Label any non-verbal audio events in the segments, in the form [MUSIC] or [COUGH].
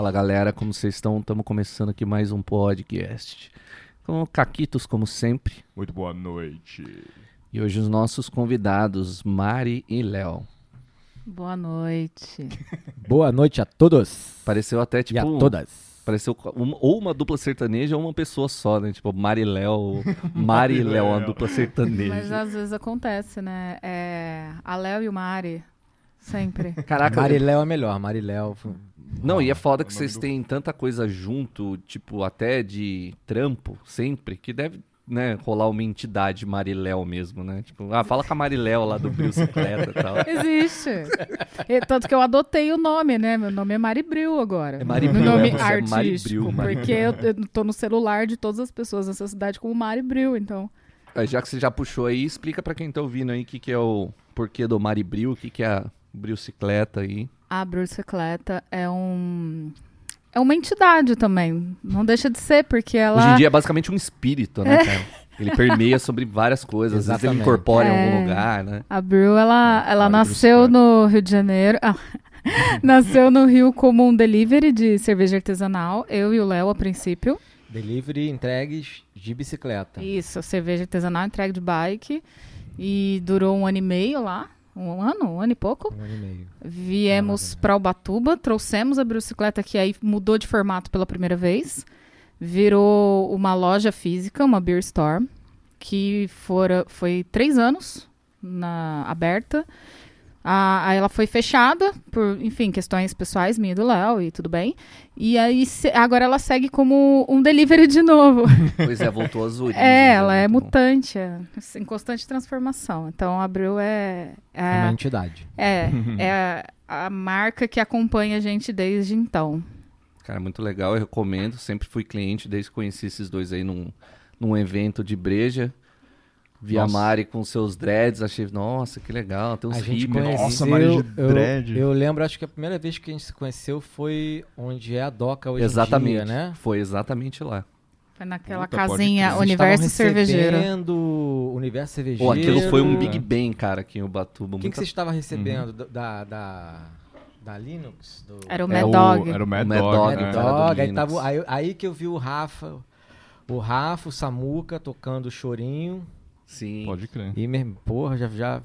Fala galera, como vocês estão? Estamos começando aqui mais um podcast. Com Caquitos, como sempre. Muito boa noite. E hoje os nossos convidados, Mari e Léo. Boa noite. [LAUGHS] Boa noite a todos. Pareceu até tipo. e a todas. Pareceu uma- ou uma dupla sertaneja ou uma pessoa só, né? Tipo, Mari e Léo. [LAUGHS] Mari e Léo, uma dupla sertaneja. Mas às vezes acontece, né? É, a Léo e o Mari. Sempre. [LAUGHS] Caraca, Mariléu é melhor, Mariléu. Não, e é foda que vocês do- têm tanta coisa junto, tipo, até de trampo, sempre, que deve, né, rolar uma entidade Mariléu mesmo, né? Tipo, ah, fala com a Mariléu lá do Bicicleta e tal. [LAUGHS] Existe. E tanto que eu adotei o nome, né? Meu nome é Mari Bril agora. É Mari Meu nome é, você é artístico. Bril, Mari porque eu, eu tô no celular de todas as pessoas nessa cidade como Mari Bril, então. Ah, Já que você já puxou aí, explica pra quem tá ouvindo aí o que, que é o porquê do Maribril, o que, que é a Brilcicleta aí. A Bicicleta é um. É uma entidade também. Não deixa de ser, porque ela. Hoje em dia é basicamente um espírito, né, cara? Ele permeia sobre várias coisas, às vezes ele Exatamente. incorpora em algum É. lugar, né? A Brew, ela, ela Mari nasceu no Rio de Janeiro. Ah, [LAUGHS] nasceu no Rio como um delivery de cerveja artesanal. Eu e o Léo, a princípio. Delivery entregues de bicicleta. Isso, cerveja artesanal, entregue de bike. E durou um ano e meio lá. Um ano, um ano e pouco. Um ano e meio. Viemos para Ubatuba, trouxemos a bicicleta que aí mudou de formato pela primeira vez. Virou uma loja física, uma beer store, que fora, foi três anos na, aberta. Ah, aí ela foi fechada por, enfim, questões pessoais, minha e do Léo, e tudo bem. E aí se- agora ela segue como um delivery de novo. [LAUGHS] Pois é, voltou às origens. É, né? ela é Muito bom. mutante, é, em constante transformação. Então, a Abril é, É é, uma entidade. é, é [LAUGHS] a, a marca que acompanha a gente desde então. Cara, muito legal, eu recomendo. Sempre fui cliente desde que conheci esses dois aí num, num evento de breja. Vi a Nossa. Mari com seus dreads, achei, nossa, que legal, tem uns a gente rímel. conheceu. Nossa, Maria de eu, dread. eu lembro, acho que a primeira vez que a gente se conheceu foi onde é a Doca hoje Exatamente, em dia, né? Foi exatamente lá. Foi naquela Puta, casinha Universo Cervejeiro. recebendo Universo Cervejeiro. Pô, aquilo foi um É. Big Bang, cara, aqui em Ubatuba. O que, que Muita- você estava recebendo da, da, da Linux? Do... Era o É Mad o- Dog. Era o Mad, O Mad Dog. Dog, né? né? Dog, aí, tava, aí, aí que eu vi o Rafa, o Rafa, o Samuca tocando chorinho. Sim. Pode crer. E mesmo, porra, já, já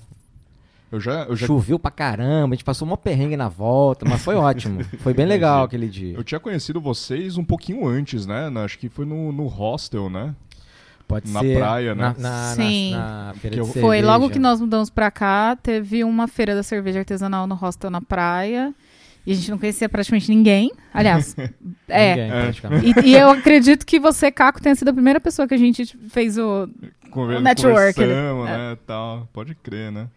Eu já, eu já choveu pra caramba, a gente passou uma perrengue na volta, mas foi ótimo. [LAUGHS] Foi bem legal aquele dia. eu tinha conhecido vocês um pouquinho antes, né? Acho que foi no, no hostel, né? Pode na ser praia, né? Na, na, Sim. na, na feira eu- Foi logo que nós mudamos pra cá, teve uma feira da cerveja artesanal no hostel na praia. E a gente não conhecia praticamente ninguém. Aliás, [LAUGHS] é. Ninguém, É. praticamente. E, e eu acredito que você, Caco, tenha sido a primeira pessoa que a gente fez o. Conver O network, né? né? Tal. Pode crer, né?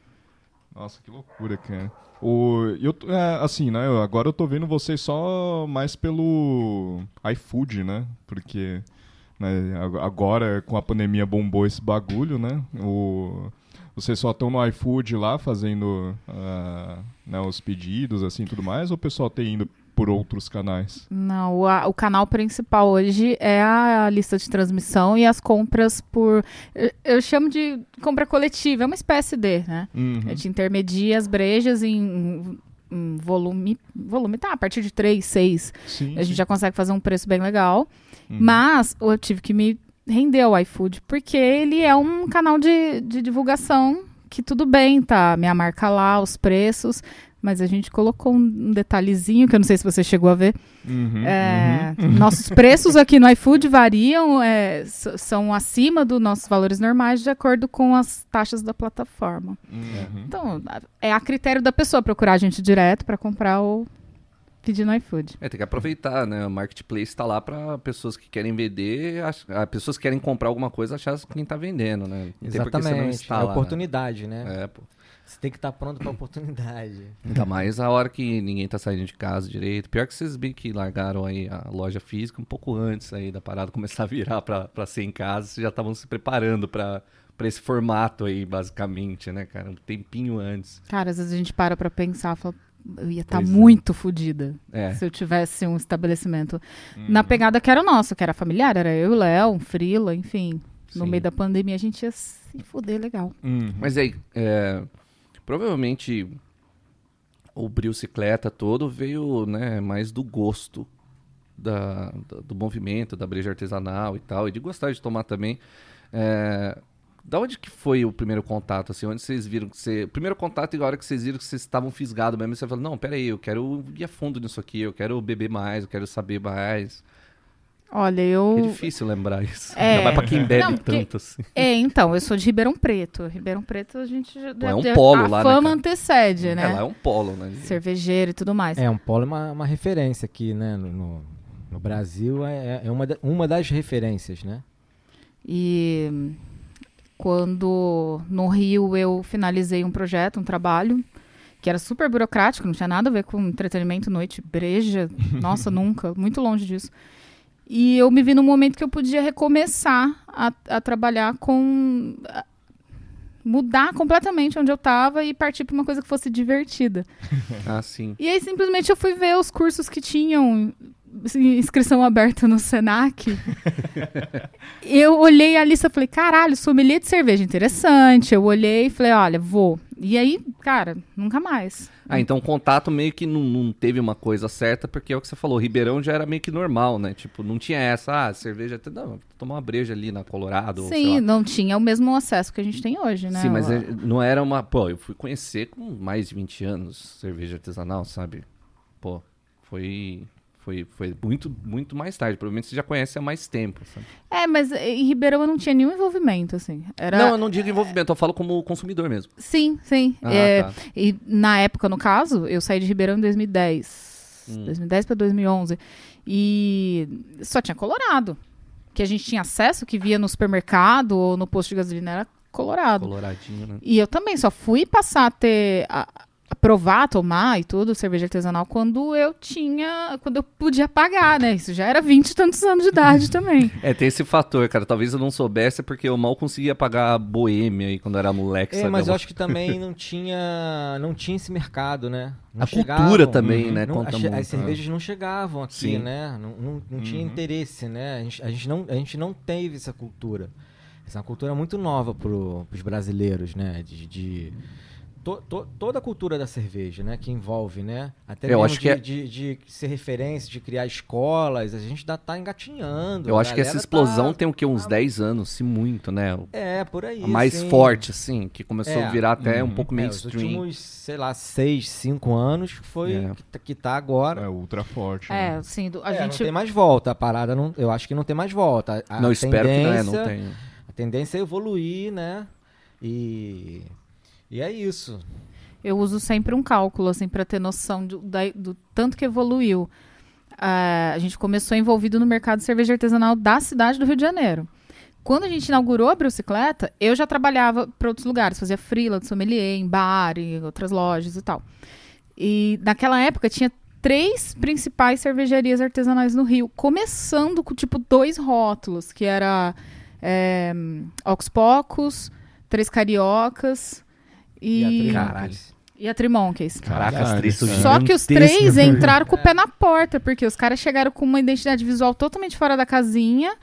Nossa, que loucura, cara. O, eu, tô- é, assim, né? eu- Agora eu tô vendo vocês só mais pelo iFood, né? Porque né, ag- agora com a pandemia bombou esse bagulho, né? O, vocês só estão no iFood lá fazendo ah, né, os pedidos, assim, tudo mais? Ou o pessoal tem indo por outros canais? Não, o, a- o canal principal hoje é a lista de transmissão e as compras por. Eu, eu chamo de compra coletiva, é uma espécie de, né? Uhum. A gente intermedia as brejas em, em volume. Volume, tá, a partir de 3, 6. Sim, A gente sim. já consegue fazer um preço bem legal. Uhum. Mas eu tive que me render ao iFood, porque ele é um canal de, de divulgação que tudo bem, tá? Minha marca lá, os preços. Mas a gente colocou um, detalhezinho que eu não sei se você chegou a ver. Uhum, É, uhum. Nossos preços aqui no iFood variam, é, são acima dos nossos valores normais de acordo com as taxas da plataforma. Uhum. Então, é a critério da pessoa procurar a gente direto para comprar ou pedir no iFood. É, tem que aproveitar, né? O marketplace tá lá pra pessoas que querem vender, ach... ah, pessoas que querem comprar alguma coisa, achar quem tá vendendo, né? Não tem por que você não Exatamente. É lá, né? oportunidade, né? É, pô. Você tem que estar pronto pra oportunidade. Ainda mais a hora que ninguém tá saindo de casa direito. Pior que vocês bem que largaram aí a loja física um pouco antes aí da parada começar a virar pra, pra ser em casa. Vocês já estavam se preparando pra, pra esse formato aí, basicamente, né, cara? Um tempinho antes. Cara, às vezes a gente para pra pensar, fala, eu ia estar Pois é. muito fodida É. se eu tivesse um estabelecimento na pegada que era nossa, que era familiar, era eu, o Léo, um frila, enfim. No Sim. meio da pandemia a gente ia se fuder legal. Uhum. Mas aí, é, provavelmente o brilcicleta todo veio, né, mais do gosto da, do, do movimento, da breja artesanal e tal, e de gostar de tomar também. É, da onde que foi o primeiro contato, assim? Onde vocês viram que você... O primeiro contato e a hora que vocês viram que vocês estavam fisgados mesmo, você falou, não, peraí, eu quero ir a fundo nisso aqui, eu quero beber mais, eu quero saber mais. Olha, eu. É difícil lembrar isso. É. Ainda mais pra quem bebe Não, porque- tanto, assim. É, então, eu sou de Ribeirão Preto. Ribeirão Preto a gente já. Pô, é um polo a lá, né, fama antecede, né? Ela é um polo, né? Cervejeiro e tudo mais. É, um polo é uma, uma referência aqui, né? No, no- no Brasil é, é uma, da- uma das referências, né? E quando no Rio eu finalizei um projeto, um trabalho, que era super burocrático, não tinha nada a ver com entretenimento, noite, breja, [LAUGHS] nossa, nunca, muito longe disso. E eu me vi num momento que eu podia recomeçar a, a trabalhar com. a- mudar completamente onde eu estava e partir para uma coisa que fosse divertida. [LAUGHS] Ah, sim. E aí simplesmente eu fui ver os cursos que tinham inscrição aberta no Senac. [LAUGHS] eu olhei a lista e falei, caralho, sommelier de cerveja, interessante. Eu olhei e falei, olha, vou. E aí, cara, nunca mais. Ah, então o contato meio que não, não teve uma coisa certa, porque é o que você falou, Ribeirão já era meio que normal, né? Tipo, não tinha essa, ah, cerveja, não, tomar uma breja ali na Colorado, Sim, não tinha o mesmo acesso que a gente tem hoje, né? Sim, mas é- não era uma. Pô, eu fui conhecer com mais de 20 anos cerveja artesanal, sabe? Pô, foi. Foi, foi muito, muito mais tarde. Provavelmente você já conhece há mais tempo. Sabe? É, mas em Ribeirão eu não tinha nenhum envolvimento, assim. Era... Não, eu não digo envolvimento, eu falo como consumidor mesmo. Sim, sim. Ah, É, tá. E na época, no caso, eu saí de Ribeirão em 2010. Hum. 2010 para 2011. E só tinha Colorado. Que a gente tinha acesso, que via no supermercado ou no posto de gasolina, era Colorado. Coloradinho, né? E eu também só fui passar a ter. A, provar, tomar e tudo, cerveja artesanal, quando eu tinha. Quando eu podia pagar, né? Isso já era 20 e tantos anos de idade também. É, tem esse fator, cara. Talvez eu não soubesse porque eu mal conseguia pagar a boêmia aí quando eu era moleque, É, sabe? mas eu acho que também não tinha, não tinha esse mercado, né? Não A chegavam. cultura também, né? Não, conta as, muito. as cervejas não chegavam aqui, Sim. né? Não, não, não tinha Uhum. interesse, né? A gente, a, gente não, a gente não teve essa cultura. Essa é uma cultura muito nova para os brasileiros, né? De, de- to- to- toda a cultura da cerveja, né? Que envolve, né? Até Eu mesmo acho de, que é- de, de ser referência, de criar escolas. A gente ainda tá engatinhando. Eu a acho que essa explosão tá- tem o quê? Uns 10 anos, se muito, né? É, por aí. a mais sim. forte, assim, que começou É. a virar até um Uhum. pouco É, os mainstream. últimos, sei lá, seis, cinco anos que foi É. que, tá- que tá agora. É ultra forte. É, né? assim, do- a É, gente. não tem mais volta, a parada não, eu acho que não tem mais volta. A, a não, espero que não, é, não tenha. A tendência é evoluir, né? E e é isso. Eu uso sempre um cálculo, assim, para ter noção do, da- do tanto que evoluiu. Ah, a gente começou envolvido no mercado de cerveja artesanal da cidade do Rio de Janeiro. Quando a gente inaugurou a Brucicleta, eu já trabalhava para outros lugares, fazia freela sommelier, em bar, em outras lojas e tal. E naquela época tinha três principais cervejarias artesanais no Rio, começando com tipo dois rótulos, que era é, Três Cariocas e, Três Caralho. Monkeys. e a Trimonkeys. Caraca, as três cara. Só que os três entraram com o pé na porta, porque os caras chegaram com uma identidade visual totalmente fora da casinha,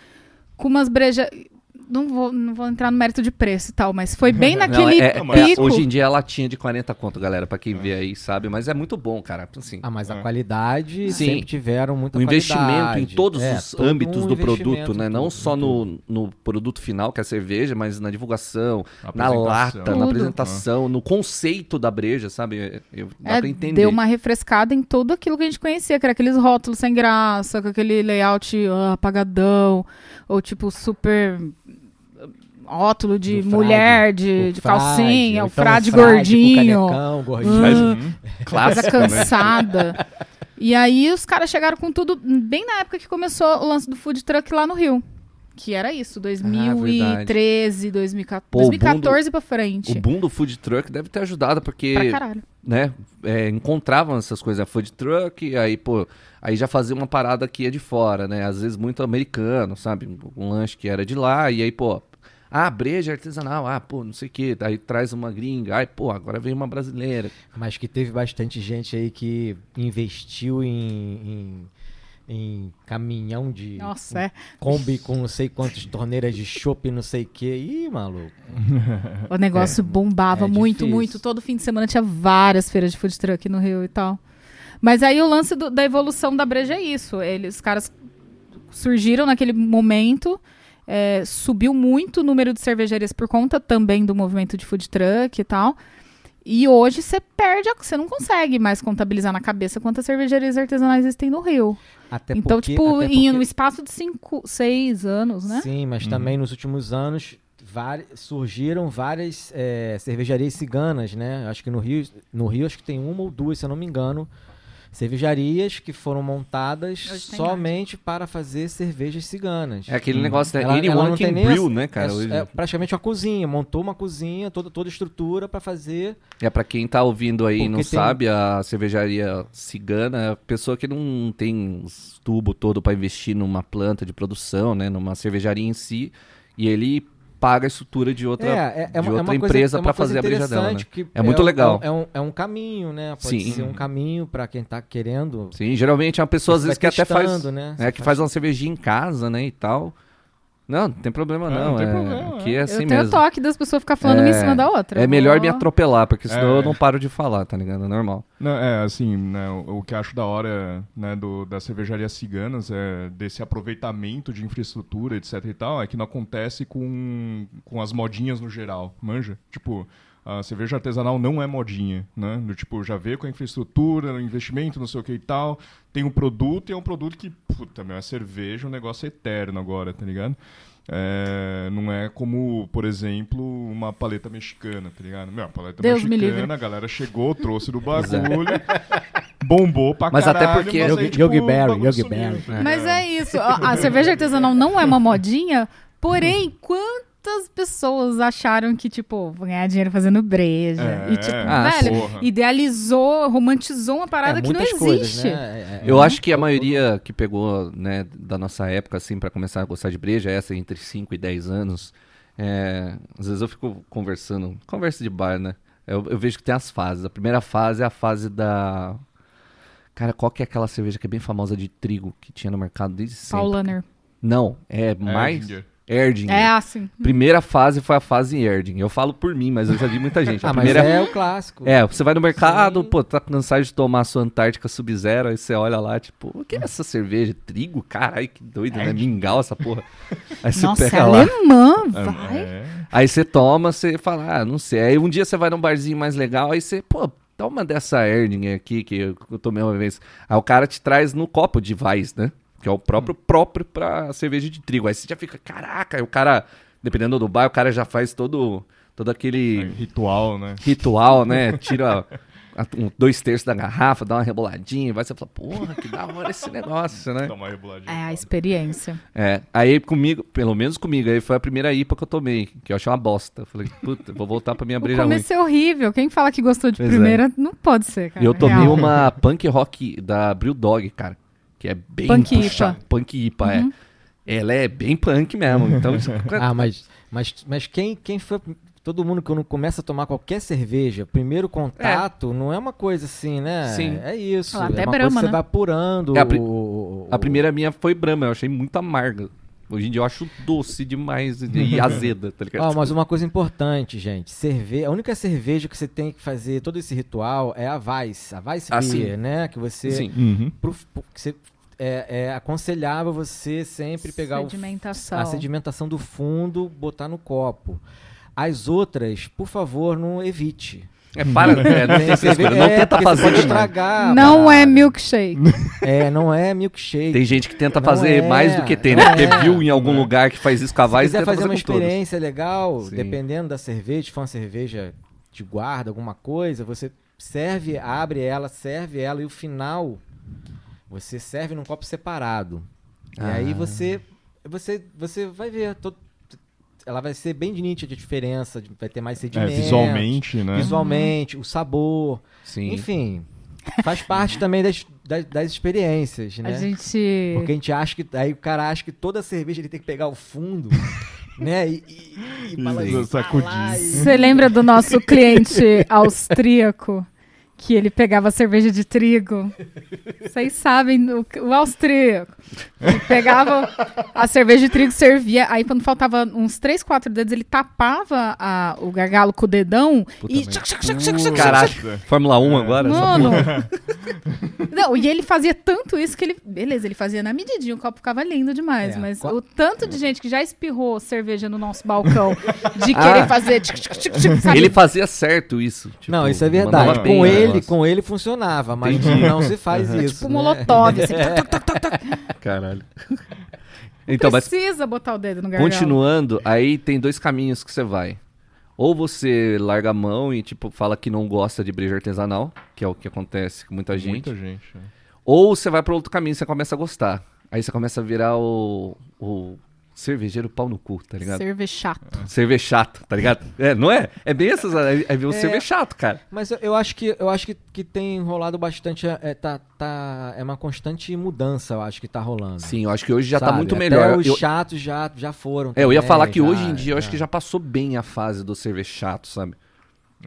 com umas brejas. Não vou, não vou entrar no mérito de preço e tal, mas foi bem Não, naquele é- é- pico. hoje em dia é latinha de 40 conto, galera, pra quem vê aí, sabe? Mas é muito bom, cara. Assim, Ah, mas a É. qualidade Sim. sempre tiveram muita o investimento em qualidade. todos É, os todo âmbitos um do produto, né? Não tudo, só no, no produto final, que é a cerveja, mas na divulgação, na lata, na Tudo. apresentação, no conceito da breja, sabe? Eu, dá É, pra entender. deu uma refrescada em tudo aquilo que a gente conhecia, que era aqueles rótulos sem graça, com aquele layout ah, apagadão, ou tipo super rótulo de Do mulher, frade, de, o de frade, calcinha, o então frade frade gordinho. canecão, gordinho. Ah. Uhum. [LAUGHS] coisa Clássico, né? cansada. E aí os caras chegaram com tudo bem na época que começou o lance do food truck lá no Rio. Que era isso, 2013, 2014, Pô, o boom 2014 pra frente. O boom do food truck deve ter ajudado, porque Pra caralho. né, é, encontravam essas coisas, food truck, aí, pô, aí já fazia uma parada que ia de fora, né? Às vezes muito americano, sabe? Um lanche que era de lá, e aí, pô, ah, breja artesanal, ah, pô, não sei o que, aí traz uma gringa, ai, pô, agora vem uma brasileira. Mas que teve bastante gente aí que investiu em, em, em caminhão de Nossa, é. Kombi com não sei quantas torneiras de chopp, não sei o que. Ih, maluco. [LAUGHS] O negócio bombava É muito, difícil. muito. Todo fim de semana tinha várias feiras de food truck no Rio e tal. Mas aí o lance do- da evolução da breja é isso. Eles, os caras surgiram naquele momento, é, subiu muito o número de cervejarias por conta também do movimento de food truck e tal. E hoje você perde, você não consegue mais contabilizar na cabeça quantas cervejarias artesanais existem no Rio. Até então, porque- tipo, até em porque- um espaço de cinco, seis anos, né? Sim, mas Uhum. também nos últimos anos surgiram várias é, cervejarias ciganas, né? Acho que no Rio, no Rio acho que tem uma ou duas, se eu não me engano, cervejarias que foram montadas somente para fazer cervejas ciganas. É aquele negócio, né? Ela- ela Anyone can brew, essa- né, cara? é, é praticamente uma cozinha, montou uma cozinha, toda, toda a estrutura para fazer. É, pra quem tá ouvindo aí e não tem- sabe, a cervejaria cigana é a pessoa que não tem os tubos todo pra investir numa planta de produção, né? Numa cervejaria em si. E ele paga a estrutura de outra, é, de outra empresa é coisa fazer a dela, né? É muito legal. É um, é um caminho, né? Pode Sim. ser um caminho para quem tá querendo. Sim, geralmente é uma pessoa, às Você vezes, que até faz, né? é, Você que faz- faz uma cervejinha em casa, né, e tal. Não, não tem problema É, não. não tem é, problema, aqui é assim eu tenho mesmo. toque das pessoas ficar falando uma em cima da outra. É Eu melhor vou- me atropelar, porque senão É. eu não paro de falar, tá ligado? É normal. Não, é, assim, né, o, o que eu acho da hora né, do, das cervejarias ciganas, é, desse aproveitamento de infraestrutura, etc e tal, é que não acontece com, com as modinhas no geral, manja? Tipo, a cerveja artesanal não é modinha, né? Do, tipo, já veio com a infraestrutura, o investimento, não sei o que e tal, tem um produto e é um produto que, puta, meu, é cerveja, um negócio eterno agora, tá ligado? É, não é como, por exemplo, uma paleta mexicana, tá ligado? Meu, a paleta Deus me mexicana, a galera chegou, trouxe do bagulho, bombou pra Mas até caralho. porque- mas aí, Yogi- tipo, Berry, Yogi. Berry. Mas é isso. A, a cerveja artesanal não é uma modinha, porém, quantas pessoas acharam que, tipo, vou ganhar dinheiro fazendo breja? É, e, tipo, ah, velho, porra. idealizou, romantizou uma parada É, que não muitas existe. coisas, né? É- é- Eu é- acho que a maioria que pegou, né, da nossa época, assim, pra começar a gostar de breja, essa entre 5 e 10 anos, é, às vezes eu fico conversando, conversa de bar, né? Eu, eu vejo que tem as fases. A primeira fase é a fase da... Cara, qual que é aquela cerveja que é bem famosa de trigo que tinha no mercado desde sempre? Paulaner. Não, é mais... Erdinger. É assim. Primeira fase foi a fase Erding. Eu falo por mim, mas eu já vi muita gente. A Ah, mas primeira é o clássico. é, você vai no mercado, Sim. pô, tá cansado de tomar sua Antártica Sub-Zero, aí você olha lá, tipo, o que é essa cerveja? Trigo? Caralho, que doido, né? Mingau essa porra. Aí você Nossa, é pega lá, alemã, vai. É, aí você toma, você fala, ah, não sei. Aí um dia você vai num barzinho mais legal, aí você, pô, toma dessa Erdinger aqui que eu, que eu tomei uma vez. Aí o cara te traz no copo de Weiss, né? Que é o próprio próprio pra cerveja de trigo. Aí você já fica, caraca, aí o cara, dependendo do bar, o cara já faz todo, todo aquele ritual, né? ritual, né? [LAUGHS] Tira a- um, dois terços da garrafa, dá uma reboladinha, vai você fala, porra, que da hora esse negócio, né? Dá uma reboladinha. É a experiência. É, aí comigo, pelo menos comigo, aí foi a primeira IPA que eu tomei, que eu achei uma bosta. Eu falei, puta, vou voltar pra minha [LAUGHS] breja ruim. começo é horrível. Quem fala que gostou de Pois é. primeira, não pode ser, cara. Eu tomei Real. uma punk rock da Brewdog, cara, que é bem Punk puxa- IPA. Punk IPA, Uhum. é. Ela é bem punk mesmo, então... [LAUGHS] Ah, mas, mas, mas quem, quem foi. Todo mundo quando começa a tomar qualquer cerveja, primeiro contato não é uma coisa assim, né? Sim. É isso. Até é uma Brahma, coisa que você né? vai apurando. É, a pri- o- A primeira minha foi Brahma, eu achei muito amarga. Hoje em dia eu acho doce demais e azeda, tá ligado? Ó, mas uma coisa importante, gente. Cerve... A única cerveja que você tem que fazer todo esse ritual é a Weiss. A Weiss Ah, Beer, sim. né? Que você... Sim. Uhum. pro- pro- que você- é, é aconselhável você sempre pegar o Sedimentação. a sedimentação do fundo, botar no copo. As outras, por favor, não evite. É, para, é, não, tem não é, tenta fazer pode estragar. Não é milkshake. [LAUGHS] É, não é milkshake. Tem gente que tenta Não fazer é, mais do que tem, né? Porque é. viu em algum lugar que faz isso com a Se quiser tenta fazer uma experiência legal, Sim. dependendo da cerveja, se for uma cerveja de guarda, alguma coisa, você serve, abre ela, serve ela e o final você serve num copo separado. E aí Ah. você você você vai ver todo- ela vai ser bem nítida a diferença, de- vai ter mais É, sedimento. visualmente, né? Visualmente, o sabor. Sim. Enfim, faz parte também das, das, das experiências, né? A gente. Porque a gente acha que. Aí o cara acha que toda cerveja ele tem que pegar o fundo, [LAUGHS] né? E, e, e balançar e- Você lembra do nosso cliente [LAUGHS] austríaco que ele pegava cerveja de trigo. Vocês sabem, o, o austríaco. Ele pegava a cerveja de trigo, servia. Aí, quando faltava uns 3, 4 dedos, ele tapava a- o gargalo com o dedão Puta e. tchac, tchac, tchac, tchac, tchac, Caralho, É. Fórmula 1 agora? Mano. Não, e ele fazia tanto isso que ele. Beleza, ele fazia na medidinha, o copo ficava lindo demais. É, mas qua- o tanto de gente que já espirrou cerveja no nosso balcão de querer Ah. fazer. Tic, tic, sabe? Ele fazia certo isso. tipo, não, isso é verdade. Com o ele, com ele funcionava, mas Entendi. não se faz isso. Tipo né? molotov, assim. [LAUGHS] toc, toc, toc, toc, toc. Caralho. Então, mas Precisa botar o dedo no gargalo. continuando, aí tem dois caminhos que você vai. Ou você larga a mão e, tipo, fala que não gosta de breja artesanal, que é o que acontece com muita gente. Muita gente. é. Ou você vai para outro caminho e você começa a gostar. Aí você começa a virar o, o cervejeiro pau no cu, tá ligado? Cerveja chato. Cerveja chato, tá ligado? É, não é? É bem essas. Aí aí vem o cerveja chato, cara. Mas eu, eu acho que eu acho que, que tem rolado bastante. É, tá, tá, é uma constante mudança, eu acho que tá rolando. Sim, eu acho que hoje já tá Sabe? muito Até melhor. Os Eu, chatos já, já foram. é, eu ia também, falar que já- hoje em dia eu acho que já passou bem a fase do cerveja chato, sabe?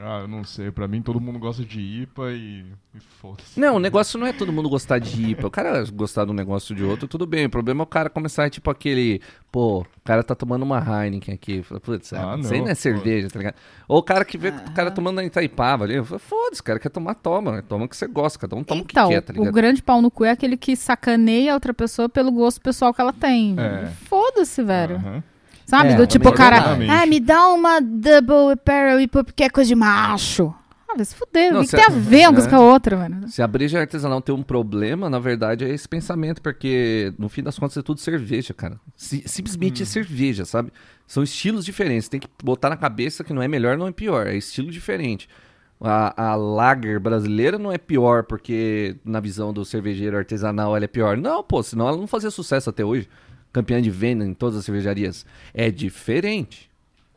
Ah, eu não sei. Pra mim, todo mundo gosta de IPA e, e foda-se. Não, o negócio não é todo mundo gostar de IPA. O cara gostar de um negócio de outro, tudo bem. O problema é o cara começar, tipo, aquele. Pô, o cara tá tomando uma Heineken aqui. Putz, Ah, isso aí não, não é cerveja, tá ligado? Ou o cara que vê o cara tomando a Itaipava ali. Foda-se, o cara quer tomar, toma. Toma o que você gosta. Cada um toma então, o que quer, tá o ligado? grande pau no cu é aquele que sacaneia a outra pessoa pelo gosto pessoal que ela tem. É. Foda-se, velho. Aham. Sabe? É, Do tipo, o também, cara. Ah, me dá uma double barrel IPA porque é coisa de macho. Ah, vai se fuder. Não, O que, tem a ver uma coisa é. com a outra, mano? Se a breja artesanal tem um problema, na verdade, é esse pensamento, porque no fim das contas é tudo cerveja, cara. Si- simplesmente é cerveja, sabe? São estilos diferentes. Tem que botar na cabeça que não é melhor, não é pior. É estilo diferente. A, a lager brasileira não é pior porque, na visão do cervejeiro artesanal, ela é pior. Não, pô, senão ela não fazia sucesso até hoje. Campeã de venda em todas as cervejarias. É diferente.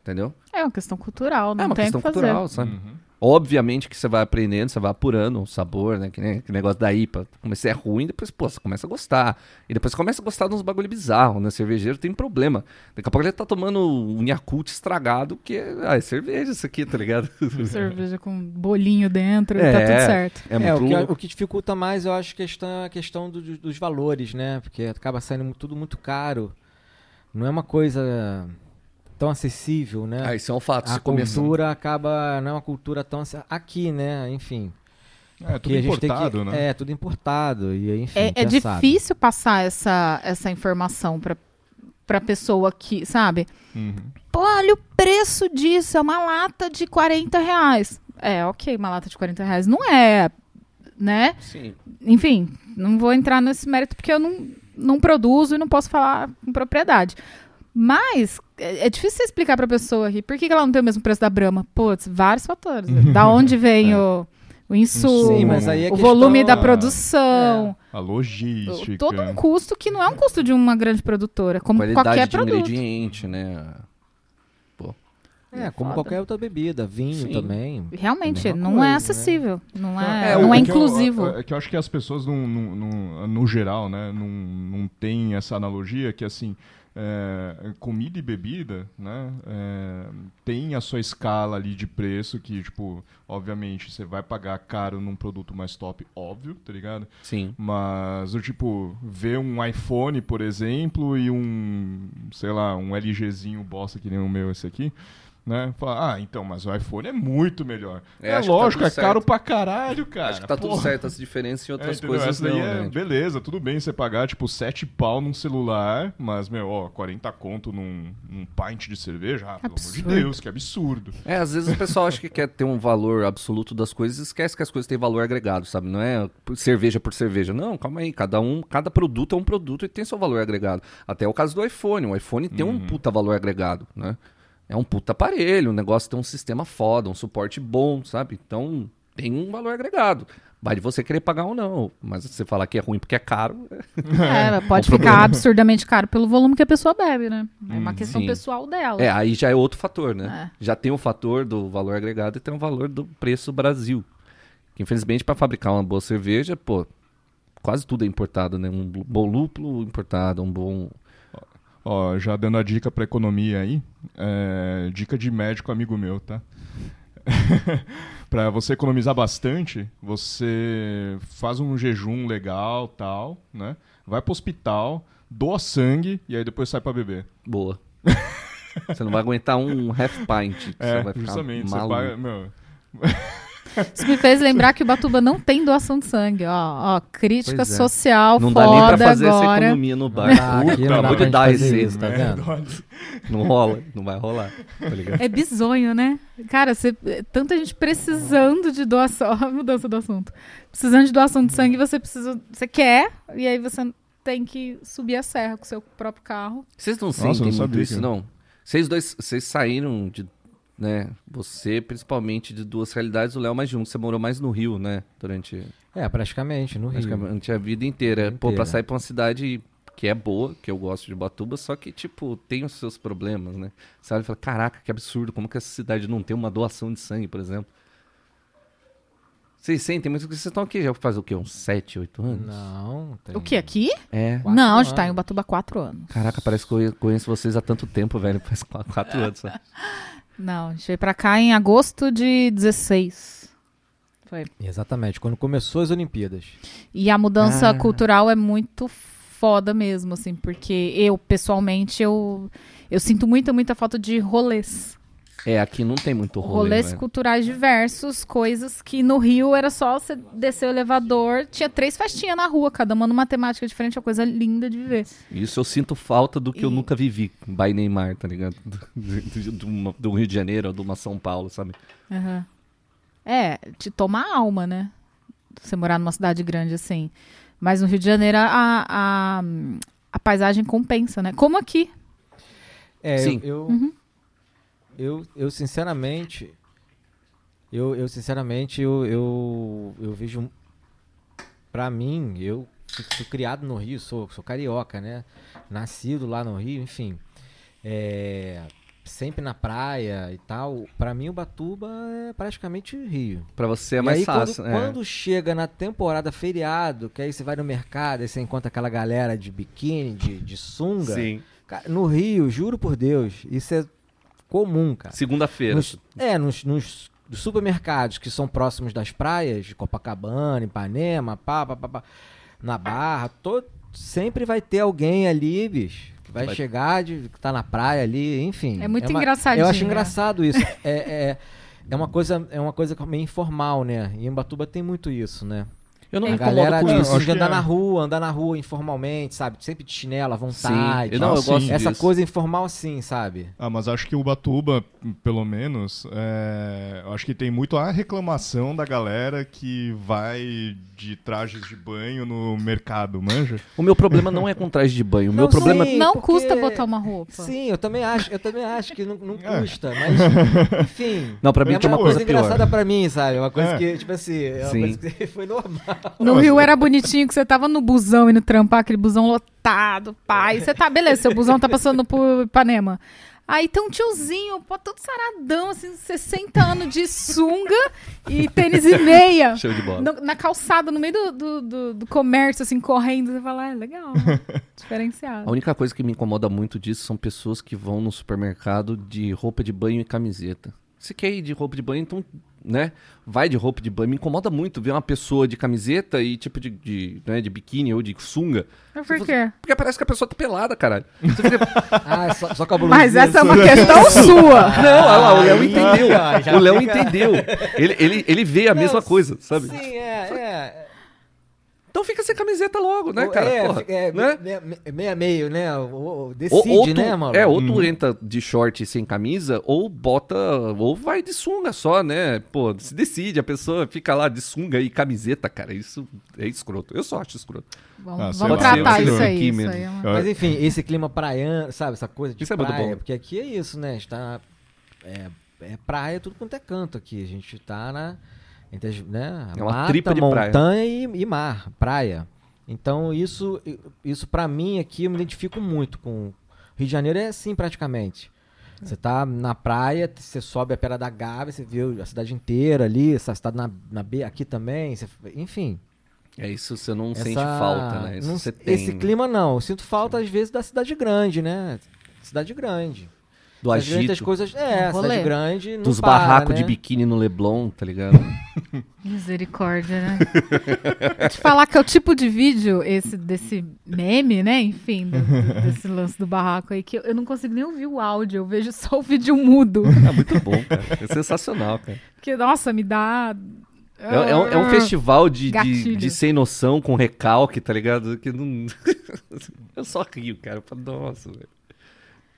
Entendeu? É uma questão cultural, não é uma tem questão que fazer. cultural, sabe? Uhum. Obviamente que você vai aprendendo, você vai apurando o sabor, né? Que nem que negócio da IPA. Comecei é ruim, depois, pô, você começa a gostar. E depois você começa a gostar de uns bagulho bizarro, né? Cervejeiro tem problema. Daqui a pouco ele tá tomando um Yakult estragado, que é, ah, é cerveja isso aqui, tá ligado? [LAUGHS] Cerveja com bolinho dentro, tá tudo certo. É, É, muito o, que, o que dificulta mais, eu acho, questão, a questão do- do- dos valores, né? Porque acaba saindo tudo muito caro. Não é uma coisa tão acessível, né? Ah, isso é um fato. a cultura acaba. Não é uma cultura tão. Aqui, né? Enfim. É, tudo importado, que, né? É, tudo importado. E, enfim, É, é já sabe. difícil passar essa, essa informação pra, pra pessoa que, sabe? Uhum. Pô, olha o preço disso, é uma lata de 40 reais. É, ok, uma lata de 40 reais não é, né? Sim. Enfim, não vou entrar nesse mérito porque eu não, não produzo e não posso falar com propriedade. Mas é, é difícil você explicar pra pessoa aqui por que, que ela não tem o mesmo preço da Brahma. Putz, vários fatores. [LAUGHS] Da onde vem o, o insumo, Sim, mas aí é o questão- volume da É. produção. A logística. Todo um custo que não é um custo de uma grande produtora, como Qualidade qualquer de produto. ingrediente, né? É, como Foda. qualquer outra bebida. Vinho Sim. também. Realmente, É a não coisa, é né? acessível. Não é, É, não é que eu- inclusivo. é que eu acho que as pessoas, não- não- no geral, né, não, não tem essa analogia que, assim, é, comida e bebida, né, é, tem a sua escala ali de preço que, tipo, obviamente, você vai pagar caro num produto mais top, óbvio, tá ligado? Sim. Mas, o tipo, ver um iPhone, por exemplo, e um, sei lá, um LGzinho bosta que nem o meu esse aqui, né? Fala, ah, então, mas o iPhone é muito melhor. É, É, tá lógico, tudo é caro certo. pra caralho, cara. Acho que tá tudo Porra. certo as diferenças em É, outras entendeu? coisas Essa não, é, né? beleza, tudo bem você pagar, tipo, 7 pau num celular, mas, meu, ó, 40 conto num, num pint de cerveja, ah, pelo amor de Absurdo. Deus, que absurdo. É, às vezes o pessoal acha que quer ter um valor absoluto das coisas e esquece que as coisas têm valor agregado, sabe? Não é por cerveja por cerveja. Não, calma aí. Cada um, cada produto é um produto e tem seu valor agregado. Até o caso do iPhone. O iPhone tem um puta valor agregado, né? É um puta aparelho, o negócio tem um sistema foda, um suporte bom, sabe? Então tem um valor agregado. Vai de você querer pagar ou não. Mas se você falar que é ruim porque é caro, É, pode Um ficar problema. absurdamente caro pelo volume que a pessoa bebe, né? É uma Hum, questão sim. pessoal dela. É, aí já é outro fator, né? É. Já tem o fator do valor agregado e tem o valor do preço Brasil. Que infelizmente para fabricar uma boa cerveja, pô, quase tudo é importado, né? Um bom lúpulo importado, um bom Ó, já dando a dica pra economia aí, é, dica de médico amigo meu, tá? [LAUGHS] pra você economizar bastante, você faz um jejum legal, tal, né? Vai pro hospital, doa sangue e aí depois sai pra beber. Boa. você não vai aguentar um half pint. Você É, vai ficar justamente. Você maluco. paga, meu, [LAUGHS] Isso me fez lembrar que o Batuba não tem doação de sangue. Ó, ó crítica é. social Não dá foda nem pra fazer essa agora. economia no bar. Não dá, Puta, não dá pra de dar isso, tá né? vendo? Não rola, não vai rolar. Tá ligado? É bizonho, né? Cara, você, tanta gente precisando de doação. Ó, [LAUGHS] Mudança do assunto. Precisando de doação de sangue, você precisa. Você quer, e aí você tem que subir a serra com o seu próprio carro. Vocês não sentem não muito isso, não? Vocês dois, vocês saíram de, né, você principalmente de duas realidades, o Léo mais de um. Você morou mais no Rio, né, durante É, praticamente, no Rio. praticamente a vida inteira. Vida Pô, pra sair pra uma cidade que é boa, que eu gosto de Batuba, só que, tipo, tem os seus problemas, né? Você olha e fala, caraca, que absurdo, como que essa cidade não tem uma doação de sangue, por exemplo? Vocês sentem, mas vocês estão aqui já faz o quê? Uns 7, 8 anos? Não, tem... O que, aqui? É. Quatro não, a gente tá em Ubatuba há quatro anos. Caraca, parece que eu conheço vocês há tanto tempo, velho. Faz 4 anos. só. [LAUGHS] Não, a gente veio pra cá em agosto de 16. Foi. Exatamente, quando começou as Olimpíadas. E a mudança Ah. cultural é muito foda mesmo, assim, porque eu, pessoalmente, eu, eu sinto muita, muita falta de rolês. É, aqui não tem muito rolê, rolês velho. culturais diversos, coisas que no Rio era só você descer o elevador, tinha três festinhas na rua, cada uma numa temática diferente, uma coisa linda de viver. Isso eu sinto falta do que eu E- nunca vivi. By Neymar, tá ligado? Do, do- do- Rio de Janeiro ou de uma São Paulo, sabe? Aham. É, te toma a alma, né? Você morar numa cidade grande assim. Mas no Rio de Janeiro a, a, a paisagem compensa, né? Como aqui. É, Sim. eu, eu, Uhum. Eu, eu, sinceramente, eu, eu sinceramente, eu, eu, eu vejo, pra mim, eu fui, fui criado no Rio, sou, sou carioca, né? Nascido lá no Rio, enfim, é, sempre na praia e tal. Pra mim, o Batuba é praticamente Rio. Pra você é e mais aí, fácil. Quando, é. quando chega na temporada feriado, que aí você vai no mercado, aí você encontra aquela galera de biquíni, de, de sunga. Sim. No Rio, juro por Deus, isso é comum, cara. Segunda-feira. Nos- é, nos, nos supermercados que são próximos das praias, de Copacabana, Ipanema, pá, pá, pá, pá, na Barra, to- sempre vai ter alguém ali, bicho, que vai, Vai- chegar, de, que tá na praia ali, enfim. É muito uma- engraçadinho, Eu acho né? engraçado isso. [LAUGHS] é, é, é uma coisa, é uma coisa meio informal, né? E em Batuba tem muito isso, né? Eu não a me incomodo galera com isso. andar é. na rua, andar na rua informalmente, sabe? Sempre de chinelo à vontade. Sim. Não, Ah, eu sim. gosto Essa disso. coisa informal assim, sabe? Ah, mas acho que o Batuba, pelo menos, é, eu acho que tem muito a reclamação da galera que vai de trajes de banho no mercado, manja? O meu problema não é com traje de banho. O meu Não, problema sim, não porque- custa botar uma roupa. Sim, eu também acho, eu também acho que não, não É. custa, mas [LAUGHS] enfim. Não, pra mim é uma uma coisa coisa pior. engraçada pra mim, sabe? Uma coisa É. que, tipo assim, é uma Sim. coisa que [LAUGHS] foi normal. No Rio era bonitinho que você tava no busão indo trampar, aquele busão lotado, pai. Você tá, beleza, seu busão tá passando por Ipanema. Aí tem um tiozinho, pô, todo saradão, assim, 60 anos de sunga e tênis e meia. [LAUGHS] Show de bola. No- na calçada, no meio do, do, do- do comércio, assim, correndo. Você fala, ah, é legal, né? [LAUGHS] A diferenciado. única coisa que me incomoda muito disso são pessoas que vão no supermercado de roupa de banho e camiseta. Se quer ir de roupa de banho, então, né? Vai de roupa de banho. Me incomoda muito ver uma pessoa de camiseta e tipo de, de, né, de biquíni ou de sunga. Mas por quê? Porque parece que a pessoa tá pelada, caralho. Você fica, [LAUGHS] Ah, só, só com a Mas blusinha essa é uma questão [LAUGHS] sua. Não, olha lá, o Léo entendeu. Ah, já O Léo fica- entendeu. Ele, ele, ele vê a mesma Não, coisa, sabe? Sim, é, é. Então fica sem camiseta logo, né, cara? é, Porra, é, né? meia, meio, né? Ou, Decide, ou tu, né, mano? É, ou tu Uhum. entra de short sem camisa, ou bota, ou vai de sunga só, né? Pô, se decide, a pessoa fica lá de sunga e camiseta, cara, isso é escroto. Eu só acho escroto. Vamos, Ah, vamos tratar isso aí. aqui Isso mesmo. aí é uma- Mas enfim, esse clima praiano, sabe? Essa coisa de Isso é muito praia. bom. Porque aqui é isso, né? Está é, é praia, tudo quanto é canto aqui. A gente tá na. Entre as, né? É uma Mata, tripa de praia. montanha e, e mar, praia. Então isso, isso para mim aqui eu me identifico muito com. Rio de Janeiro é assim praticamente. Você tá na praia, você sobe a Pedra da Gávea, você vê a cidade inteira ali, você tá na, na B aqui também, você- enfim. É isso, você não sente Essa- falta, né? Não-. Esse clima não. Eu sinto falta, às vezes, da cidade grande, né? Cidade grande. Do agito. as coisas. É, Um cidade grande. Não Dos para, barracos né? de biquíni no Leblon, tá ligado? [LAUGHS] Misericórdia, né? Vou te falar que é o tipo de vídeo, esse desse meme, né? Enfim, do- do- desse lance do barraco aí, que eu, eu não consigo nem ouvir o áudio, eu vejo só o vídeo mudo. É muito bom, cara. É sensacional, cara. Porque, nossa, me dá. É, é um, é um festival de, de, de sem noção com recalque, tá ligado? Que não... [LAUGHS] eu só rio, cara. Nossa, velho.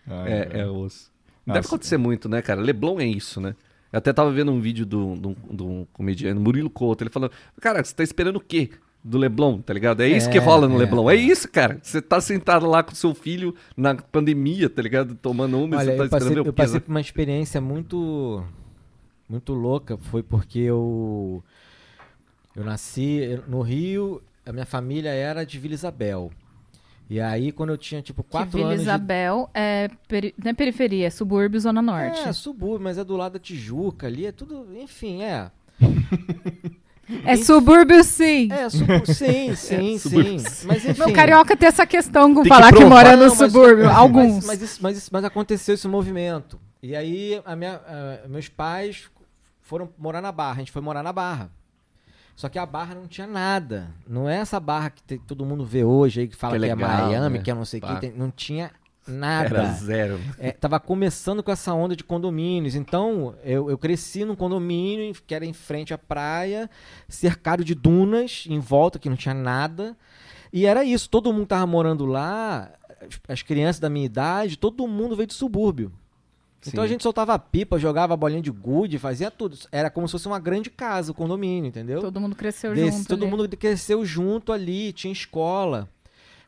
Ai, É, velho. é osso. Nossa. Deve acontecer muito, né, cara? Leblon é isso, né? Eu até tava vendo um vídeo do, do, do comediante Murilo Couto, ele falando, cara, você tá esperando o quê? Do Leblon, tá ligado? É isso É, que rola no é, Leblon. É é. isso, cara. Você tá sentado lá com seu filho na pandemia, tá ligado? Tomando uma e Olha, você tá eu passei, esperando eu passei por uma experiência muito muito louca. Foi porque eu eu nasci no Rio, a minha família era de Vila Isabel. E aí, quando eu tinha, tipo, Que quatro Vila anos Isabel é peri... não é periferia, é subúrbio, zona de... norte. É, subúrbio, mas é do lado da Tijuca ali, é tudo... Enfim, é. [LAUGHS] É, subúrbio, sim. É, subu... [LAUGHS] sim, sim, subúrbio. sim. Mas enfim... Meu carioca tem essa questão com que falar que, mora no Não, mas- subúrbio. mas- Alguns. Mas, isso- mas isso- mas aconteceu esse movimento. E aí, a minha, meus pais foram morar na Barra. A gente foi morar na Barra. Só que a Barra não tinha nada. Não é essa Barra que te- todo mundo vê hoje aí, que fala Que que é é, legal, Miami, né? que é não sei o que. tem- Não tinha Era nada. zero. É, tava começando com essa onda de condomínios. Então, eu, eu cresci num condomínio que era em frente à praia, cercado de dunas em volta, que não tinha nada. E era isso, todo mundo tava morando lá, as, as crianças da minha idade, todo mundo veio de subúrbio. Então Sim. a gente soltava pipa, jogava bolinha de gude, fazia tudo. Era como se fosse uma grande casa, o condomínio, entendeu? Todo mundo cresceu Desse- junto. todo ali. mundo cresceu junto ali, tinha escola.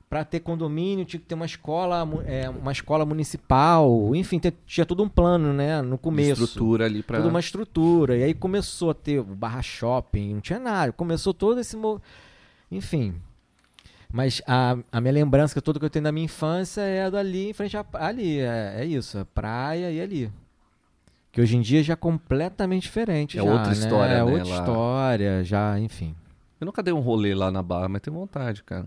Para ter condomínio tinha que ter uma escola, é, uma escola municipal, enfim, tinha todo um plano, né, no começo. estrutura ali pra... Toda uma estrutura. E aí começou a ter o barra shopping, não tinha nada. Começou todo esse. mo- Enfim. Mas a, a minha lembrança toda que eu tenho da minha infância é dali em frente a. Ali, é, é isso, a praia e ali. Que hoje em dia já é completamente diferente. É já, outra né? história, É né, outra lá. história, já, enfim. Eu nunca dei um rolê lá na Barra, mas tenho vontade, cara.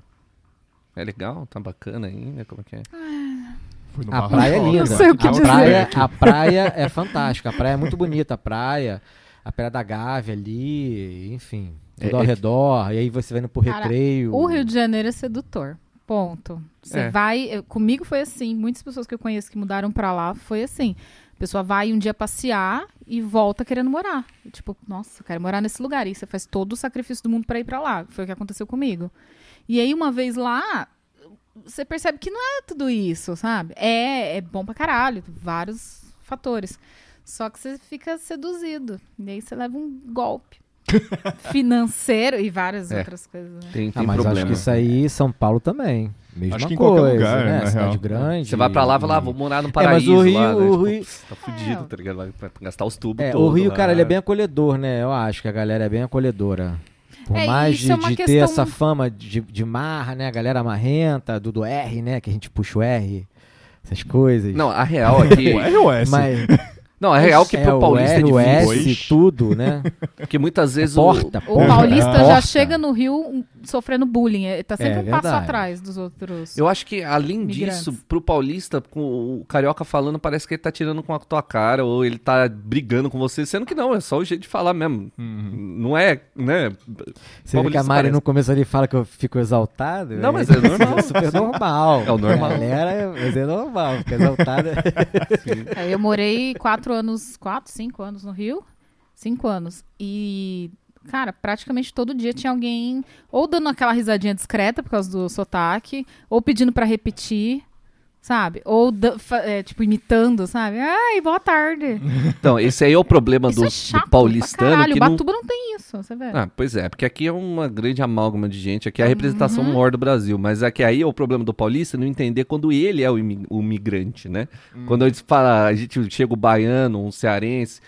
É legal? Tá bacana ainda? Como é que é? Fui no A Barra praia é Shopping. linda. Não sei o que a, dizer. praia, a praia é fantástica. A praia é muito bonita. A praia, a Praia da Gávea ali, enfim. Tudo É- ao é que- redor. E aí você vai indo pro Cara, recreio. O Rio de Janeiro é sedutor. Ponto. Você É. vai. eu- comigo foi assim. Muitas pessoas que eu conheço que mudaram pra lá foi assim. A pessoa vai um dia passear e volta querendo morar. E, tipo, nossa, eu quero morar nesse lugar. E você faz todo o sacrifício do mundo pra ir pra lá. Foi o que aconteceu comigo. E aí, uma vez lá, você percebe que não é tudo isso, sabe? É, é bom pra caralho. Vários fatores. Só que você fica seduzido. E aí você leva um golpe [LAUGHS] financeiro e várias É. outras coisas. Né? Tem, Ah, tem mas problema. acho que isso aí, São Paulo também. Mesma Acho que em coisa, qualquer lugar, né? Cidade real. grande. Você vai pra lá e fala, ah, vou morar no paraíso mas o Rio- lá, né? o Tipo, Rio- tá fudido, É. tá ligado? Vai, gastar os tubos É, todos o Rio, lá. cara, ele é bem acolhedor, né? Eu acho que a galera é bem acolhedora. Por É, mais de, é de ter questão- essa fama de, de marra, né? A galera marrenta, do, do R, né? Que a gente puxa o R, essas coisas. Não, a real é que... O R ou S? mas [LAUGHS] Não, a real é que é, pro o paulista R, é o difícil. S, Pois. tudo, né? [LAUGHS] Porque muitas vezes o... Porta, O porta, paulista já porta. chega no Rio sofrendo bullying. Ele tá sempre É um passo verdade. atrás dos outros. Eu acho que, além Migrantes. disso, pro paulista, com o carioca falando, parece que ele tá tirando com a tua cara, ou ele tá brigando com você, sendo que não, é só o jeito de falar mesmo. Uhum. Não é, né? Você vê que a Mari parece. no começo ali fala que eu fico exaltado. Não, mas é normal. É [LAUGHS] super normal. É o normal. Galera, mas é normal, fica exaltada. [LAUGHS] Aí eu morei quatro anos, quatro, cinco anos no Rio. Cinco anos. E, cara, praticamente todo dia tinha alguém ou dando aquela risadinha discreta por causa do sotaque, ou pedindo pra repetir, sabe? Ou, é, tipo, imitando, sabe? Ai, boa tarde. [LAUGHS] Então, esse aí é o problema do, é chato do paulistano. caralho. que O não... Batuba não tem isso, você vê. Ah, pois é, porque aqui é uma grande amálgama de gente, aqui é a representação Uhum. maior do Brasil, mas aqui aí é o problema do paulista não entender quando ele é o, imi- o migrante, né? Quando a gente fala, a gente chega o baiano, um cearense,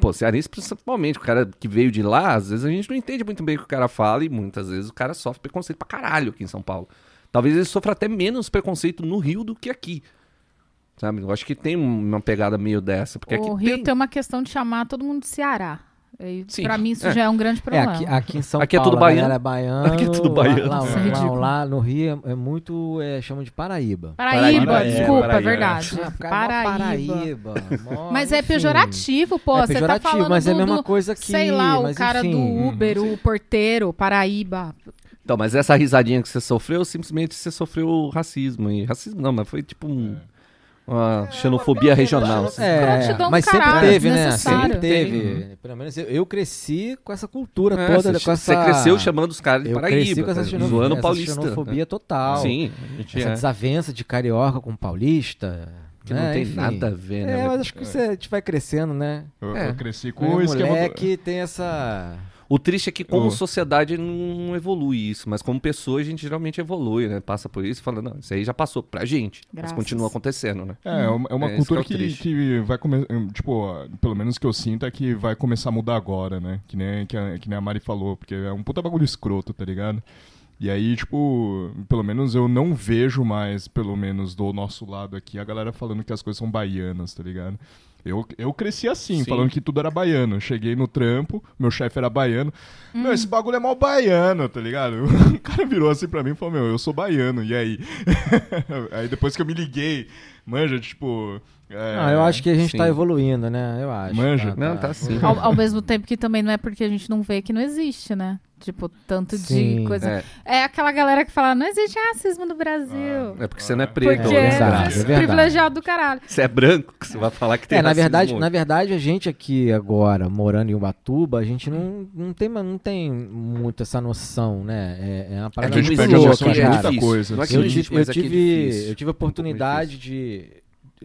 pô, cearense principalmente, o cara que veio de lá, às vezes a gente não entende muito bem o que o cara fala e muitas vezes o cara sofre preconceito pra caralho aqui em São Paulo. Talvez ele sofra até menos preconceito no Rio do que aqui. Sabe? Eu acho que tem uma pegada meio dessa, porque o aqui Rio tem... tem... uma questão de chamar todo mundo de Ceará. Pra mim isso é. já é um grande É, problema. aqui, aqui em São Aqui é Paulo tudo a galera baiano. é baiano. Aqui é tudo baiano. Lá, lá- é lá- lá no Rio é, é muito, é, chamam de Paraíba. Paraíba, Paraíba, desculpa, é, é, verdade. Ah, Paraíba. Paraíba. Mas é pejorativo, pô. É Você tá pejorativo, falando mas é a mesma coisa que... Sei lá, o mas cara enfim. do Uber, o porteiro, Paraíba. Então, mas essa risadinha que você sofreu, simplesmente você sofreu racismo. E racismo não, mas foi tipo um- uma xenofobia regional. assim. É, mas sempre teve, né? Sempre teve. Pelo menos eu, eu cresci com essa cultura É, toda, você, com essa... você cresceu chamando os caras de Eu Paraíba, cresci com essa, tá? xenof... zoando essa paulista. xenofobia né? total. Sim, a gente Essa é, desavença de carioca com paulista. que né? não tem Enfim. nada a ver, né? É, mas acho que você, a gente vai crescendo, né? Eu, É. eu cresci Com o esquema do... moleque tem essa... O triste é que como Oh. sociedade não evolui isso, mas como pessoa a gente geralmente evolui, né? Passa por isso e fala, não, isso aí já passou pra gente, Graças. mas continua acontecendo, né? É, é uma, é uma É, cultura que é o que, que vai começar. Tipo, pelo menos que eu sinto é que vai começar a mudar agora, né? Que nem, que, a, que nem a Mari falou, porque é um puta bagulho escroto, tá ligado? E aí, tipo, pelo menos eu não vejo mais, pelo menos do nosso lado aqui, a galera falando que as coisas são baianas, tá ligado? Eu, eu cresci assim, Sim. falando que tudo era baiano. Cheguei no trampo, meu chefe era baiano. Meu, esse bagulho é mal baiano, tá ligado? [LAUGHS] O cara virou assim pra mim e falou, meu, eu sou baiano, e aí? [LAUGHS] aí depois que eu me liguei, manja, tipo... é, Não, eu acho que a gente sim. tá evoluindo, né? Eu acho. Manja. Não, tá sim. Ao, ao mesmo tempo que também não é porque a gente não vê que não existe, né? Tipo, tanto Sim. de coisa. É, É. aquela galera que fala, não existe racismo no Brasil. é porque você não é preto. porque é é, é privilegiado do caralho. Você é branco, que você vai falar que tem É, na racismo. verdade, na verdade, a gente aqui agora, morando em Ubatuba, a gente não, não, tem, não tem muito essa noção, né? É, é uma A parada que gente não muito perde a noção de é muita coisa. Não é que assim. não Eu, existe, tive, eu, é é tive, eu tive a oportunidade de,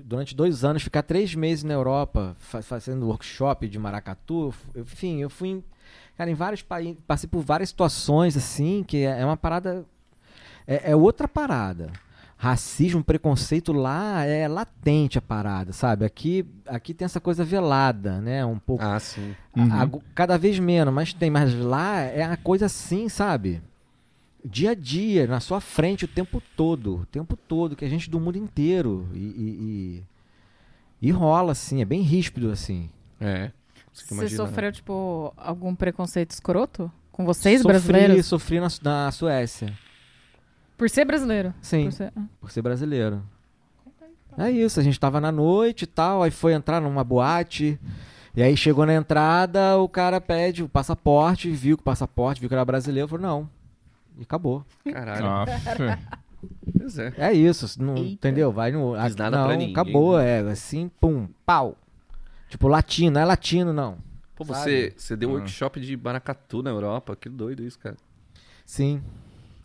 durante dois anos, ficar três meses na Europa, fa- fazendo workshop de maracatu. Enfim, eu fui em, cara, em vários países, passei por várias situações, assim, que é, é uma parada. É, é outra parada. Racismo, preconceito lá é latente a parada, sabe? Aqui, aqui tem essa coisa velada, né? Um pouco. Ah, sim. Uhum. Agu- cada vez menos, mas tem. Mas lá é a coisa assim, sabe? Dia a dia, na sua frente o tempo todo. O tempo todo, que a gente do mundo inteiro. E, e, e- e rola, assim, é bem ríspido, assim. É. Você imagina, né? sofreu, tipo, algum preconceito escroto? Com vocês, sofri, brasileiros? Sofri na, na Suécia. Por ser brasileiro? Sim, Por ser- ah. por ser brasileiro. É isso, a gente tava na noite e tal, aí foi entrar numa boate. E aí chegou na entrada, o cara pede o passaporte, viu que o passaporte, viu que era brasileiro, falou, não. E acabou. Caralho. Fé. [LAUGHS] Pois é. É isso, não, entendeu? Vai no. Diz nada não, pra ninguém, acabou, né? é assim, pum, pau. Tipo, latino, não é latino, não. Pô, Sabe? você, você deu Ah. workshop de maracatu na Europa. Que doido isso, cara. Sim.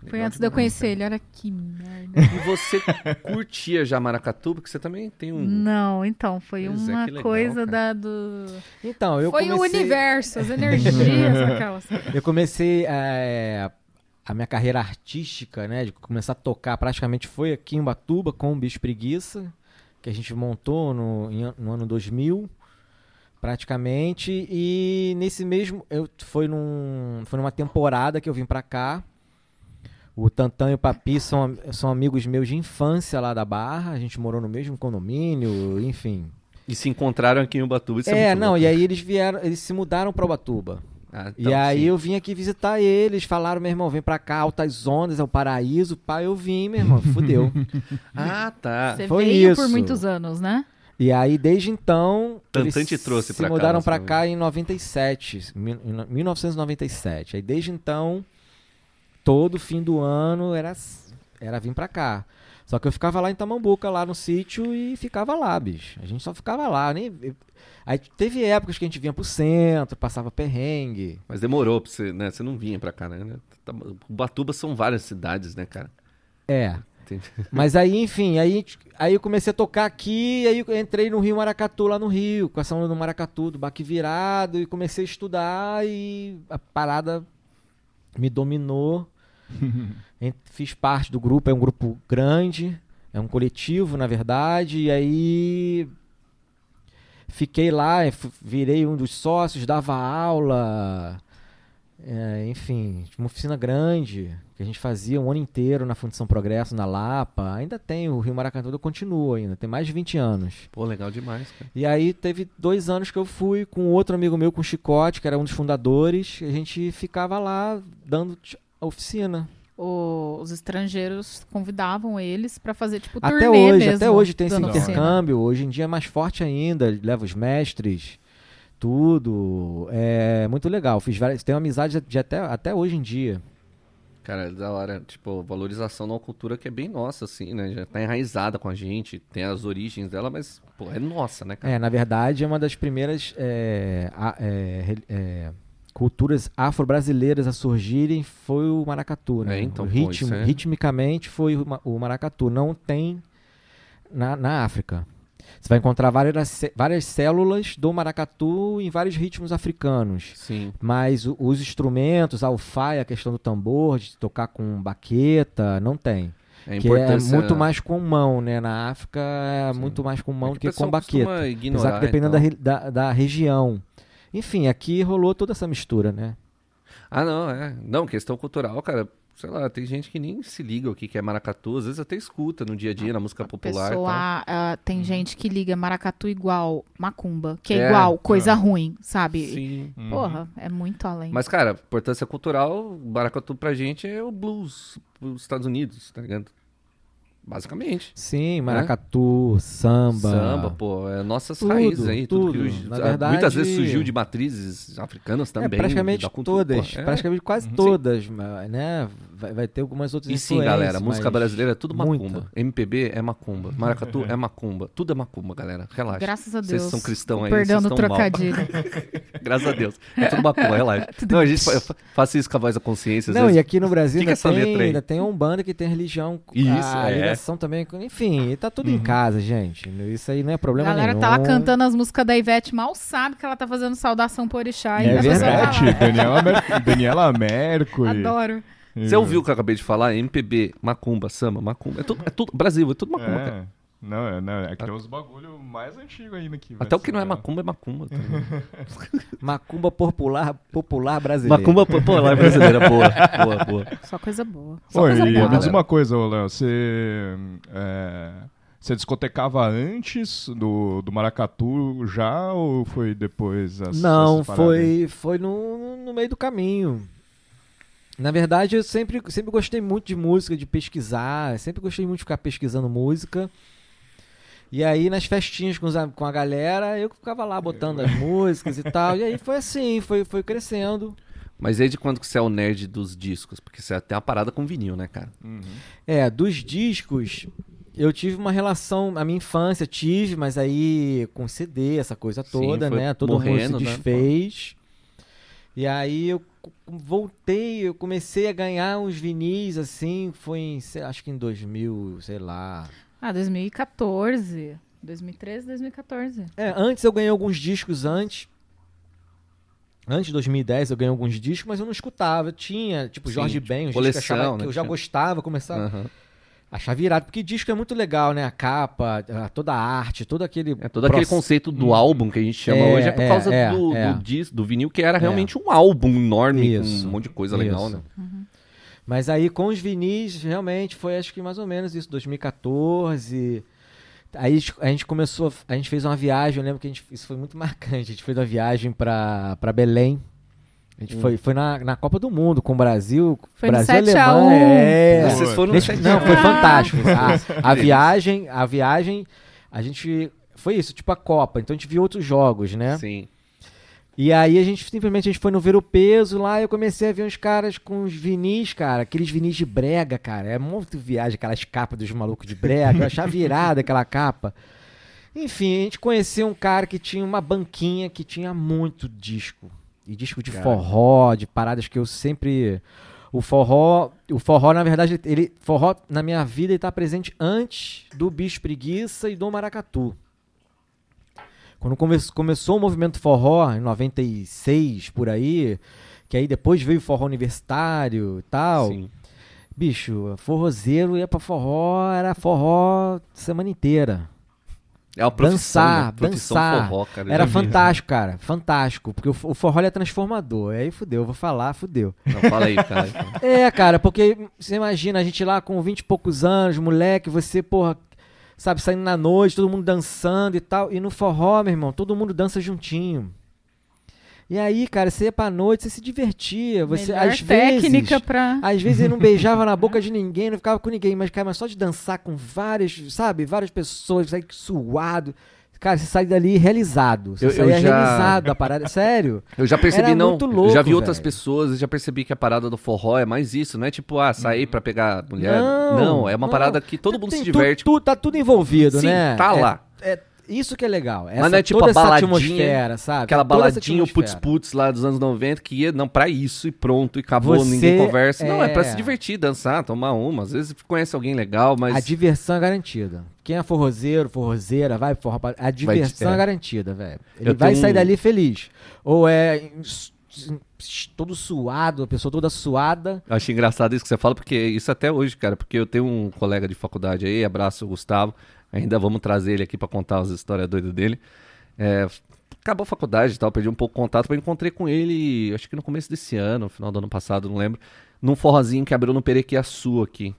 Foi antes de eu conhecer ele, olha que merda. E você [LAUGHS] curtia já maracatu? Porque você também tem um... Não, então, foi Pois é, uma que legal, coisa cara. da, do... Então, eu foi comecei. o universo, as [LAUGHS] energias, aquelas. Eu comecei é, a minha carreira artística, né? De começar a tocar praticamente foi aqui em Batuba com o Bicho Preguiça, que a gente montou no, em no ano 2000, praticamente. E nesse mesmo. Eu, foi, num, foi numa temporada que eu vim pra cá. O Tantan e o Papi são, são amigos meus de infância lá da Barra. A gente morou no mesmo condomínio, enfim. E se encontraram aqui em Ubatuba. Isso é, muito não, louco. e aí eles vieram, eles se mudaram pra Ubatuba. Ah, E então, aí sim. eu vim aqui visitar eles, falaram, meu irmão, vem pra cá, altas ondas, é o paraíso. Pá, eu vim, meu irmão, fudeu. [LAUGHS] Ah, tá. Você Foi veio isso. por muitos anos, né? E aí, desde então, Tantan eles te trouxe se pra cá, mudaram nessa pra vez. cá em 97, mil- em no- 1997. Aí desde então, todo fim do ano era, era vir pra cá. Só que eu ficava lá em Tamambuca, lá no sítio, e ficava lá, bicho. A gente só ficava lá, nem... Aí teve épocas que a gente vinha pro centro, passava perrengue. Mas demorou pra você, né? Você não vinha pra cá, né? Ubatuba são várias cidades, né, cara? É, [LAUGHS] Mas aí, enfim, aí, aí eu comecei a tocar aqui, aí eu entrei no Rio Maracatu, lá no Rio, com essa onda do Maracatu, do baque virado, e comecei a estudar e a parada me dominou. [LAUGHS] Fiz parte do grupo, é um grupo grande, é um coletivo, na verdade, e aí fiquei lá, virei um dos sócios, dava aula, É, enfim, uma oficina grande que a gente fazia um ano inteiro na Fundição Progresso, na Lapa. Ainda tem, o Rio Maracanã continua ainda, tem mais de 20 anos. Pô, legal demais, cara. E aí teve dois anos que eu fui com outro amigo meu, com o Chicote, que era um dos fundadores. A gente ficava lá dando a oficina. O- os estrangeiros convidavam eles pra fazer, tipo, Até turnê hoje, mesmo, até hoje tem esse dando oficina. intercâmbio. Hoje em dia é mais forte ainda, leva os mestres, tudo. É muito legal. Fiz várias, tenho amizade de até, até hoje em dia. Cara, é da hora, tipo, valorização de uma cultura que é bem nossa, assim, né? Já tá enraizada com a gente, tem as origens dela, mas, pô, é nossa, né, cara? É, na verdade, é uma das primeiras é, é, é, culturas afro-brasileiras a surgirem foi o maracatu, né? É, então, O pô, ritmo- isso é- Ritmicamente foi o maracatu. Não tem na, na África. Você vai encontrar várias, várias células do maracatu em vários ritmos africanos. Sim. Mas o- os instrumentos, a alfaia, a questão do tambor, de tocar com baqueta, não tem. É que é muito mais com mão, né? Na África é Sim. muito mais com mão É do que que com baqueta. ignorar, Apesar que dependendo da, então. re- da, da região. Enfim, aqui rolou toda essa mistura, né? Ah, não, é. Não, questão cultural, cara. Sei lá, tem gente que nem se liga o que que é maracatu, às vezes até escuta no dia a dia, na música popular. e Pessoa, ah, tem gente que liga maracatu igual macumba, que é, É, igual coisa é. ruim, sabe? Sim. Uhum. Porra, é muito além. Mas, cara, importância cultural, maracatu pra gente é o blues dos Estados Unidos, tá ligado? Basicamente. Sim, maracatu, samba. Samba, pô, é nossas Tudo, raízes aí. Tudo, tudo. que Na ah, verdade- muitas vezes surgiu de matrizes africanas É, também. praticamente da cultura, todas, pô, é. praticamente quase todas, ma- né? Vai, vai ter algumas outras E sim, galera, música mas brasileira é tudo macumba. muita. MPB é macumba. Maracatu [LAUGHS] é macumba. Tudo é macumba, galera. Relaxa. Graças a Vocês Deus. são cristão aí, Perdão vocês no estão mal. trocadilho. [LAUGHS] Graças a Deus. É tudo macumba, relaxa. [LAUGHS] Não, a gente fa- fa- faça isso com a voz da consciência. às Não, vezes. e aqui no Brasil Que que é ainda, tem, letra aí? ainda tem um banda que tem religião, Isso, a é. Uhum. ligação também, enfim, tá tudo em casa, gente. Isso aí não é A problema galera nenhum. tá lá cantando as músicas da Ivete, mal sabe que ela tá fazendo saudação pro orixá. e É a tá verdade. Ivete, Daniela, Mer Daniela Mercury. Adoro. Você ouviu o que eu acabei de falar? MPB, macumba, samba, macumba. É tudo, é tudo Brasil, é tudo macumba, cara. É. Não, é, não, é que tem uns bagulho mais antigo ainda aqui. Até o que não é macumba é macumba. tá ligado? [LAUGHS] Macumba popular, popular brasileira. macumba popular brasileira, boa, boa, boa. Só coisa boa. Só Oi, coisa e boa, me diz uma coisa, Léo. Você. é, você discotecava antes do, do Maracatu já ou foi depois? As, Não, foi, foi no, no meio do caminho. Na verdade, eu sempre, sempre gostei muito de música, de pesquisar. Sempre gostei muito de ficar pesquisando música. E aí, nas festinhas com, os a- com a galera, eu ficava lá botando as músicas e [LAUGHS] tal. E aí foi assim, foi, foi crescendo. Mas desde quando que você é o nerd dos discos? Porque você tem uma parada com vinil, né, cara? Uhum. É, dos discos, eu tive uma relação, a minha infância tive, mas aí com CD, essa coisa Sim, toda, foi né? Todo mundo morrendo, se né? desfez. E aí eu voltei, eu comecei a ganhar uns vinis, assim, foi em, sei- acho que em 2000, sei lá. Ah, 2014. 2013, 2014. É, antes eu ganhei alguns discos antes. Antes de 2010 eu ganhei alguns discos, mas eu não escutava. Eu tinha, tipo, Sim, Jorge tipo, Ben, os discos que, eu achava- coleção, que né, eu já tinha. gostava, começava Aham. A achar virado. Porque disco é muito legal, né? A capa, toda a arte, todo aquele. É todo aquele proce- conceito do álbum que a gente chama É, hoje é por é, causa é, do, é. do, dis- do vinil, que era realmente um álbum enorme Isso, com um monte de coisa legal, isso. né? Mas aí com os vinis, realmente foi acho que mais ou menos isso, 2014. Aí a gente começou, a gente fez uma viagem, eu lembro que a gente, isso foi muito [LAUGHS] marcante. A gente fez uma viagem pra Belém. A gente foi, foi na, na Copa do Mundo com o Brasil. Foi no Brasil 7 a Alemanha. 1. É. Vocês foram Nesse- no não, foi Ah. fantástico. A, a viagem, a viagem, a gente foi isso, tipo a Copa. Então a gente viu outros jogos, né? Sim. E aí a gente simplesmente a gente foi no Ver o Peso lá e eu comecei a ver uns caras com os vinis, cara, aqueles vinis de brega, cara. É muito viagem, aquelas capas dos malucos de brega. Eu achava virada aquela capa. Enfim, a gente conheceu um cara que tinha uma banquinha que tinha muito disco. E disco de Cara. forró, de paradas que eu sempre. O forró, o forró, na verdade, ele. Forró, na minha vida, ele tá presente antes do bicho preguiça e do maracatu. Quando come- começou o movimento forró, em 96, por aí, que aí depois veio o forró universitário e tal. Sim. Bicho, forrozeiro ia pra forró, era forró semana inteira. É uma profissão, dançar, né? Dançar. forró, cara. eu Era fantástico, cara. Fantástico. Porque o, fo- o forró é transformador. Aí fudeu, eu vou falar, fudeu. Não, fala aí, [LAUGHS] cara. É, cara, porque você imagina a gente lá com 20 e poucos anos, moleque, você, porra, sabe, saindo na noite, todo mundo dançando e tal. E no forró, meu irmão, todo mundo dança juntinho. E aí, cara, você ia pra noite, você se divertia. Você, Melhor às técnica vezes. pra. Às vezes ele não beijava na [LAUGHS] boca de ninguém, não ficava com ninguém, mas, cara, mas só de dançar com várias, sabe, várias pessoas, sair suado. Cara, você sai dali realizado. Você Eu- eu saía já- realizado da parada. Sério? [LAUGHS] Eu já percebi, Era não. muito eu louco, já vi outras velho. pessoas, eu já percebi que a parada do forró é mais isso, não é tipo, ah, sair pra pegar mulher. Não, Não, é uma não. parada que todo mundo Tem se tu- diverte. tu- tá tudo envolvido, Sim, né? tá É- lá. É, isso que é legal. Essa, Mas não é tipo toda a baladinha, atmosfera, sabe? Aquela baladinha, o putz-putz lá dos anos 90, que ia, não, pra isso e pronto, e acabou, Você ninguém conversa. Não, é pra é- se divertir, dançar, tomar uma. Às vezes conhece alguém legal, mas. A diversão é garantida. Quem é forrozeiro, forrozeira, vai forró. A diversão é. é. garantida, velho. Ele Eu vai tenho sair dali feliz. Ou é todo suado, a pessoa toda suada. Eu achei engraçado isso que você fala, porque isso até hoje, cara, porque eu tenho um colega de faculdade aí, abraço o Gustavo, ainda vamos trazer ele aqui pra contar as histórias doidas dele. É, acabou a faculdade e tal, perdi um pouco o contato, mas encontrei com ele, acho que no começo desse ano, no final do ano passado, não lembro, num forrozinho que abriu no Perequiaçu aqui.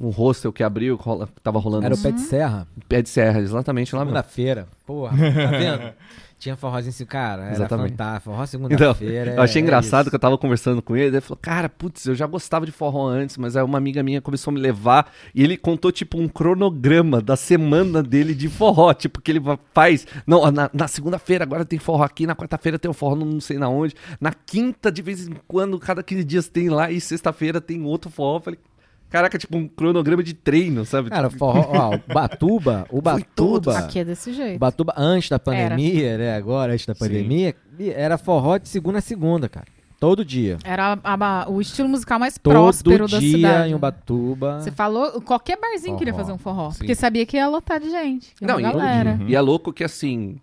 Um hostel que abriu, que rola- tava rolando Era o pé de serra. pé de serra, exatamente lá mesmo. Segunda-feira. Porra, tá vendo? [LAUGHS] Tinha forrozinho assim, cara. Exatamente. fantástico. Forró [LAUGHS] Então, segunda-feira. eu achei é engraçado que eu tava conversando com ele, ele falou, cara, putz, eu já gostava de forró antes, mas aí uma amiga minha começou a me levar e ele contou, tipo, um cronograma da semana dele de forró, tipo, que ele faz, não, na, na segunda-feira agora tem forró aqui, na quarta-feira tem um forró não sei na onde, na quinta, de vez em quando, cada 15 dias tem lá, e sexta-feira tem outro forró, eu falei, caraca, tipo, um cronograma de treino, sabe? Cara, forró, ó, o Batuba, o. Batuba, Aqui é desse o jeito. Batuba antes da pandemia, né, agora antes da Sim. pandemia, era forró de segunda a segunda, cara. Todo dia. Era a- a- o estilo musical mais Todo próspero da dia cidade. em né? Ubatuba. Você falou, qualquer barzinho queria Forró. fazer um forró. Sim. Porque sabia que ia lotar de gente. Não, e- galera. E é louco que assim.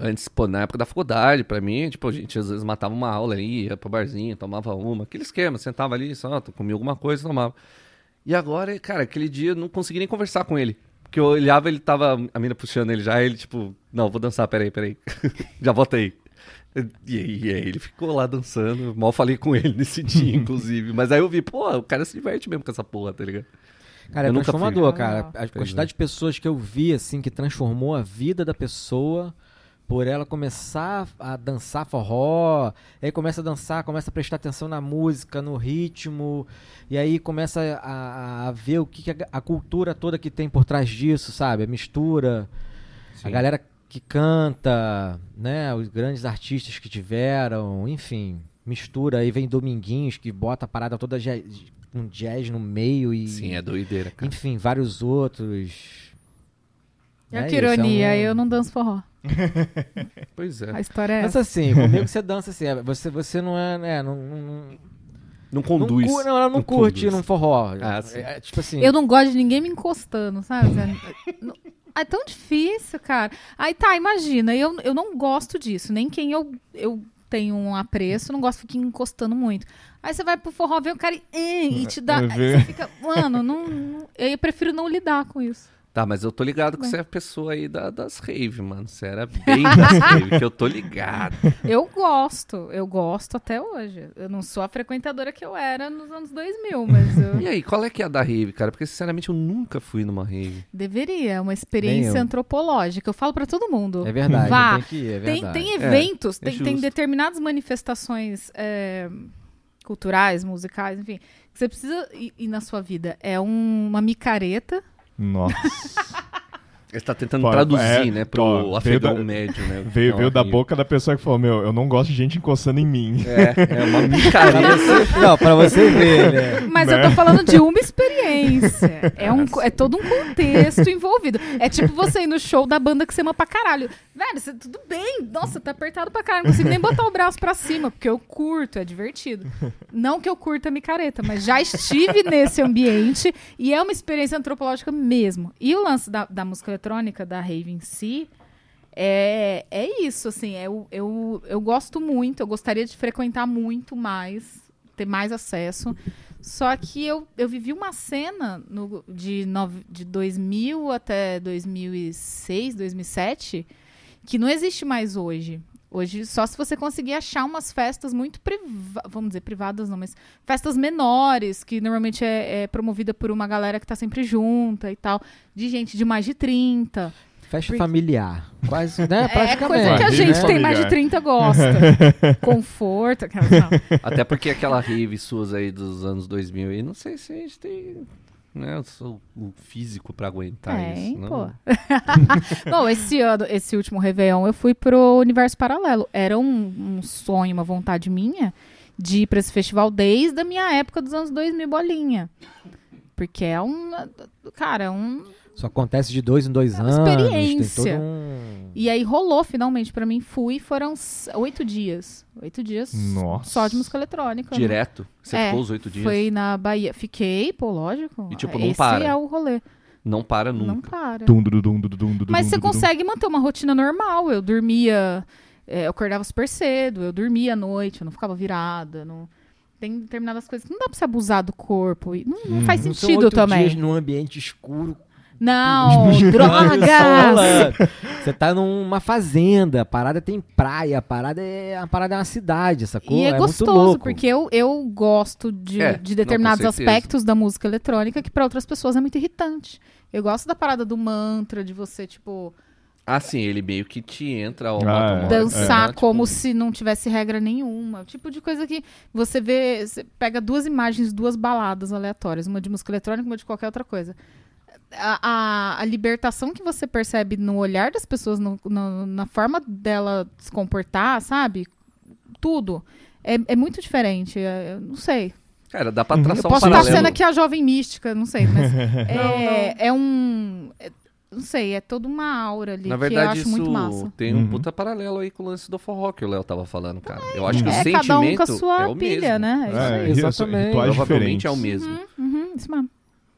Antes, pô, na época da faculdade, pra mim, tipo, a gente às vezes matava uma aula aí, ia pro barzinho, tomava uma, aquele esquema, sentava ali, só comia alguma coisa, tomava. E agora, cara, aquele dia eu não consegui nem conversar com ele. Porque eu olhava, ele tava, a mina puxando ele já, ele tipo, não, vou dançar, peraí, peraí. [LAUGHS] já volta aí. E aí, e aí ele ficou lá dançando, mal falei com ele nesse dia, [LAUGHS] inclusive. Mas aí eu vi, pô, o cara se diverte mesmo com essa porra, tá ligado? Cara, é Eu nunca fui. transformador, Ah, cara. A Pois quantidade é. de pessoas que eu vi, assim, que transformou a vida da pessoa por ela começar a dançar forró, aí começa a dançar, começa a prestar atenção na música, no ritmo, e aí começa a, a ver o que, que a, a cultura toda que tem por trás disso, sabe? A mistura, a Sim. galera que canta, né? Os grandes artistas que tiveram, enfim, mistura. Aí vem Dominguinhos que bota a parada toda jazz, com jazz no meio e Sim, é doideira, cara. enfim, vários outros. É É que isso, é ironia, um- eu não danço forró. [LAUGHS] Pois é. A história é Mas assim, comigo você dança assim. é, Você, você não é, né? Não, não, não, Não conduz. Não, não, ela não, curte conduz. num forró. Ah, sim. É, tipo assim. Eu não gosto de ninguém me encostando, sabe? Não- É tão difícil, cara. Aí tá, imagina, eu, eu não gosto disso. Nem quem eu, eu tenho um apreço, não gosto de ficar encostando muito. Aí você vai pro forró, vê o cara e, e te dá. Você fica, mano, não, não- eu prefiro não lidar com isso. Tá, mas eu tô ligado que você é a pessoa aí da- das rave, mano. Você era bem das [LAUGHS] rave, que eu tô ligado. Eu gosto, eu gosto até hoje. Eu não sou a frequentadora que eu era nos anos 2000, mas eu [LAUGHS] E aí, qual é que é a da rave, cara? Porque, sinceramente, eu nunca fui numa rave. deveria. É uma experiência eu. antropológica. Eu falo pra todo mundo. É verdade, Vá. tem que ir, é Tem, verdade. tem eventos, é tem, tem justo. determinadas manifestações é, culturais, musicais, enfim, que você precisa ir, ir na sua vida. É um- uma micareta. Nossa. [LAUGHS] Ele tá tentando Pô, traduzir, é, né, pro ó, veio afegão da- médio, né? Veio, Não, veio da boca da pessoa que falou: Meu, eu não gosto de gente encostando em mim. É, é uma [LAUGHS] micareta. não, pra você ver, né? [LAUGHS] Mas eu tô falando de uma experiência. [LAUGHS] É, um, é todo um contexto envolvido. É tipo você ir no show da banda que você ama pra caralho. Velho, você, tudo bem. Nossa, tá apertado pra caralho. Não consigo nem botar o braço pra cima, porque eu curto, é divertido. Não que eu curta micareta, mas já estive nesse ambiente e é uma experiência antropológica mesmo. E o lance da, da música eletrônica, da rave em si, é, é isso, assim. Eu, eu, eu gosto muito, eu gostaria de frequentar muito mais, ter mais acesso. Só que eu, eu vivi uma cena no- de, nove- de 2000 até 2006, 2007, que não existe mais hoje. Hoje, só se você conseguir achar umas festas muito privadas, vamos dizer, privadas não, mas festas menores, que normalmente é, é promovida por uma galera que tá sempre junta e tal, de gente de mais de 30. Festa Porque- familiar. Quase, né? [LAUGHS] É Praticamente. coisa que a gente tem mais de familiar. 30 gosta. [LAUGHS] Conforto, não. Até porque aquela rave suas aí dos anos 2000 aí, não sei se a gente tem né, o, o físico pra aguentar Tem, isso. [LAUGHS] não? pô. Bom, esse ano, esse último Réveillon, eu fui pro Universo Paralelo. Era um, um sonho, uma vontade minha de ir pra esse festival desde a minha época dos anos 2000 bolinha. Porque é um. Cara, é um. Só acontece de dois em dois É uma anos. experiência. Tem todo um... E aí rolou finalmente pra mim. Fui, foram oito dias. Oito dias Nossa. só de música eletrônica. Direto? Você É, ficou os oito dias? Foi na Bahia. Fiquei, pô, lógico. E, tipo, não Esse para. é o rolê. Não para Não nunca. para. Dum, dum, dum, dum, dum, dum, Mas você consegue manter uma rotina normal. Eu dormia, é, eu acordava super cedo, eu dormia à noite, eu não ficava virada. Não... Tem determinadas coisas que não dá pra se abusar do corpo. E não, não faz Não são sentido oito também. dias num ambiente escuro. Não, [LAUGHS] drogas! rolando. [LAUGHS] Você tá numa fazenda, a parada tem praia, a parada é, a parada é uma cidade, sacou? E é, muito gostoso, louco. porque eu, eu gosto de, É, de não, determinados certeza. aspectos da música eletrônica que pra outras pessoas é muito irritante. Eu gosto da parada do mantra, de você, tipo, Ah, sim, ele meio que te entra ao Ah, automático, dançar né? como Tipo, se não tivesse regra nenhuma. O tipo de coisa que você vê, você pega duas imagens, duas baladas aleatórias, uma de música eletrônica e uma de qualquer outra coisa. A, a- a libertação que você percebe no olhar das pessoas, no- no- na forma dela se comportar, sabe? Tudo. É, é muito diferente. é- eu não sei. Cara, dá pra Uhum. traçar Eu um posso estar paralelo. sendo aqui a jovem mística, não sei, mas [LAUGHS] é, é um. é- não sei, é toda uma aura ali Na que eu verdade, acho muito isso massa. tem um Uhum. puta paralelo aí com o lance do forró que o Léo tava falando, cara. Eu acho que o É sentimento cada um com a sua é o pilha, mesmo. né? É isso É, aí. isso, Exatamente. Provavelmente diferentes. é o mesmo. Uhum, isso mesmo.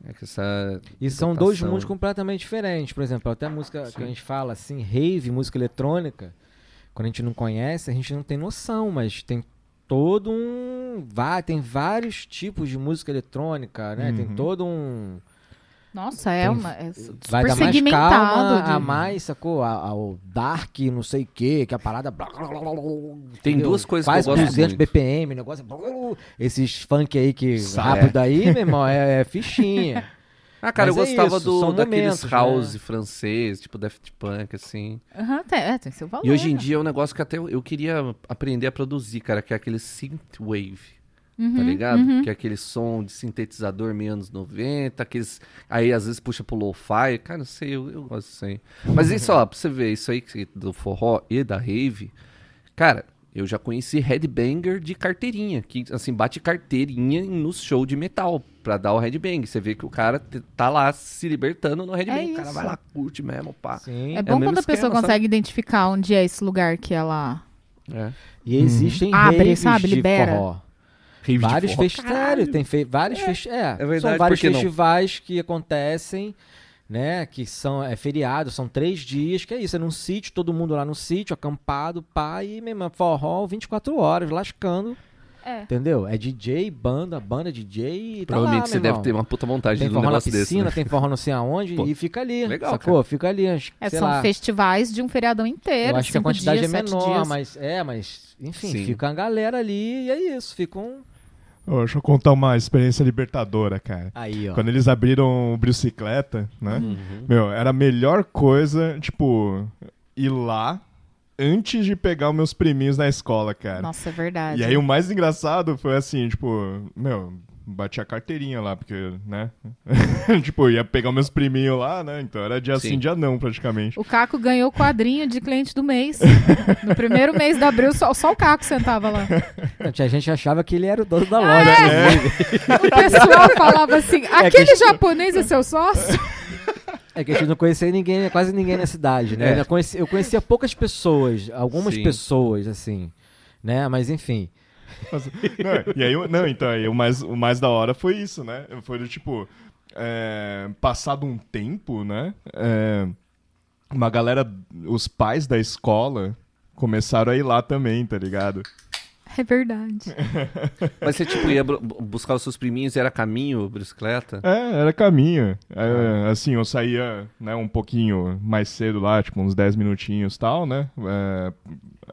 É essa E são dois mundos completamente diferentes. Por exemplo, até a música que a gente fala assim, rave, música eletrônica, quando a gente não conhece, a gente não tem noção, mas tem todo um. Tem vários tipos de música eletrônica, né? Tem Uhum. todo um. Nossa, é Tem- uma. É Vai dar mais calma de- a mais, sacou? A- Ao dark, não sei o que, que a parada. Tem entendeu? duas coisas que Quase eu gosto 200 muito. BPM, negócio. Esses funk aí que Sa- rápido aí, [LAUGHS] meu irmão, é, é fichinha. Ah, cara, Mas eu é gostava isso, do, são daqueles momentos, house né? francês, tipo Daft Punk, assim. Aham, tem, é, tem seu valor. E hoje em né? dia é um negócio que até eu, eu queria aprender a produzir, cara, que é aquele synthwave, Uhum, tá ligado? uhum. Que é aquele som de sintetizador meio anos 90, aqueles... Aí às vezes puxa pro lo-fi, cara, não sei, eu, eu gosto disso aí. Mas isso, ó, pra você ver, isso aí do forró e da rave, cara... Eu já conheci headbanger de carteirinha, que assim, bate carteirinha no show de metal pra dar o headbang. Você vê que o cara tá lá se libertando no headbang. o cara vai lá, curte mesmo, pá. Sim. É bom mesmo quando a pessoa esquema, sabe? consegue identificar onde é esse lugar que ela. É. E existem Abre, raves sabe? de Libera. forró. Vários festivais. Tem fe... vários festi- é, verdade, São vários que não? festivais que acontecem, né? Que são é, feriados, são três dias, que é isso, é num sítio, todo mundo lá no sítio, acampado, pá, e mesmo, forró 24 horas, lascando. É. Entendeu? É DJ, banda, banda DJ e tá Provavelmente lá, você deve ter uma puta vontade Tem de um negócio desse. piscina, né? tem forró não sei aonde Pô, e fica ali. legal, sacou? Fica ali, acho, É, sei são lá. festivais de um feriadão inteiro. Eu acho que a quantidade dias, é menor, mas é, mas enfim, Sim. fica a galera ali e é isso, fica um Deixa eu contar uma experiência libertadora, cara. aí, ó. Quando eles abriram o Bicicleta, né? Uhum. Meu, era a melhor coisa, tipo, ir lá antes de pegar os meus priminhos na escola, cara. Nossa, é verdade. E aí o mais engraçado foi assim, tipo, meu, bati a carteirinha lá, porque, né? [LAUGHS] tipo, ia pegar meus priminhos lá, né? Então era dia Sim. sim, dia não, praticamente. O Caco ganhou o quadrinho de cliente do mês. [LAUGHS] no primeiro mês de abril, só, só o Caco sentava lá. Não, tinha gente achava que ele era o dono da Ah, loja. É, O pessoal falava assim: aquele que- japonês é seu sócio? [LAUGHS] É que a gente não conhecia ninguém, quase ninguém na cidade, né? É. Eu, conhecia, eu conhecia poucas pessoas, algumas Sim. pessoas, assim, né? Mas enfim. Mas- não, e aí, o- não, então, aí o mais, o mais da hora foi isso, né? Foi do tipo, é, passado um tempo, né? é, uma galera, os pais da escola começaram a ir lá também, tá ligado? É verdade. [LAUGHS] Mas você, tipo, ia bu- buscar os seus priminhos e era caminho, bicicleta? É, era caminho. É, assim, eu saía né, um pouquinho mais cedo lá, tipo uns 10 minutinhos e tal, né? É,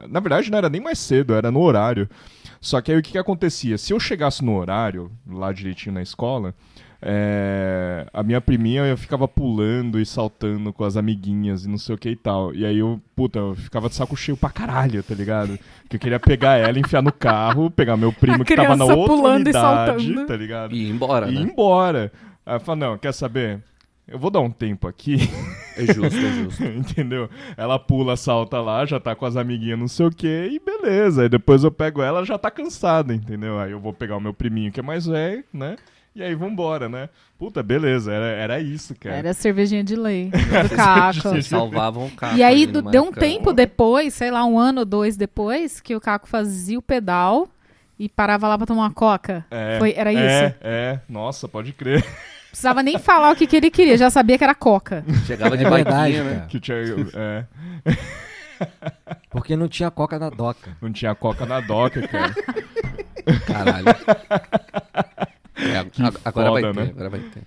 na verdade, não era nem mais cedo, era no horário. Só que aí o que, que acontecia? Se eu chegasse no horário, lá direitinho na escola, é, a minha priminha eu ficava pulando e saltando com as amiguinhas e não sei o que e tal. E aí eu, puta, eu ficava de saco cheio pra caralho, tá ligado? Que eu queria pegar ela, enfiar no carro, pegar meu primo A que tava na outra pulando e unidade, saltando. tá ligado? E ir embora, e ir né? embora. Aí eu falo, não, quer saber? Eu vou dar um tempo aqui, É justo, é justo. [LAUGHS] entendeu? Ela pula, salta lá, já tá com as amiguinhas não sei o que, e beleza. Aí depois eu pego ela, já tá cansada, entendeu? Aí eu vou pegar o meu priminho que é mais velho, né? E aí vambora, né? Puta, beleza, era, era isso, cara. Era a cervejinha de lei [LAUGHS] do Caco. Vocês salvavam o carro. E aí, ali do- deu um tempo depois, sei lá, um ano ou dois depois, que o Caco fazia o pedal e parava lá pra tomar uma coca. É, Foi, era é, isso. É, nossa, pode crer. Precisava nem falar o que, que ele queria, já sabia que era coca. Chegava de É verdade, né? Que tinha, é, Porque não tinha coca na doca. não tinha coca na doca, cara. Caralho. [LAUGHS] É, agora vai foda, ter, né? agora vai ter.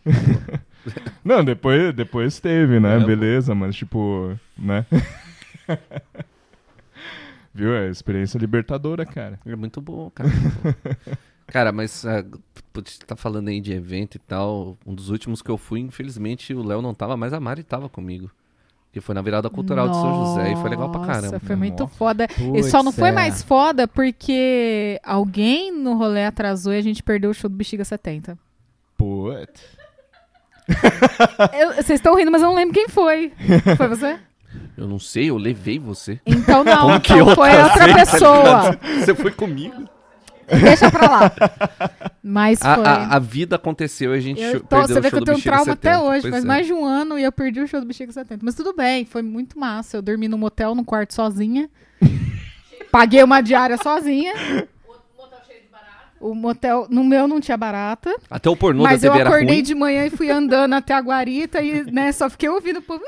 Não, depois, depois teve, né? É, Beleza, mas tipo, né? [LAUGHS] Viu? É experiência libertadora, cara. É muito bom, cara. muito bom. Cara, mas ah, putz, tá falando aí de evento e tal. Um dos últimos que eu fui, infelizmente, o Léo não tava, mas a Mari tava comigo. Que foi na virada cultural de São José e foi legal pra Nossa, caramba. foi muito Nossa. foda. E só não foi é. mais foda porque alguém no rolê atrasou e a gente perdeu o show do Bexiga 70. Putz. Vocês estão rindo, mas eu não lembro quem foi. Foi você? Eu não sei, eu levei você. Então não, então foi outra tá pessoa. Você foi comigo? Deixa pra lá. [LAUGHS] Mas A, foi. a- a vida aconteceu e a gente Eu tô- perdeu você o vê que eu tenho um trauma 70, até hoje. Faz é. mais de um ano e eu perdi o show do Bexiga 70. Mas tudo bem, foi muito massa. Eu dormi no motel, no quarto sozinha. [LAUGHS] Paguei uma diária sozinha. O motel, no meu não tinha barata. Até o pornô mas da eu TV era acordei ruim. de manhã e fui andando até a guarita e né, só fiquei ouvindo o povo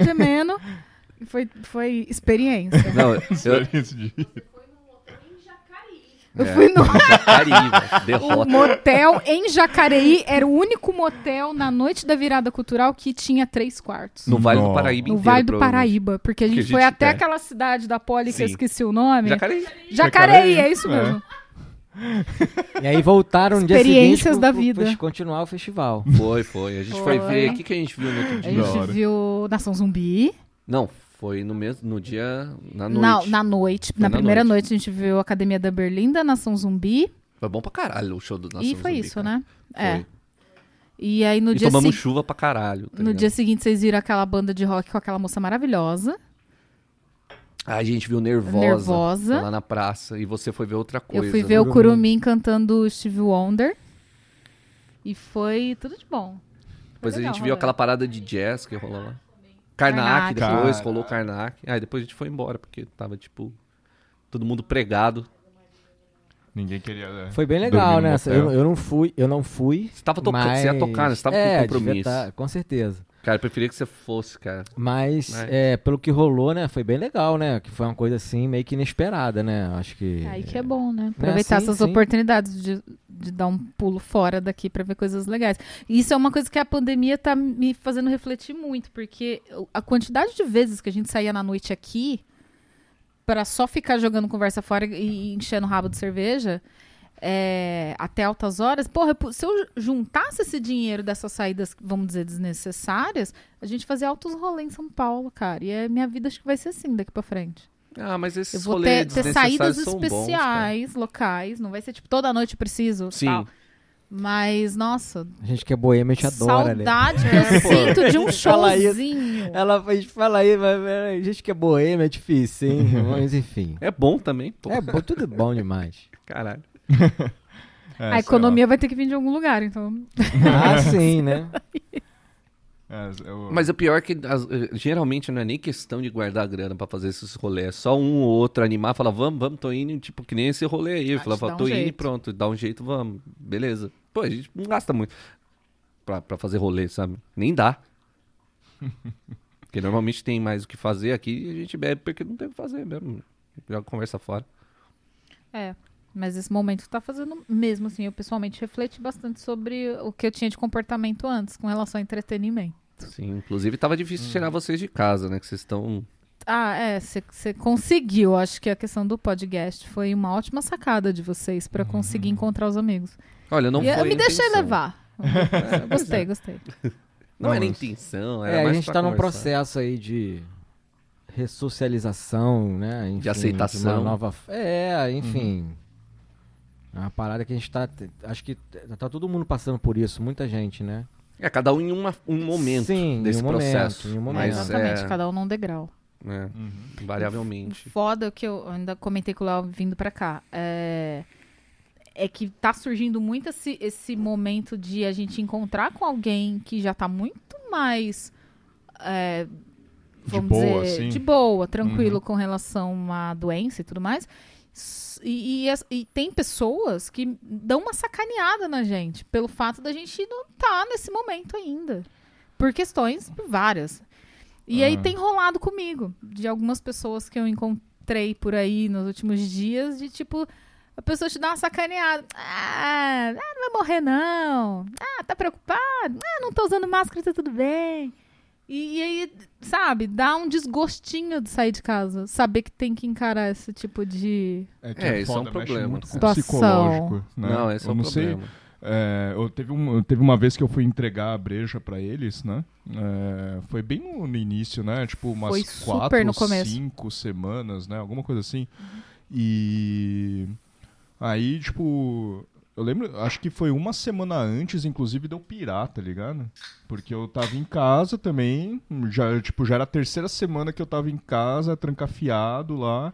gemendo. E Foi, foi experiência. Não, eu, Experiência de- Eu É. fui no Jacareí, [LAUGHS] velho, o derrota. motel em Jacareí. Era o único motel na noite da virada cultural que tinha três quartos. No Vale do Nossa. Paraíba No inteiro, Vale do. Paraíba, porque a gente, a foi gente- até é. aquela cidade da Poli que eu Sim. esqueci o nome. Jacareí. Jacareí, é isso é. mesmo. E aí voltaram no dia seguinte Experiências pro- da vida. pro continuar o festival. Foi, foi. A gente foi, Foi. ver. O que, que a gente viu no outro A dia? Da gente viu Nação Zumbi. Não, foi no mesmo no dia. Na noite. Na, na noite. Foi na na primeira noite. noite. a gente viu a Academia da Berlinda, Nação Zumbi. Foi bom pra caralho o show do Nação e foi Zumbi, isso, cara. né? É. Foi. E aí no e dia tomamos seguinte. chuva pra caralho. tá No ligado? dia seguinte, vocês viram aquela banda de rock com aquela moça maravilhosa. A gente viu Nervosa, Nervosa. lá na praça. E você foi ver outra coisa. Eu fui ver o Curumim. Curumim cantando Steve Wonder. E foi tudo de bom. Foi Depois a legal, gente viu rolê. aquela parada de jazz que rolou lá. Karnak, Karnak. depois, Cara. rolou Karnak. Aí depois a gente foi embora, porque tava, tipo, todo mundo pregado. Ninguém queria. é, Foi bem legal, né? Eu, eu não fui, eu não fui. Você tava tocando, mas... você ia tocar, né? Você tava é, com compromisso. tá, com certeza. Cara, eu preferia que você fosse, cara. Mas, Mas- é, pelo que rolou, né? Foi bem legal, né? Que foi uma coisa assim, meio que inesperada, né? Acho que. Aí que é bom, né? Aproveitar sim, essas sim. oportunidades de, de dar um pulo fora daqui pra ver coisas legais. E isso é uma coisa que a pandemia tá me fazendo refletir muito, porque a quantidade de vezes que a gente saía na noite aqui pra só ficar jogando conversa fora e enchendo o rabo de cerveja é, até altas horas, porra, se eu juntasse esse dinheiro dessas saídas, vamos dizer, desnecessárias, a gente fazia altos rolês em São Paulo, cara. E a minha vida acho que vai ser assim daqui pra frente. Ah, mas Eu esses vou rolês ter, ter saídas são bons, especiais, locais. Não vai ser tipo toda noite eu preciso. Sim. tal. Mas, nossa, A gente que é boêmia, a gente adora, né? saudade que eu [LAUGHS] sinto de um showzinho. Ela fala aí, mas mas a gente que é boêmia é difícil, hein? [LAUGHS] mas enfim. É bom também, pô. É bom, tudo bom demais. Caralho. É, A economia vai ter que vir de algum lugar, então. Ah, [LAUGHS] sim, né? É, Mas o pior é que as- eh, geralmente não é nem questão de guardar grana pra fazer esses rolês. É só um ou outro animar, fala, vamos, vamos, tô indo, tipo, que nem esse rolê aí. Ah, Fala, um tô indo e jeito. pronto, dá um jeito, vamos. Beleza. Pô, a gente não gasta muito pra, pra fazer rolê, sabe? Nem dá. [LAUGHS] Porque normalmente tem mais o que fazer aqui e a gente bebe porque não tem o que fazer mesmo. Joga conversa fora. É. Mas esse momento tá fazendo mesmo, assim, eu pessoalmente refleti bastante sobre o que eu tinha de comportamento antes com relação ao entretenimento. Sim, inclusive tava difícil tirar vocês de casa, né? Que vocês estão. Ah, é, você conseguiu. Acho que a questão do podcast foi uma ótima sacada de vocês pra conseguir encontrar os amigos. Olha, não E eu foi. me a deixei levar. Eu gostei, gostei. Não, [LAUGHS] Não, era intenção, era É, a gente tá num conversar. processo aí de ressocialização, né? Enfim, aceitação. uma nova... É, enfim. É uma parada que a gente tá. Acho que tá todo mundo passando por isso, muita gente, né? É, cada um em uma- um momento Sim, desse em um momento, processo. em um momento. Mas exatamente, é, cada um num degrau. é, Uhum. invariavelmente. Foda que eu ainda comentei com o Léo vindo pra cá. É, é que tá surgindo muito esse, esse momento de a gente encontrar com alguém que já tá muito mais. é, vamos boa, dizer, assim? de boa, tranquilo Uhum. com relação à doença e tudo mais. E, e e tem pessoas que dão uma sacaneada na gente pelo fato da gente não estar nesse momento ainda. Por questões várias. E aí Ah. tem rolado comigo, de algumas pessoas que eu encontrei por aí nos últimos dias, de tipo, a pessoa te dá uma sacaneada. Ah, ah, não vai morrer não. Ah, tá preocupado? Ah, não tô usando máscara, tá tudo bem. E, e aí, sabe, dá um desgostinho de sair de casa. Saber que tem que encarar esse tipo de. É, que É, é, isso é um foda, mexe problema. muito com Situação. psicológico. Né? Não, esse é eu o não sei. problema. É, eu teve, um, teve uma vez que eu fui entregar a breja pra eles, né? É, foi bem no, no início, né? Tipo, umas Foi quatro, no começo. cinco semanas, né? Alguma coisa assim. E aí, tipo, eu lembro, acho que foi uma semana antes, inclusive, de eu pirar, tá ligado? Porque eu tava em casa também, já, tipo, já era a terceira semana que eu tava em casa, trancafiado lá.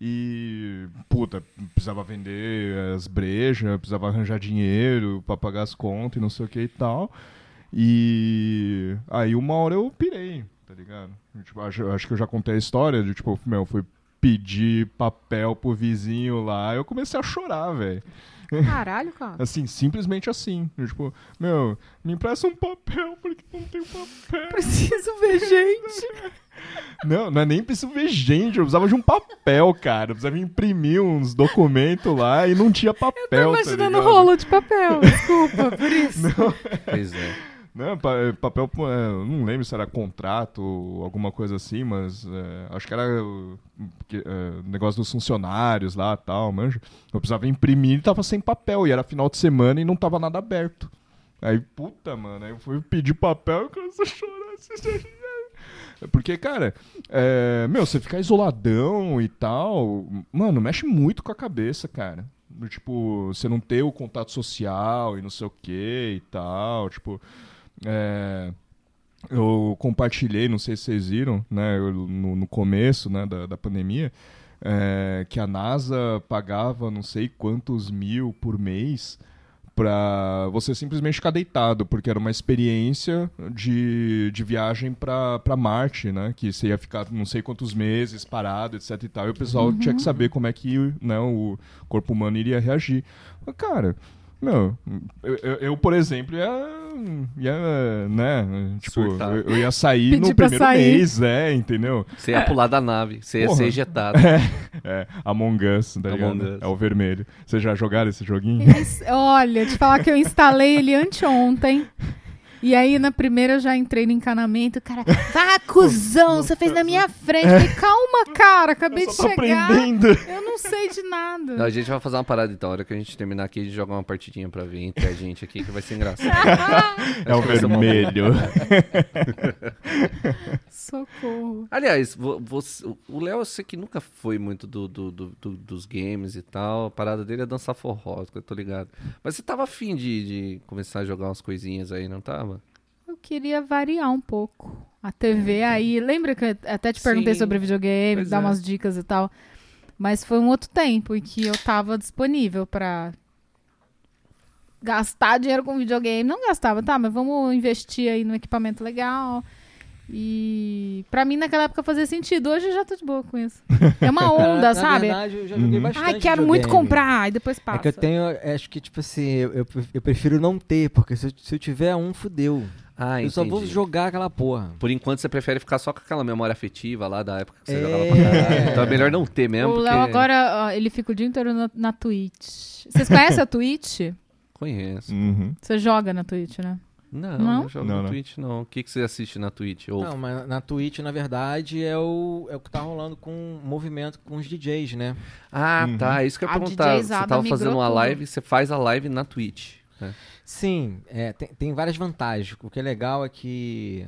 E, puta, precisava vender as brejas, precisava arranjar dinheiro pra pagar as contas e não sei o que e tal. E aí uma hora eu pirei, tá ligado? Tipo, acho, acho que eu já contei a história de, tipo, meu, fui pedir papel pro vizinho lá, eu comecei a chorar, velho. Caralho, cara. [LAUGHS] Assim, simplesmente assim. Eu, Tipo, meu, me empresta um papel porque não tem papel. Preciso ver gente. [LAUGHS] Não, não é nem preciso ver gente, eu precisava de um papel, cara. Eu precisava imprimir uns documentos lá e não tinha papel. Tô imaginando tá ligado? rolo de papel. Desculpa por [LAUGHS] isso. Pois é. Não, é, papel, é, eu não lembro se era contrato ou alguma coisa assim, mas é, acho que era é, negócio dos funcionários lá tal, manja. Eu precisava imprimir e tava sem papel, e era final de semana e não tava nada aberto. Aí, puta, mano, aí eu fui pedir papel e comecei a chorar. assim, [LAUGHS] Porque, cara, é, meu, você ficar isoladão e tal, mano, mexe muito com a cabeça, cara. Tipo, você não ter o contato social e não sei o que e tal, tipo... É, eu compartilhei, não sei se vocês viram, né, eu- no, no começo né, da, da pandemia, é, que a NASA pagava não sei quantos mil por mês para você simplesmente ficar deitado, porque era uma experiência de, de viagem para Marte, né? Que você ia ficar não sei quantos meses parado, etc e tal. E o pessoal tinha que saber como é que né, o corpo humano iria reagir. Mas, cara, meu, eu, eu- eu, por exemplo, ia, ia né? Tipo, eu, eu ia sair Pedir no primeiro sair. mês, é, entendeu? Você ia pular da nave, você ia Porra. ser ejetado. [LAUGHS] É, Among Us, tá Among ligado? Us. É o vermelho. Vocês já jogaram esse joguinho? Olha, te falar que eu instalei ele anteontem. E aí, na primeira, eu já entrei no encanamento. Cara, vá, cuzão, você fez na minha frente. Falei, calma, cara, acabei de chegar. aprendendo. Eu não sei de nada. Não, a gente vai fazer uma parada então. A hora que a gente terminar aqui, a gente joga uma partidinha pra ver entre a gente aqui, que vai ser engraçado. [LAUGHS] É o vermelho. [LAUGHS] Socorro. Aliás, vo- você- o Léo, eu sei que nunca foi muito do, do- do- do- dos games e tal. A parada dele é dançar forró, eu tô ligado. Mas você tava afim de, de começar a jogar umas coisinhas aí, não tava? Queria variar um pouco. A TV aí. Lembra que eu até te perguntei Sim, sobre videogame, pois dar é. umas dicas e tal. Mas foi um outro tempo em que eu tava disponível pra gastar dinheiro com videogame. Não gastava, tá, mas vamos investir aí no equipamento legal. E pra mim naquela época fazia sentido. Hoje eu já tô de boa com isso. É uma [LAUGHS] onda, na sabe? verdade, eu já joguei Uhum. bastante Ai, quero muito comprar, e depois passa. É que eu tenho, acho que, tipo assim, eu, eu, eu prefiro não ter, porque se eu, se eu tiver um, fudeu. Ah, Eu só vou entendi. jogar aquela porra. Por enquanto você prefere ficar só com aquela memória afetiva lá da época que você É. jogava pra caralho. Então é melhor não ter mesmo, o porque... Léo agora, ó, ele fica o dia inteiro na, na Twitch. Vocês conhecem a Twitch? [LAUGHS] Conheço. Uhum. Você joga na Twitch, né? Não, Não? não, jogo Não, na não. Twitch, não. O que, que você assiste na Twitch? Ou... Não, mas na Twitch, na verdade, é o, é o que tá rolando com o movimento com os DJs, né? Ah, Uhum. tá. Isso que eu ia perguntar. Você tava fazendo uma tudo. live, você faz a live na Twitch. Né? Sim, é, tem, tem várias vantagens. O que é legal é que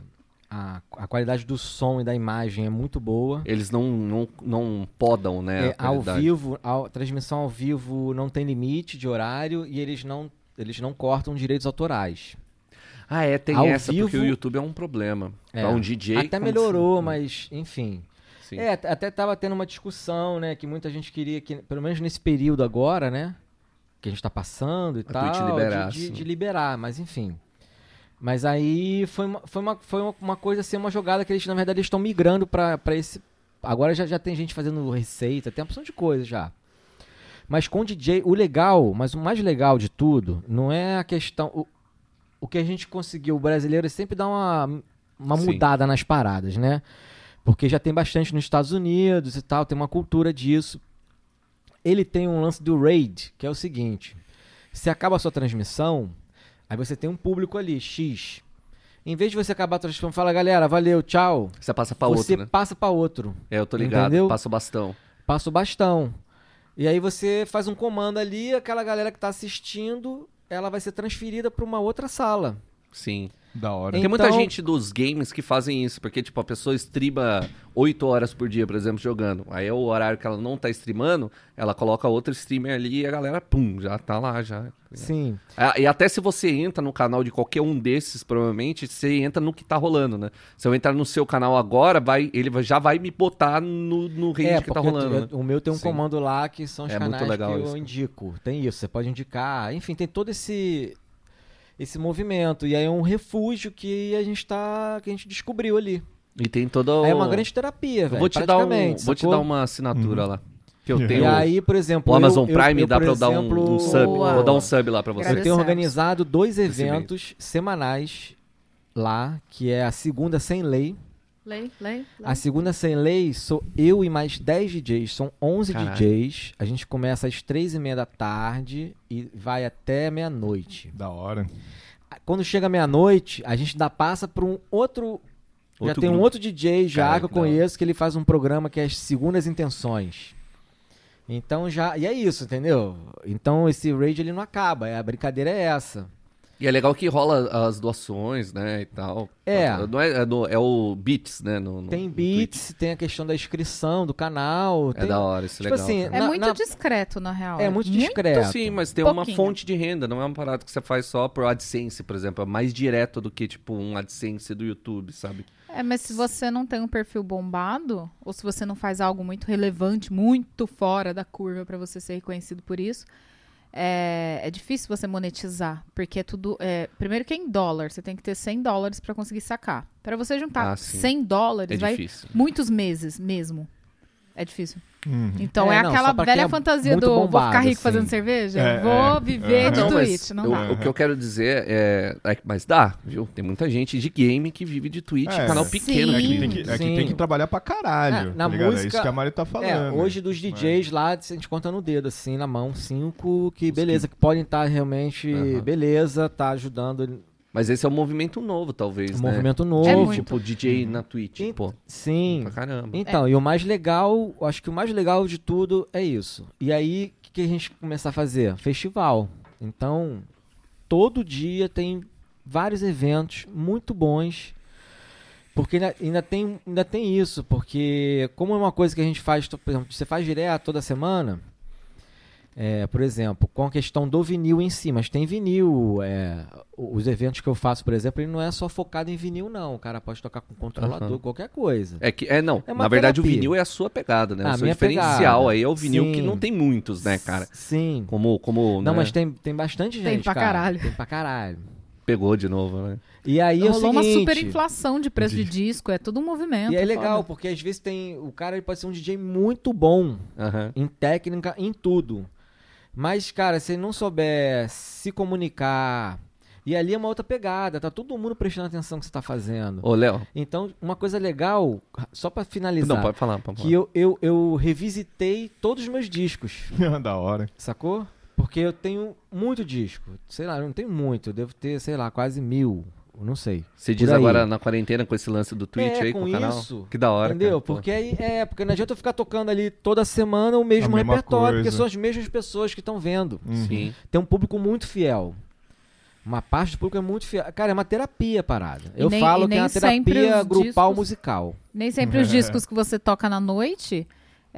a, a qualidade do som e da imagem é muito boa. Eles não, não, não podam, né? É, ao vivo, a transmissão ao vivo não tem limite de horário e eles não, eles não cortam direitos autorais. Ah, é, tem Ao essa, porque o vivo- YouTube é um problema. É. Pra um DJ... Até melhorou, se- mas enfim. Sim. É, at- até tava tendo uma discussão, né? Que muita gente queria que, pelo menos nesse período agora, né? Que a gente tá passando e A tal. Twitch de- liberasse, de, né? de liberar, mas enfim. Mas aí foi uma, foi uma, foi uma, coisa assim, uma jogada que eles, na verdade, estão migrando pra, pra esse. Agora já, já tem gente fazendo receita, tem uma opção de coisa já. Mas com DJ, o legal, mas o mais legal de tudo, não é a questão. O, o que a gente conseguiu, o brasileiro, é sempre dar uma, uma Sim. mudada nas paradas, né? Porque já tem bastante nos Estados Unidos e tal, tem uma cultura disso. Ele tem um lance do raid, que é o seguinte: se acaba a sua transmissão, aí você tem um público ali, X. Em vez de você acabar a transmissão, fala, galera, valeu, tchau. Você passa pra você outro, né? passa pra outro. É, eu tô ligado. Entendeu? Passa o bastão. Passa o bastão. E aí você faz um comando ali, aquela galera que tá assistindo, ela vai ser transferida pra uma outra sala. Sim. Da hora. Em- Tem muita Então- gente dos games que fazem isso, porque, tipo, a pessoa streama 8 horas por dia, por exemplo, jogando. Aí é o horário que ela não tá streamando, ela coloca outro streamer ali e a galera, pum, já tá lá, já. Sim. Ah, E até se você entra no canal de qualquer um desses, provavelmente, você entra no que tá rolando, né? Se eu entrar no seu canal agora, vai, ele já vai me botar no, no range É, que tá rolando. eu- né? o meu tem um Sim. comando lá que são os É muito canais legal que eu isso. indico. Tem isso, você pode indicar. Enfim, tem todo esse esse movimento. E aí é um refúgio que a gente tá. que a gente descobriu ali. E tem todo. Aí é uma grande terapia, Eu velho. vou te dar um, praticamente, vou te dar uma assinatura lá. Que eu E tenho. E aí, por exemplo. o eu- Amazon eu- Prime eu, dá por pra eu dar um, exemplo, um sub. Boa. Vou dar um sub lá pra você. Eu tenho organizado dois eventos semanais lá, que é a segunda sem lei. Lei, lei, lei. A segunda sem lei sou eu e mais 10 DJs, são 11 Caralho. DJs. A gente começa às 3 e meia da tarde e vai até meia-noite. Da hora. Quando chega meia-noite, a gente dá passa para um outro. já Outro tem um grupo. outro DJ já Caralho, que eu conheço que ele faz um programa que é as Segundas Intenções. Então já. E é isso, entendeu? Então esse raid ele não acaba. A brincadeira é essa. E é legal que rola as doações, né, e tal. É. Não é, é, no- é o Beats, né? No, no- Tem beats, tem a questão da inscrição do canal. É tem- da hora, isso é Tipo legal. assim, É na- muito na- discreto, na real. É muito discreto. Sim, mas tem uma Pouquinho. fonte de renda, não é uma parada que você faz só por AdSense, por exemplo. É mais direto do que, tipo, um AdSense do YouTube, sabe? É, mas se você não tem um perfil bombado, ou se você não faz algo muito relevante, muito fora da curva pra você ser reconhecido por isso, é, é difícil você monetizar. Porque é tudo. é, primeiro que é em dólar, você tem que ter 100 dólares pra conseguir sacar. Pra você juntar Ah, sim. 100 dólares, É vai difícil. muitos meses mesmo. É difícil. Uhum. Então é, É, não, aquela velha é fantasia do vou bombado, ficar rico assim. fazendo cerveja? É, vou é. viver de Não, Twitch. Não eu- dá. o que eu quero dizer é, é- Mas dá, viu? Tem muita gente de game que vive de Twitch, É. canal Sim. pequeno. É que tem que, é que Sim. tem que trabalhar pra caralho. É, na tá ligado? É música- isso que a Mari tá falando. É, hoje dos DJs lá, a gente conta no dedo, assim, na mão, cinco que, beleza, que podem estar realmente, Aham. beleza, tá ajudando. Mas esse é um movimento novo, talvez, Um né? movimento novo. É. Tipo, DJ na Twitch, E- pô. Sim. Pra caramba. Então, e o mais legal, eu acho que o mais legal de tudo é isso. E aí, o que, que a gente começar a fazer? Festival. Então, todo dia tem vários eventos muito bons. Porque ainda, ainda tem, ainda tem isso, porque como é uma coisa que a gente faz, por exemplo, você faz direto toda semana, é, por exemplo, com a questão do vinil em si, mas tem vinil, é, os eventos que eu faço, por exemplo, ele não é só focado em vinil, não. O cara pode tocar com controlador, Aham. qualquer coisa. É que, é não, É uma na verdade o terapia. vinil é a sua pegada, né? Ah, o seu minha diferencial pegada. aí é o vinil que Sim. não tem muitos, né, cara? Sim. Como, como, Não, né, mas tem, tem bastante gente. Tem pra cara. caralho. Tem pra caralho. pegou de novo, né? E aí é o Rolou uma seguinte, super inflação de preço de disco, é tudo um movimento. E é legal, foda. porque às vezes tem. O cara ele pode ser um DJ muito bom Aham. em técnica, em tudo. Mas, cara, se ele não souber se comunicar, E ali é uma outra pegada, tá todo mundo prestando atenção no que você tá fazendo. Ô, Léo. Então, uma coisa legal, só pra finalizar, Não, pode falar. Pode que falar. eu, eu, eu revisitei todos os meus discos, [LAUGHS] da hora. sacou? Porque eu tenho muito disco. Sei lá, eu não tenho muito, eu devo ter, sei lá, quase mil. Não sei. Você diz aí. agora na quarentena com esse lance do Twitch É, aí com com o canal? isso, Que da hora. Entendeu? cara. Porque aí é, porque não adianta eu ficar tocando ali toda semana o mesmo A mesma repertório, porque são as mesmas pessoas que estão vendo. Uhum. Sim. Tem um público muito fiel. Uma parte do público é muito fiel. Cara, é uma terapia parada. E eu nem- falo que é uma terapia grupal discos- musical. Nem sempre os [LAUGHS] discos que você toca na noite.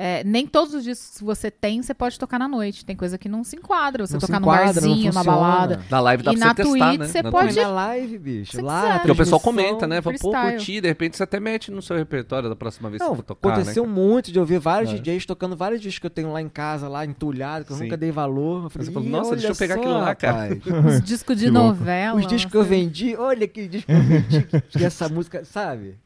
É, nem todos os discos que você tem, você pode tocar na noite. Tem coisa que não se enquadra. Você Não se tocar num enquadra, não barzinho, numa funciona. balada. Na live dá E pra na você testar, Twitch né? você Na pode- na live, bicho. Lá, na Porque o pessoal comenta, né? Fala, pô, curti, de repente você até mete no seu repertório da próxima vez que Não, você for tocar, aconteceu né? muito de ouvir vários É. DJs tocando vários discos que eu tenho lá em casa, lá entulhado, que eu Sim. nunca dei valor. Eu falei, Você falou, "Ih, nossa, deixa eu pegar só, aquilo lá, cara." rapaz. [LAUGHS] Os discos de Que novela. Os discos que eu vendi, olha aquele disco que eu vendi, que essa música, sabe?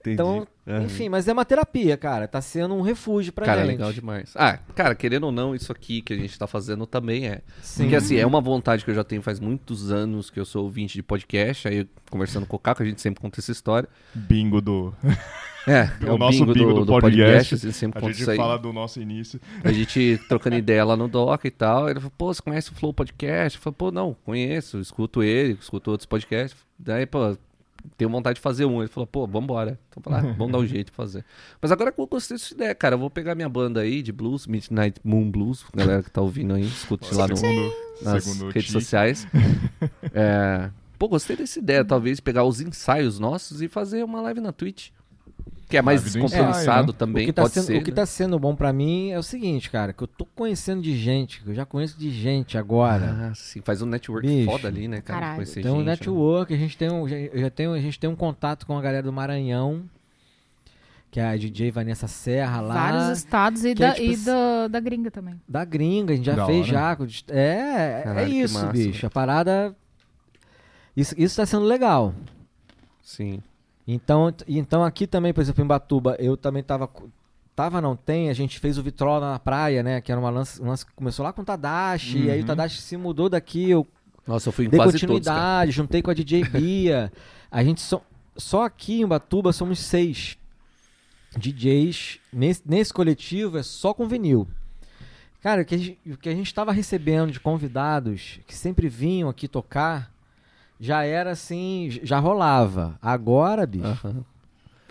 Entendi. Então, Aham. enfim, mas é uma terapia, cara. Tá sendo um refúgio pra Cara, é gente. legal demais. Ah, cara, querendo ou não, isso aqui que a gente tá fazendo também é. Sim. Porque assim, é uma vontade que eu já tenho faz muitos anos que eu sou ouvinte de podcast. Aí, conversando com o Caco, a gente sempre conta essa história. Bingo do. É, [LAUGHS] é O o nosso bingo, bingo do, do do podcast. podcast. A gente sempre A conta gente isso aí. fala do nosso início. A gente trocando ideia lá no Doca e tal. Ele falou, pô, você conhece o Flow Podcast? Eu falei, pô, não, conheço, escuto ele, escuto outros podcasts. Daí, pô, tenho vontade de fazer um. Ele falou, pô, vambora. Então, falei, ah, [LAUGHS] vamos dar um jeito de fazer. Mas agora eu gostei dessa ideia, cara. Eu vou pegar minha banda aí de blues, Midnight Moon Blues. Galera que tá ouvindo aí, escute lá no, segundo, nas segundo redes sociais. [LAUGHS] É, pô, gostei dessa ideia. Talvez pegar os ensaios nossos e fazer uma live na Twitch. Que é mais Live do descompromissado ensaio, né? também, o que, tá pode sendo, ser. o que né? tá sendo bom pra mim é o seguinte, cara, que eu tô conhecendo de gente, que eu já conheço de gente agora. Ah, sim, faz um network Bicho. foda ali, né, cara? Caralho. Tem um gente, né? network, a gente tem um, já, tenho, a gente tem um contato com a galera do Maranhão, que é a DJ Vanessa Serra lá. Vários estados e, é da, tipo e assim- da, da gringa também. Da gringa, a gente já Da fez hora. já. dist- É, Caralho, é isso, massa, bicho. A parada. Isso, isso tá sendo legal. Sim. Então, então aqui também, por exemplo, em Batuba, eu também tava. Tava, não tem, a gente fez o Vitrola na praia, né? Que era uma lance, um lance que começou lá com o Tadashi, e aí o Uhum. Tadashi se mudou daqui, eu Nossa, eu fui em dei quase todos, continuidade, [LAUGHS] juntei com a DJ Bia. a gente só, só aqui em Batuba somos seis DJs. Nesse, nesse coletivo é só com vinil. Cara, o que, a gente, o que a gente tava recebendo de convidados que sempre vinham aqui tocar já era assim, já rolava. Agora, bicho, Aham.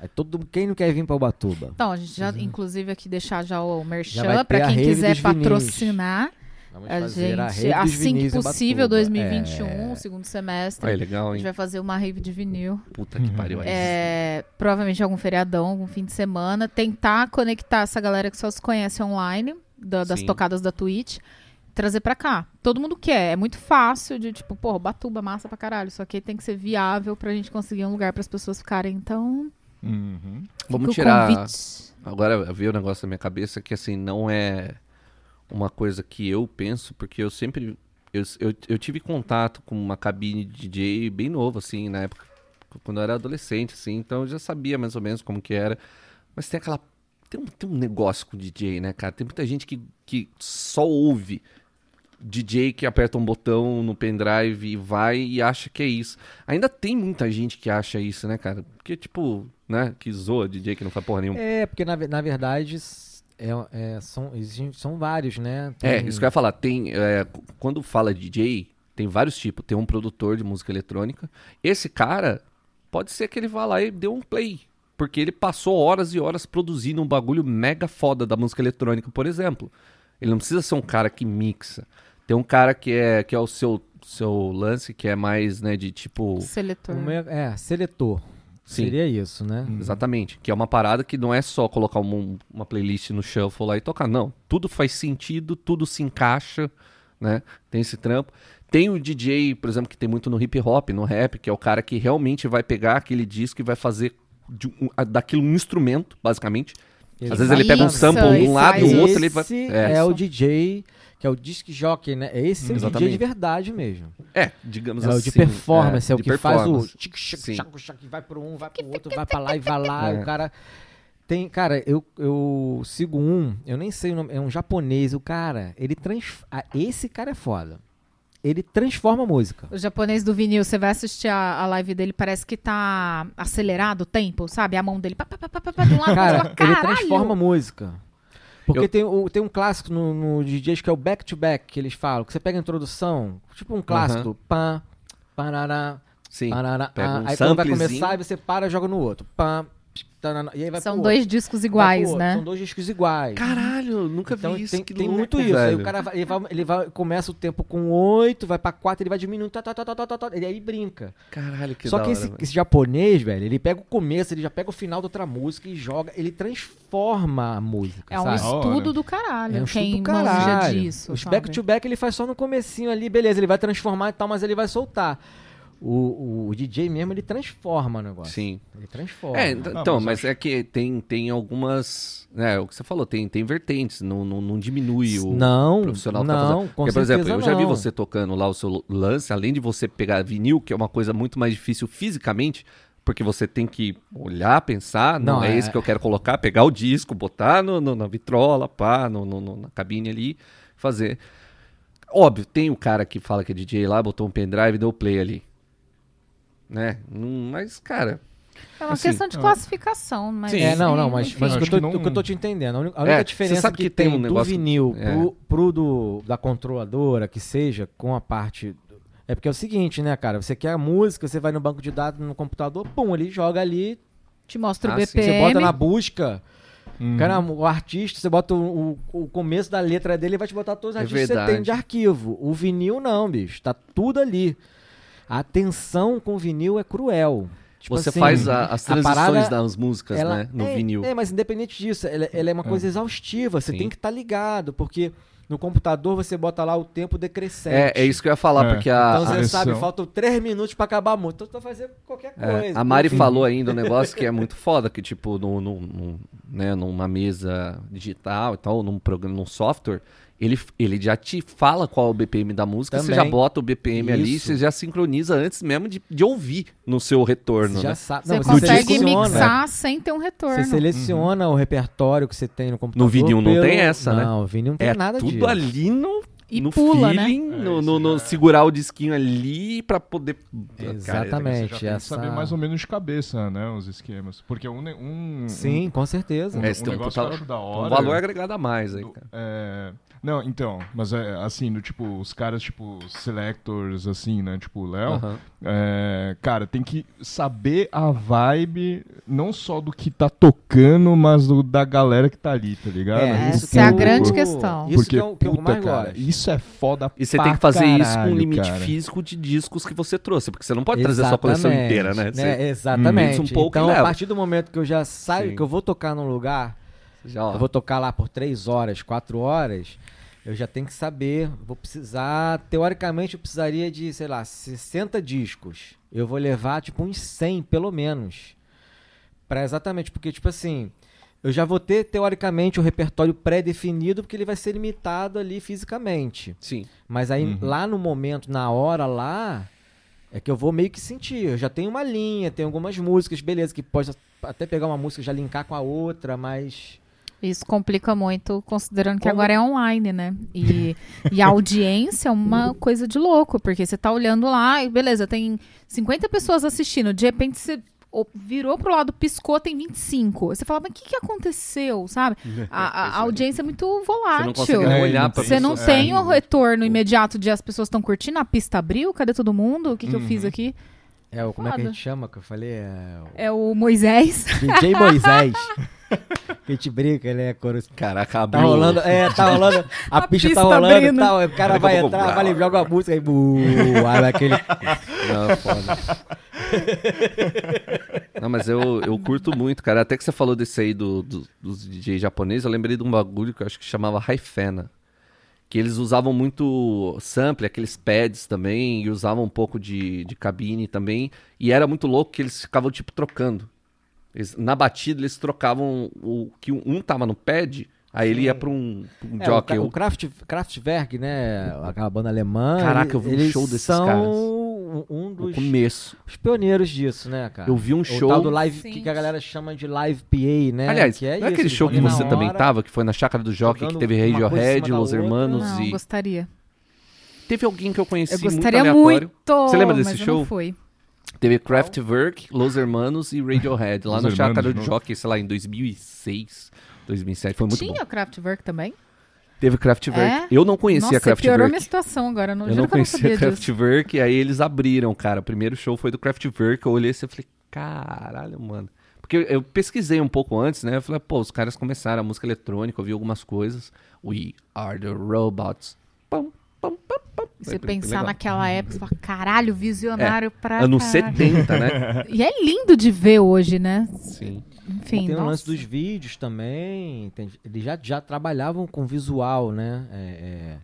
é todo quem não quer vir para Ubatuba? Então, a gente já, inclusive, aqui deixar já o merchan vai ter pra a quem quiser patrocinar. Vamos A fazer gente, rave dos assim que possível, Ubatuba. 2021, É. segundo semestre. Olha, legal, A gente hein? vai fazer uma rave de vinil. Puta que pariu. aí. É, provavelmente algum feriadão, algum fim de semana. Tentar conectar essa galera que só se conhece online, da- das Sim. tocadas da Twitch, trazer pra cá. Todo mundo quer. É muito fácil de, tipo, porra, Batuba, massa pra caralho. Só que tem que ser viável pra gente conseguir um lugar para as pessoas ficarem. Então, Uhum. Vamos o tirar. convite. Agora veio um negócio na minha cabeça que assim, não é uma coisa que eu penso, porque eu sempre. Eu, eu, eu tive contato com uma cabine de DJ bem novo, assim, na época, quando eu era adolescente, assim, então eu já sabia mais ou menos como que era. Mas tem aquela. Tem um, tem um negócio com DJ, né, cara? Tem muita gente que, que só ouve DJ que aperta um botão no pendrive e vai e acha que é isso. Ainda tem muita gente que acha isso, né, cara? Porque, tipo, né, que zoa DJ que não faz porra nenhuma. É, porque na, na verdade é, é, são, são vários, né? É, Tem- isso que eu ia falar. Tem, é, quando fala DJ, tem vários tipos. Tem um produtor de música eletrônica. Esse cara, pode ser que ele vá lá e dê um play. Porque ele passou horas e horas produzindo um bagulho mega foda da música eletrônica, por exemplo. Ele não precisa ser um cara que mixa. Tem um cara que é, que é o seu, seu lance, que é mais, né, de tipo... Seletor. é, seletor. Sim. Seria isso, né? Exatamente. Que é uma parada que não é só colocar um- uma playlist no shuffle lá e tocar. Não. Tudo faz sentido, tudo se encaixa, né? Tem esse trampo. Tem o DJ, por exemplo, que tem muito no hip hop, no rap, que é o cara que realmente vai pegar aquele disco e vai fazer de um- a- daquilo um instrumento, basicamente. Às vezes ele pega um sample de um lado e aí. o outro ele vai. É, é, o DJ, que é o disc jockey, né? Esse é o DJ de verdade mesmo. é, digamos É o assim. de performance, é, o de que faz o tic, chac, vai pro um, vai pro outro, vai pra lá e vai lá. É. O cara. Tem, cara, eu, eu sigo um, eu nem sei o nome, é um japonês, o cara, ele trans. ah, esse cara é foda. ele transforma a música. O japonês do vinil, você vai assistir a, a live dele, parece que tá acelerado o tempo, sabe? A mão dele, pá, pá, pá, pá, pá, de um lado, Cara, ele transforma a música. Porque Eu- tem, o- tem um clássico no, no DJs que é o back-to-back, que eles falam, que você pega a introdução, tipo um clássico, pá, parará, Sim. parará, ah, um aí quando vai começar, aí você para e joga no outro, pá, e vai São dois outro, discos iguais, outro. né? São dois discos iguais. Caralho, nunca Então vi isso. tem, que tem louco, muito isso. Aí o cara vai, ele vai, ele vai- começa o tempo com 8, vai pra 4, ele vai diminuindo, tá, tá, tá, tá, tá, tá, tá, e aí brinca. Caralho, que Só da que hora, esse, esse japonês, velho, ele pega o começo, ele já pega o final da outra música e joga, ele transforma a música, É um sabe? Hora. estudo do caralho. É um Quem estudo do caralho. disso. Os sabe? back-to-back ele faz só no comecinho ali, beleza, ele vai transformar e tal, mas ele vai soltar. O, o DJ mesmo, ele transforma o negócio. Sim. Ele transforma. É, Não, então, mas mas é que tem, tem algumas. É, o que você falou, tem, tem vertentes, não, não, não diminui o não, profissional que tá não, fazendo. com Porque, por exemplo, eu já vi você tocando lá o seu lance, além de você pegar vinil, que é uma coisa muito mais difícil fisicamente, porque você tem que olhar, pensar, não, Não, é, é- isso que eu quero colocar, pegar o disco, botar no, no- na vitrola, pá, no, no- no- na cabine ali, fazer. Óbvio, tem o cara que fala que é DJ lá, botou um pendrive e deu play ali. Né? Não- mas, cara. É uma Assim, questão de é. classificação, mas. Sim. É, não, não, mas, mas o, que eu tô, que não- o que eu tô te entendendo, a única, a única É, diferença que, que tem, tem um do negócio- vinil é. pro, pro do, da controladora, que seja, com a parte... do- É porque é o seguinte, né, cara? Você quer a música, você vai no banco de dados, no computador, pum, ele joga ali, Te mostra o Ah. BPM. você bota na busca... Uhum. Cara, o artista, você bota o, o, o começo da letra dele e vai te botar todos os É artistas que você verdade. tem de arquivo. O vinil não, bicho. Tá tudo ali. A atenção com o vinil é cruel. Tipo você assim, faz a- as a transições parada, das músicas, ela- né? No é, vinil. É, mas independente disso, ela, ela é uma coisa exaustiva. Você Sim. tem que estar ligado, porque no computador você bota lá o tempo decrescente. É, é isso que eu ia falar, É. porque a, Então a- você direção. sabe, faltam três minutos pra acabar a música. Então você vai fazer qualquer é, coisa. a Mari Enfim. falou ainda um negócio que é muito foda, que tipo, no, no- no- né, numa mesa digital e tal, num programa, num software, ele, ele já te fala qual é o BPM da música, você Também. já bota o BPM ali, Isso. você já sincroniza antes mesmo de, de ouvir no seu retorno, Você já né? sabe. Você Não, consegue seleciona. mixar sem ter um retorno. Você seleciona o repertório que você tem no computador. vinil não pelo- tem essa, né? Não, o vinil não tem É nada tudo disso. ali no, E no pula, né? feeling, É, no, no- no já é. segurar o disquinho ali pra poder... Exatamente. Você já tem que essa... saber mais ou menos de cabeça, né, os esquemas. Porque um... um Sim, com certeza. Um, É, esse um tem um negócio puta- que eu acho da Um hora... valor agregado a mais aí, cara. é, não, então, mas é assim, do tipo, os caras, tipo, selectors, assim, né? Tipo, o Léo, é, cara, tem que saber a vibe, não só do que tá tocando, mas do, da galera que tá ali, tá ligado? É, Essa isso é a que grande o- questão. Isso Porque, que é o que eu puta, mais cara, gosto. isso é foda E você pra tem que fazer isso com caralho, um limite cara. físico de discos que você trouxe, porque você não pode trazer a sua coleção inteira, né? Você Exatamente. um pouco e então, a partir do momento que eu já saio, Sim. que eu vou tocar num lugar, já, ó, eu vou tocar lá por três horas, quatro horas, eu já tenho que saber, vou precisar, teoricamente eu precisaria de, sei lá, 60 discos. Eu vou levar, tipo, uns 100, pelo menos. Pra exatamente, porque, tipo assim, eu já vou ter, teoricamente, o repertório pré-definido, porque ele vai ser limitado ali fisicamente. Sim. Mas aí, Uhum. lá no momento, na hora lá, é que eu vou meio que sentir. Eu já tenho uma linha, tem algumas músicas, beleza, que pode até pegar uma música e já linkar com a outra, mas. Isso complica muito, considerando que Como- agora é online, né? E, [LAUGHS] e a audiência é uma coisa de louco, porque você tá olhando lá e beleza, tem 50 pessoas assistindo, de repente você o- virou pro lado, piscou, tem 25. Você fala, mas o que, que aconteceu, sabe? [LAUGHS] A, a- a audiência é muito Você não volátil. consegue É, olhar pra Você não tem É. o retorno imediato de as pessoas estão curtindo, a pista abriu, cadê todo mundo? O que, que eu Uhum. fiz aqui? É, o, como é que a gente chama que eu falei? É. o É o Moisés. DJ Moisés. [LAUGHS] que a gente brinca, né, Coro? Caraca, Tá abriu. rolando, é, tá rolando, a, A pista, pista tá rolando e tal, o cara vai entrar, vai ali, joga a música aí, bu, aí vai aquele... Não, foda. Não, mas eu, eu curto muito, cara. Até que você falou desse aí do, do- dos DJ japoneses, eu lembrei de um bagulho que eu acho que chamava Haifena. Que eles usavam muito sample, aqueles pads também, e usavam um pouco de, de cabine também. E era muito louco que eles ficavam, tipo, trocando. Eles- na batida, eles trocavam o que um, tava no pad, aí ele ia pra um, pra um É, jockey. o, o Kraft, Kraftwerk, né, aquela banda alemã... Caraca, eu vi um show desses são caras. Um dos começo. os pioneiros disso, né, cara? Eu vi um O show. tal do live, Sim. que, que a galera chama de live PA, né? Aliás, que é não é aquele show que você na também hora, tava, que foi na chácara do Jockey, que teve Radiohead, Los. Hermanos Não, e. gostaria. teve alguém que eu conheci Eu muito gostaria aleatório. muito. Você lembra desse mas eu show? não fui. Teve Kraftwerk, Los Hermanos e Radiohead. Lá Los Hermanos Chácara do. Jockey, sei lá, em 2006, 2007. Foi muito Tinha bom. o Kraftwerk também? Teve Kraftwerk. É? Eu não conhecia Nossa, piorou Kraftwerk. minha situação agora. Não, Eu não que eu não conhecia. Kraftwerk, e aí eles abriram, cara. O primeiro show foi do Kraftwerk. Eu olhei assim e falei, caralho, mano. Porque eu- eu pesquisei um pouco antes, né? Eu falei, pô, os caras começaram a música eletrônica, eu vi algumas coisas. We are the robots. Pam, pam, pam, pam. Você Falei, pensar legal. naquela época, você fala, caralho, visionário pra Anos caralho. 70, né? [LAUGHS] E é lindo de ver hoje, né? Sim. Enfim, Tem o lance nossa. dos vídeos também. tem- eles já, já trabalhavam com visual, né? É, é,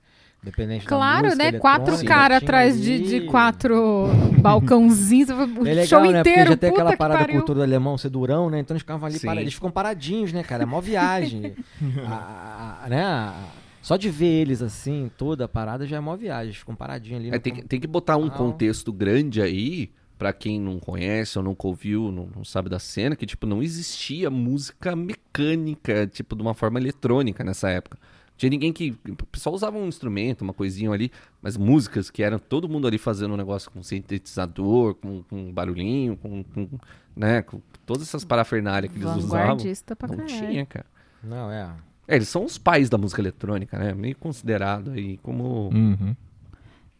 dependente da Claro, música né? Quatro caras atrás de, de quatro [LAUGHS] balcãozinhos. O É legal, show né? Porque inteiro, já tem aquela que parada pariu. cultura do alemão ser durão, né? Então eles ficavam ali, para- eles ficam paradinhos, né, cara? É mó viagem. [LAUGHS] A- a- né? a- Só de ver eles assim, toda a parada já é mó viagem. Eles ficam paradinhos ali. É, no tem, que- com- tem que botar um Ah, contexto grande aí, pra quem não conhece ou nunca ouviu, não, não sabe da cena, que, tipo, não existia música mecânica, tipo, de uma forma eletrônica nessa época. Tinha ninguém que. O pessoal usava um instrumento, uma coisinha ali, mas músicas que eram todo mundo ali fazendo um negócio com sintetizador, com, com barulhinho, com, com, né, com todas essas parafernálias que eles usavam. Pra Não caralho. tinha, cara. Não, é. É, eles são os pais da música eletrônica, né? Meio considerado aí como. Uhum.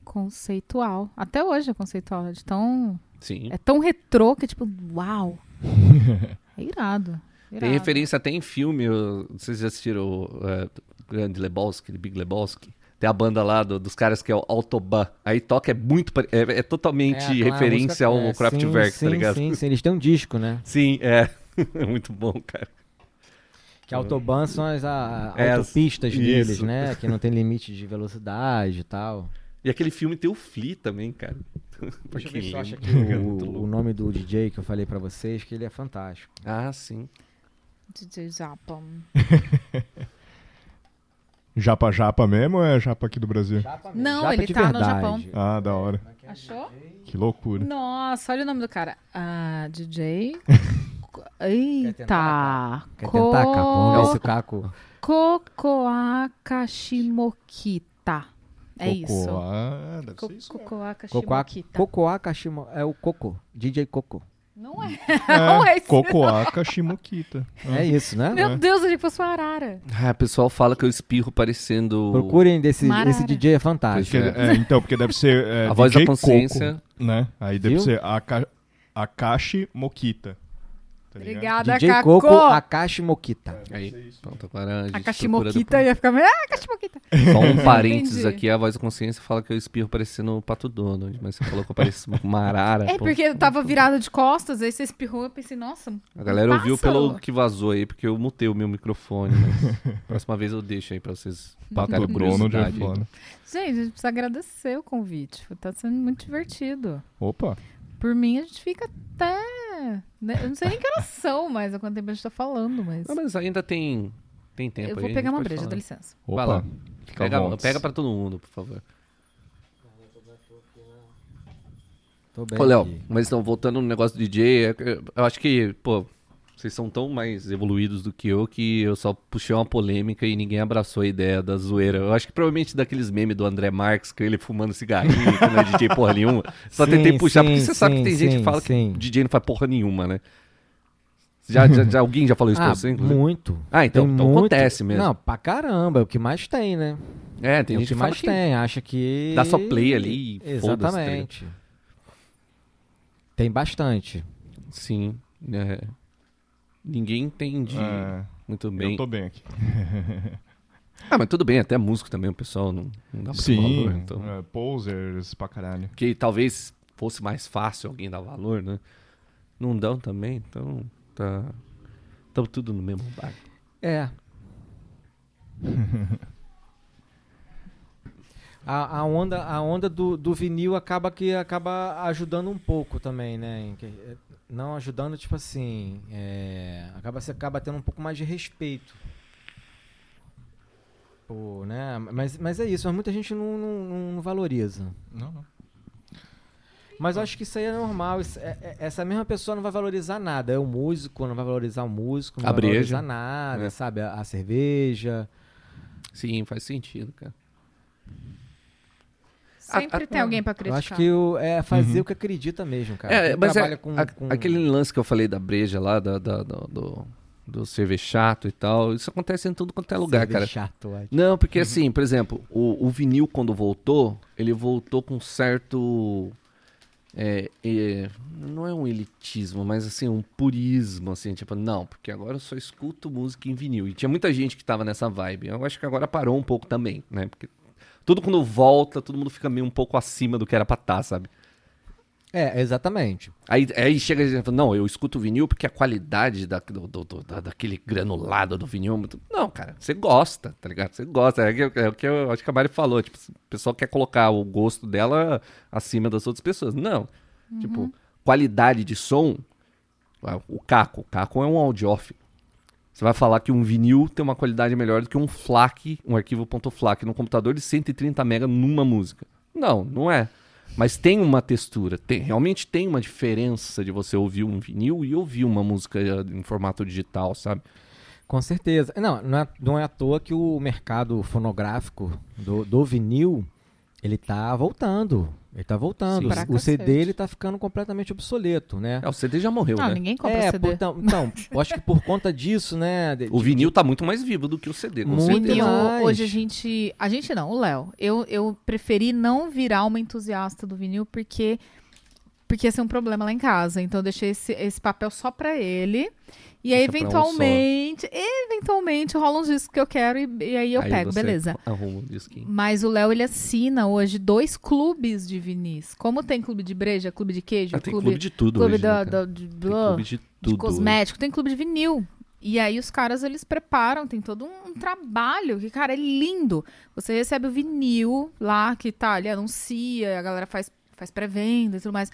Conceitual. Até hoje é conceitual. É, de tão, Sim. é tão retrô que, tipo, uau. [LAUGHS] É irado. Tem irado. referência até em filme, eu- vocês já assistiram o é, Grande Lebowski, Big Lebowski? Tem a banda lá do- dos caras que é o Autobahn. Aí toca, é muito. É, é totalmente É, referência música- ao é, Kraftwerk, sim, tá ligado? Sim, sim, eles têm um disco, né? Sim, é. [LAUGHS] É muito bom, cara. Que Autobahn são as a- É, as- autopistas isso. deles, né? Que não tem limite de velocidade e tal. E aquele filme tem o Flea também, cara. [LAUGHS] Deixa eu ver se eu acho aqui o, o nome do DJ que eu falei pra vocês, que ele é fantástico. Ah, sim. DJ Zappa. [LAUGHS] Japa Japa mesmo ou é Japa aqui do Brasil? Não, Japa ele tá no verdade. Japão. Ah, da hora. Achou? Que loucura. Nossa, olha o nome do cara. Ah, DJ. [LAUGHS] Eita! Quer tentar, Caco? Vamos ver se o Caco... Kokoa Kashimokita. É isso. Ah, deve Co- ser isso. Kashimokita. Kashimo... É o Coco. DJ Coco. Não é. Não é É, [LAUGHS] esse. Cocoaca Shimokita. [LAUGHS] É isso, né? Meu Deus, eu achei que fosse uma arara. Ah, o pessoal fala que eu espirro parecendo. Procurem desse esse DJ é Porque, fantástico. é, então, porque deve ser é, A voz da DJ consciência. Coco, né? Aí deve Viu? ser Aka, Akashi Mokita. Tá? Obrigada, DJ Kako. Coco Akashi Mokita. Aí, pronto, agora a gente A procura Kashimokita ia ficar meio. Ah, Kashimokita. depois. Só um [LAUGHS] parênteses Entendi. aqui, a voz da consciência fala que eu espirro parecendo o Pato Donald, mas você falou que eu pareço [LAUGHS] uma arara. É pô. porque eu tava virado de costas, aí você espirrou, eu pensei, nossa. A galera um ouviu pelo que vazou aí, porque eu mutei o meu microfone. Mas [LAUGHS] próxima vez eu deixo aí pra vocês Donald é curiosidade aí. foda. Gente, a gente precisa agradecer o convite. Tá sendo muito divertido. Opa. Por mim, a gente fica até. Né, Eu não sei nem que horas são, mas há quanto tempo a gente tá falando, mas. Não, mas ainda tem, tem tempo eu aí, vou a pegar uma breja, falar. dá licença. Vai Opa. lá. Fica Pega, pega pra todo mundo, por favor. Tô bem Ô, Léo, aqui. mas então, voltando no negócio do DJ, é- é- eu acho que, pô, vocês são tão mais evoluídos do que eu que eu só puxei uma polêmica e ninguém abraçou a ideia da zoeira. Eu acho que provavelmente daqueles memes do André Marques, que ele fumando cigarrinho, que não é DJ porra nenhuma. Só Sim, tentei puxar, sim, porque você sabe que sim, tem gente sim, que fala sim. que DJ não faz porra nenhuma, né? Já, já, já- alguém já falou isso Ah, pra você, inclusive? muito. Ah, então, então muito- acontece mesmo. Não, pra caramba, é o que mais tem, né? é, tem o gente que mais que tem, acha que... dá só play ali e tá? Exatamente. Tem bastante. Sim, é. Ninguém entende É, muito bem. eu tô bem aqui. [LAUGHS] Ah, mas tudo bem, até músico também, o pessoal não, não dá muito Sim, valor. Então... é, posers pra caralho. Que talvez fosse mais fácil alguém dar valor, né? Não dão também, então tá. Estamos tudo no mesmo barco. É. [LAUGHS] A, a onda, a onda do, do vinil acaba que acaba ajudando um pouco também, né? Não ajudando, tipo assim, é, acaba você acaba tendo um pouco mais de respeito. Pô, né? Mas, mas é isso, mas muita gente não, não, não valoriza. Não, não. Mas eu acho que isso aí é normal. isso- é- é- essa mesma pessoa não vai valorizar nada. É o músico, não vai valorizar o músico, não A vai breja. valorizar nada, É. sabe? A, a cerveja. Sim, faz sentido, cara. Sempre a- tem alguém pra Eu criticar. acho que o- é fazer Uhum. o que acredita mesmo, cara. É, Quem mas é, trabalha com, a- com- aquele lance que eu falei da breja lá, da, da- do, do, do cerveja chato e tal, isso acontece em tudo quanto é lugar, Cerveja cara. chato, ótimo. Não, porque assim, por exemplo, o, o vinil quando voltou, ele voltou com certo. é, é, não é um elitismo, mas assim, um purismo, assim, tipo, não, porque agora eu só escuto música em vinil. E tinha muita gente que tava nessa vibe. Eu acho que agora parou um pouco também, né? Porque tudo quando volta, todo mundo fica meio um pouco acima do que era pra estar, sabe? É, exatamente. Aí, aí chega e fala, não, eu escuto vinil porque a qualidade da, do, do- do- da- daquele granulado do vinil é muito... Não, cara, você gosta, tá ligado? Você gosta. É, o que- é o que eu acho que a Mari falou. Tipo, o pessoal quer colocar o gosto dela acima das outras pessoas. Não. Tipo, qualidade de som... ah, O Caco. O Caco é um audiófilo. Você vai falar que um vinil tem uma qualidade melhor do que um FLAC, um arquivo .FLAC no computador de 130 MB numa música. Não, não é. Mas tem uma textura, tem, realmente tem uma diferença de você ouvir um vinil e ouvir uma música eh, em formato digital, sabe? Com certeza. Não, não é, não é à toa que o mercado fonográfico do, do vinil, ele tá voltando. Ele tá voltando. Sim. O- CD ele tá ficando completamente obsoleto, né? É, o CD já morreu, Não, né? ninguém compra é, CD. por- então, então, eu acho que por conta disso, né? de- O vinil tá muito mais vivo do que o CD, com Muito certeza. Vinil, mais. hoje a gente. A gente não, o Léo. Eu, eu preferi não virar uma entusiasta do vinil porque. Porque esse é um problema lá em casa. Então eu deixei esse, esse papel só pra ele. E aí, pra um eventualmente. eventualmente rola uns discos que eu quero e, e aí eu Aí pego, beleza. Arruma um disquinho. Mas o Léo, ele assina hoje dois clubes de vinis. Como tem clube de breja, clube de queijo, Ah, tem clube, clube de tudo clube hoje, né, de, Tem blá, clube de de tudo. cosmético, tem clube de vinil. E aí os caras, eles preparam, tem todo um trabalho que, cara, é lindo. Você recebe o vinil lá, que tá, ele anuncia, a galera faz, faz pré-venda e tudo mais.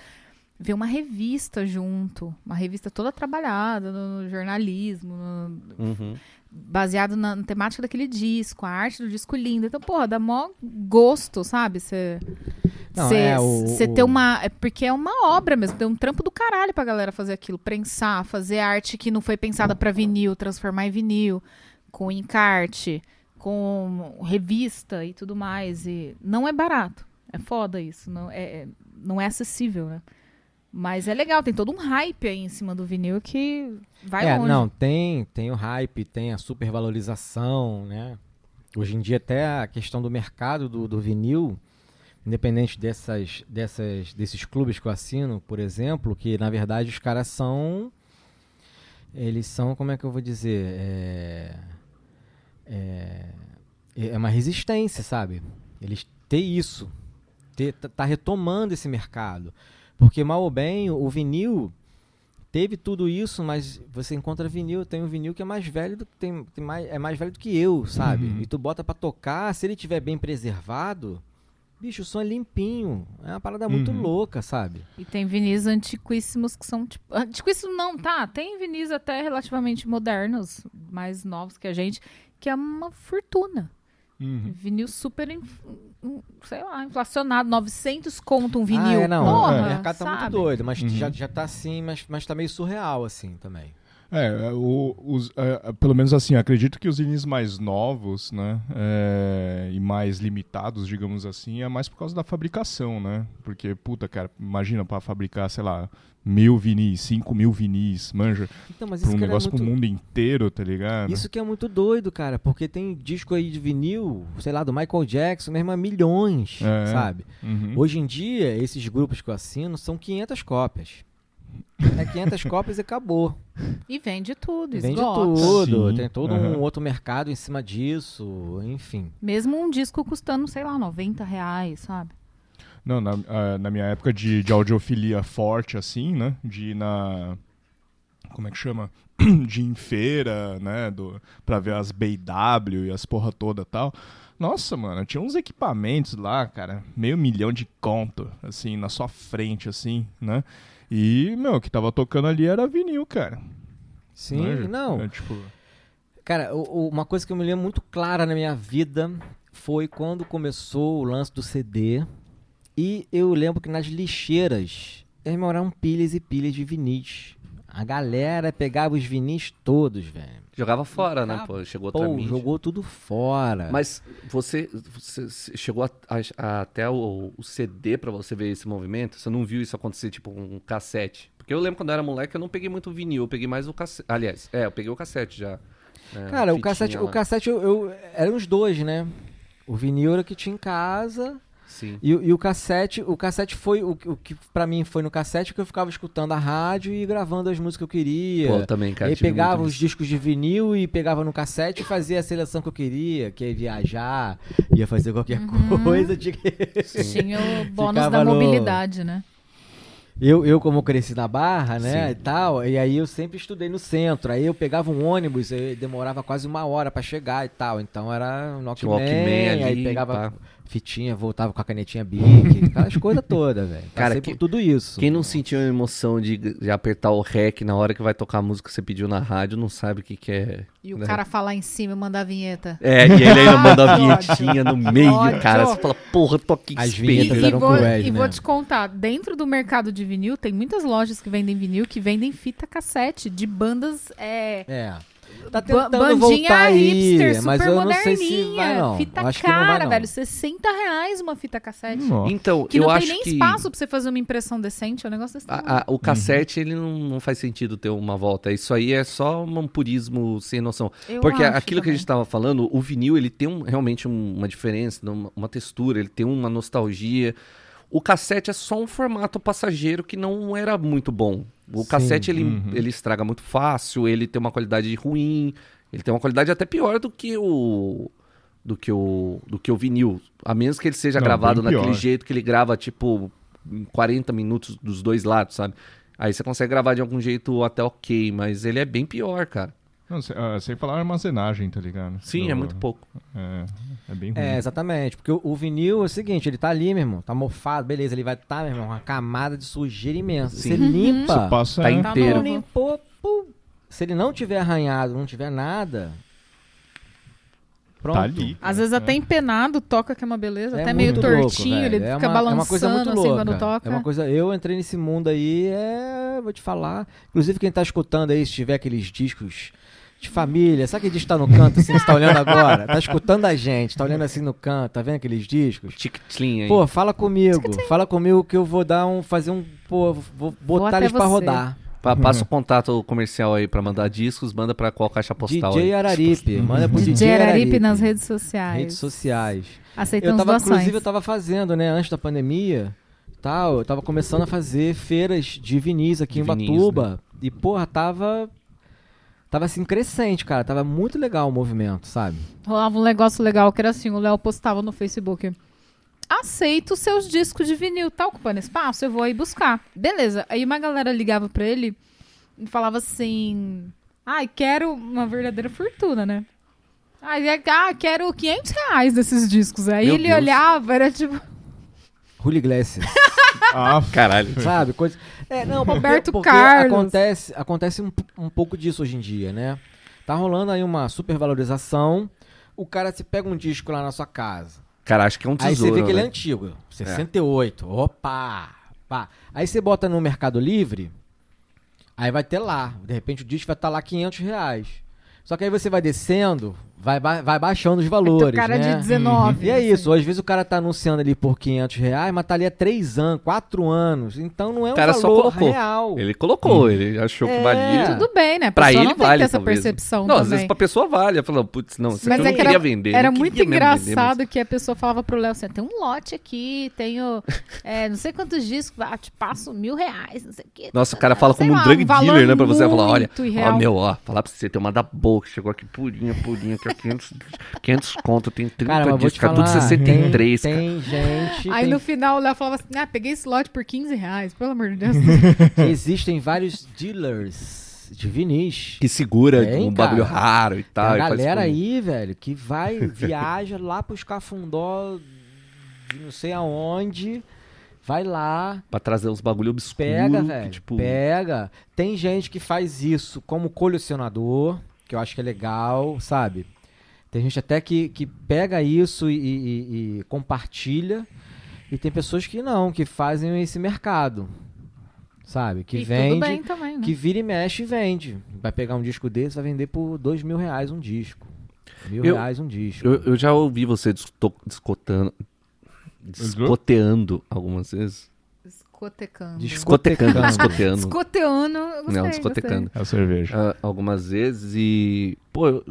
Vê uma revista junto, uma revista toda trabalhada no, jornalismo, no- Uhum. baseado na, na temática daquele disco, a arte do disco linda. Então, porra, dá mó gosto, sabe? Você é, o- ter uma. É porque é uma obra mesmo, tem um trampo do caralho pra galera fazer aquilo. Prensar, fazer arte que não foi pensada pra vinil, transformar em vinil, com encarte, com revista e tudo mais. E não é barato. É foda isso. Não é, é- não é acessível, né? Mas é legal, tem todo um hype aí em cima do vinil que vai é, longe. não, tem, tem o hype, tem a supervalorização, né? Hoje em dia até a questão do mercado do, do vinil, independente dessas, dessas, desses clubes que eu assino, por exemplo, que na verdade os caras são, eles são, como é que eu vou dizer, é, é, é uma resistência, sabe? Eles têm isso, ter, tá- tá retomando esse mercado, porque mal ou bem o vinil teve tudo isso, mas você encontra vinil, tem um vinil que é mais velho do que tem, tem mais, é mais velho do que eu, sabe? Uhum. E tu bota pra tocar, se ele tiver bem preservado, bicho, o som é limpinho. É uma parada muito Uhum. louca, sabe? E tem vinis antiquíssimos que são tipo. Antiquíssimos não, tá? Tem vinis até relativamente modernos, mais novos que a gente, que é uma fortuna. Uhum. Vinil super, inf- sei lá, inflacionado. 900 conto um vinil. Ah, é, não. Porra, o mercado tá sabe? muito doido, mas Uhum. já, já tá assim, mas, mas tá meio surreal assim também. É, o- os, é, pelo menos assim, acredito que os vinis mais novos, né, é, e mais limitados, digamos assim, é mais por causa da fabricação, né? Porque, puta, cara, imagina pra fabricar, sei lá, mil vinis, cinco mil vinis, manja, Então, mas pra um negócio muito... pro mundo inteiro, tá ligado? Isso que é muito doido, cara, porque tem disco aí de vinil, sei lá, do Michael Jackson, mesmo, a milhões, É. sabe? Uhum. Hoje em dia, esses grupos que eu assino são 500 cópias. É 500 cópias e acabou. E vende tudo, Vende esgota. tudo, Sim, tem todo aham. um outro mercado em cima disso, enfim. Mesmo um disco custando, sei lá, 90 reais, sabe? Não, na, ah, na minha época de, de audiofilia forte, assim, né? De ir na. Como é que chama? [CLEARS THROAT] De ir em feira, né? Do, pra ver as BW e as porra toda e tal. Nossa, mano, tinha uns equipamentos lá, cara, meio milhão de conto, assim, na sua frente, assim, né? E, meu, o que tava tocando ali era vinil, cara. Sim, Manja? não. É, tipo, Cara, uma coisa que eu me lembro muito clara na minha vida foi quando começou o lance do CD. E eu lembro que nas lixeiras, eram pilhas e pilhas de vinis. A galera pegava os vinis todos, velho. Jogava fora, né? Pô, chegou outra Pô, mídia. jogou tudo fora. Mas você, você chegou a- a- até o, o CD pra você ver esse movimento? Você não viu isso acontecer, tipo, um cassete? Porque eu lembro quando eu era moleque, eu não peguei muito vinil, eu peguei mais o cassete. Aliás, é, eu peguei o cassete já. né, Cara, o cassete, o lá. cassete eu, eu- eram os dois, né? O vinil era o que tinha em casa Sim. e, o- e o cassete, o cassete foi o, que- o que pra mim foi no cassete que eu ficava escutando a rádio e gravando as músicas que eu queria. Pô, eu também, cara. aí tive pegava os discos de vinil e pegava no cassete e fazia a seleção que eu queria, que ia viajar, ia fazer qualquer coisa. Tinha que- Tinha o [LAUGHS] bônus da no- mobilidade, né? Eu, eu, como cresci na Barra, né, Sim. e tal, e aí eu sempre estudei no centro. Aí eu pegava um ônibus, e demorava quase uma hora pra chegar e tal. Então era um um Walkman, Walkman aí ali, pegava pá. Fitinha, voltava com a canetinha Bic, [LAUGHS] aquelas coisas todas, velho. Cara, que- por tudo isso. Quem não sentiu a emoção de, de apertar o REC na hora que vai tocar a música que você pediu na rádio, não sabe o que, que é. E o né? cara falar em cima e mandar a vinheta. É, e ele ainda manda a [LAUGHS] vinhetinha no meio, Ódio. cara. Você fala, porra, tô aqui As vinhetas e, eram vou, cruéis, e né? vou te contar, dentro do mercado de vinil, tem muitas lojas que vendem vinil que vendem fita cassete de bandas é, É. Tá tentando bandinha voltar aí, hipster, mas super eu não sei moderninha. se vai não. Fita Eu acho que não cara, vai não. velho. 60 reais uma fita cassete. Nossa. Então, Que eu não acho tem nem que espaço pra você fazer uma impressão decente, é um negócio desse a- a- o cassete, ele não, não faz sentido ter uma volta. Isso aí é só um purismo sem noção. Eu Porque acho aquilo que a também. gente tava falando, o vinil, ele tem um- realmente um- uma diferença, uma, uma textura, ele tem uma nostalgia. O cassete é só um formato passageiro que não era muito bom. O Sim, cassete, ele, uhum. ele estraga muito fácil, ele tem uma qualidade ruim, ele tem uma qualidade até pior do que o... Do que, o, do que o vinil. A menos que ele seja Não, gravado naquele pior. jeito que ele grava, tipo, em 40 minutos dos dois lados, sabe? Aí você consegue gravar de algum jeito até ok, mas ele é bem pior, cara. Não, se- ah, sem falar armazenagem, tá ligado? Sim, Do- é muito pouco. É, é bem ruim. É, exatamente. Porque o, o vinil é o seguinte, ele tá ali, meu irmão. Tá mofado, beleza. Ele vai estar, tá, meu irmão, uma camada de sujeira imensa. Sim. Você limpa. Você passa... Tá é, inteiro. novo. limpou, pum. Se ele não tiver arranhado, não tiver nada. Pronto. Tá ali. Às vezes até empenado toca que é uma beleza, É até meio louco, tortinho, velho. ele é fica uma, balançando é uma coisa muito assim louca. quando toca. É uma coisa, eu entrei nesse mundo aí, é, vou te falar. Inclusive quem tá escutando aí, se tiver aqueles discos de família, sabe aquele disco que tá no canto assim, você tá olhando agora? Tá escutando a gente, tá olhando assim no canto, tá vendo aqueles discos? Tic-tlim aí. Pô, fala comigo, fala comigo que eu vou dar um, fazer um, pô, vou botar até eles pra você. rodar. Pa- Passa o contato comercial aí pra mandar discos, manda pra qual caixa postal DJ aí. Araripe, manda pro DJ, DJ Araripe Araripe nas redes sociais. redes sociais. Aceitamos Eu tava, doações. inclusive, eu tava fazendo, né, antes da pandemia, tal, eu tava começando a fazer feiras de vinis aqui De em vinis, Batuba. E, porra, tava. Tava assim, crescente, cara. Tava muito legal o movimento, sabe? Rolava um negócio legal que era assim, o Léo postava no Facebook. Aceito seus discos de vinil, tá ocupando espaço? Eu vou aí buscar. Beleza. Aí uma galera ligava pra ele e falava assim: Ai, quero uma verdadeira fortuna, né? Ai, ah, quero 500 reais desses discos. Aí Meu ele Deus. olhava, era tipo. Julio Iglesias, [LAUGHS] Ah, Caralho. sabe? Coisa... É, não, porque, Roberto porque Carlos. acontece, acontece um, um pouco disso hoje em dia, né? Tá rolando aí uma supervalorização. O cara se pega um disco lá na sua casa. Cara, acho que é um Aí tesouro. você vê que ele é né? antigo, 68. Opa! Pá. Aí você bota no Mercado Livre, aí vai ter lá. De repente o disco vai estar lá 500 reais. Só que aí você vai descendo, vai, ba- vai baixando os valores, cara né? de 19. E é assim. isso, às vezes o cara tá anunciando ali por 500 reais, mas tá ali há 3 anos, 4 anos. Então não é um O cara só valor colocou. real. Ele colocou, ele achou que É. valia. Tudo bem, né? Pra ele não tem vale, que ter essa talvez. percepção Não, às também. vezes pra pessoa vale. Falou, putz, não, isso aqui Mas eu é não que queria era, vender. era muito queria mesmo vender, engraçado que a pessoa falava pro Léo assim: tem um lote aqui, tenho é, não sei quantos discos, ah, te passo mil reais, não sei o quê. Nossa, o cara fala Sei como um drug dealer, né? Pra você falar, olha, ó, meu, ó, falar pra você, tem uma da boa que chegou aqui purinha, purinha, que é 500, 500 conto, tem 30 Cara, discos, cara, falar, tudo 63, tem, cara. tem gente... Aí tem no final o Léo falava assim: ah, peguei esse lote por 15 reais, pelo amor de Deus. [LAUGHS] Existem vários dealers de vinis. Que segura Tem, um bagulho cara. raro e Tem tal. a e faz galera aí, velho, que vai, [LAUGHS] viaja lá pros cafundó de não sei aonde, vai lá, Pra trazer uns bagulho obscuro. pega, que, velho, tipo, pega. Tem gente que faz isso como colecionador, que eu acho que é legal, sabe? Tem gente até que, que pega isso e, e- e compartilha, e tem pessoas que não, que fazem esse mercado. sabe? Que e vende, tudo bem também, né? que vira e mexe e vende. Vai pegar um disco desse, vai vender por dois mil reais um disco. Mil Eu- reais um disco. Eu, eu já ouvi você disco- discotando, discoteando algumas vezes. Discotecando. Discotecando, [LAUGHS] Discotecando. discoteando. Discoteando, eu gostei, Não, discotecando. É a cerveja. Ah, algumas vezes e. Pô, eu,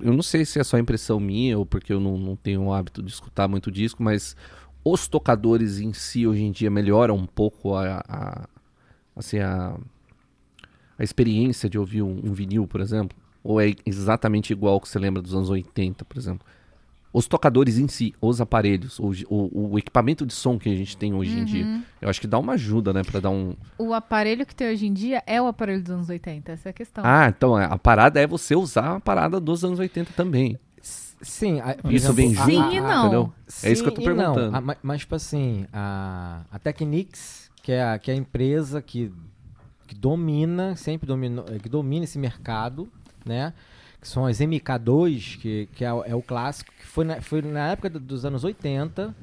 eu não sei se é só impressão minha ou porque eu não, não tenho o hábito de escutar muito disco, mas os tocadores em si hoje em dia melhoram um pouco a. a- assim, a. a experiência de ouvir um, um vinil, por exemplo? Ou é exatamente igual que você lembra dos anos 80, por exemplo? Os tocadores em si, os aparelhos, o, o, o equipamento de som que a gente tem hoje em dia, Uhum. eu acho que dá uma ajuda, né? Pra dar um. O aparelho que tem hoje em dia é o aparelho dos anos 80, essa é a questão. Ah, então é, a parada é você usar a parada dos anos 80 também. Sim, a- Isso vem a- Sim a- e a- não. Entendeu? É isso que eu tô Sim não. perguntando. Ah, ma- mas, tipo assim, a, a Technics, que é a, que é a empresa que, que domina, sempre dominou, eh, que domina esse mercado, né? Que são as MK2, que, que é, o- é o clássico, que foi na, foi na época do- dos anos 80,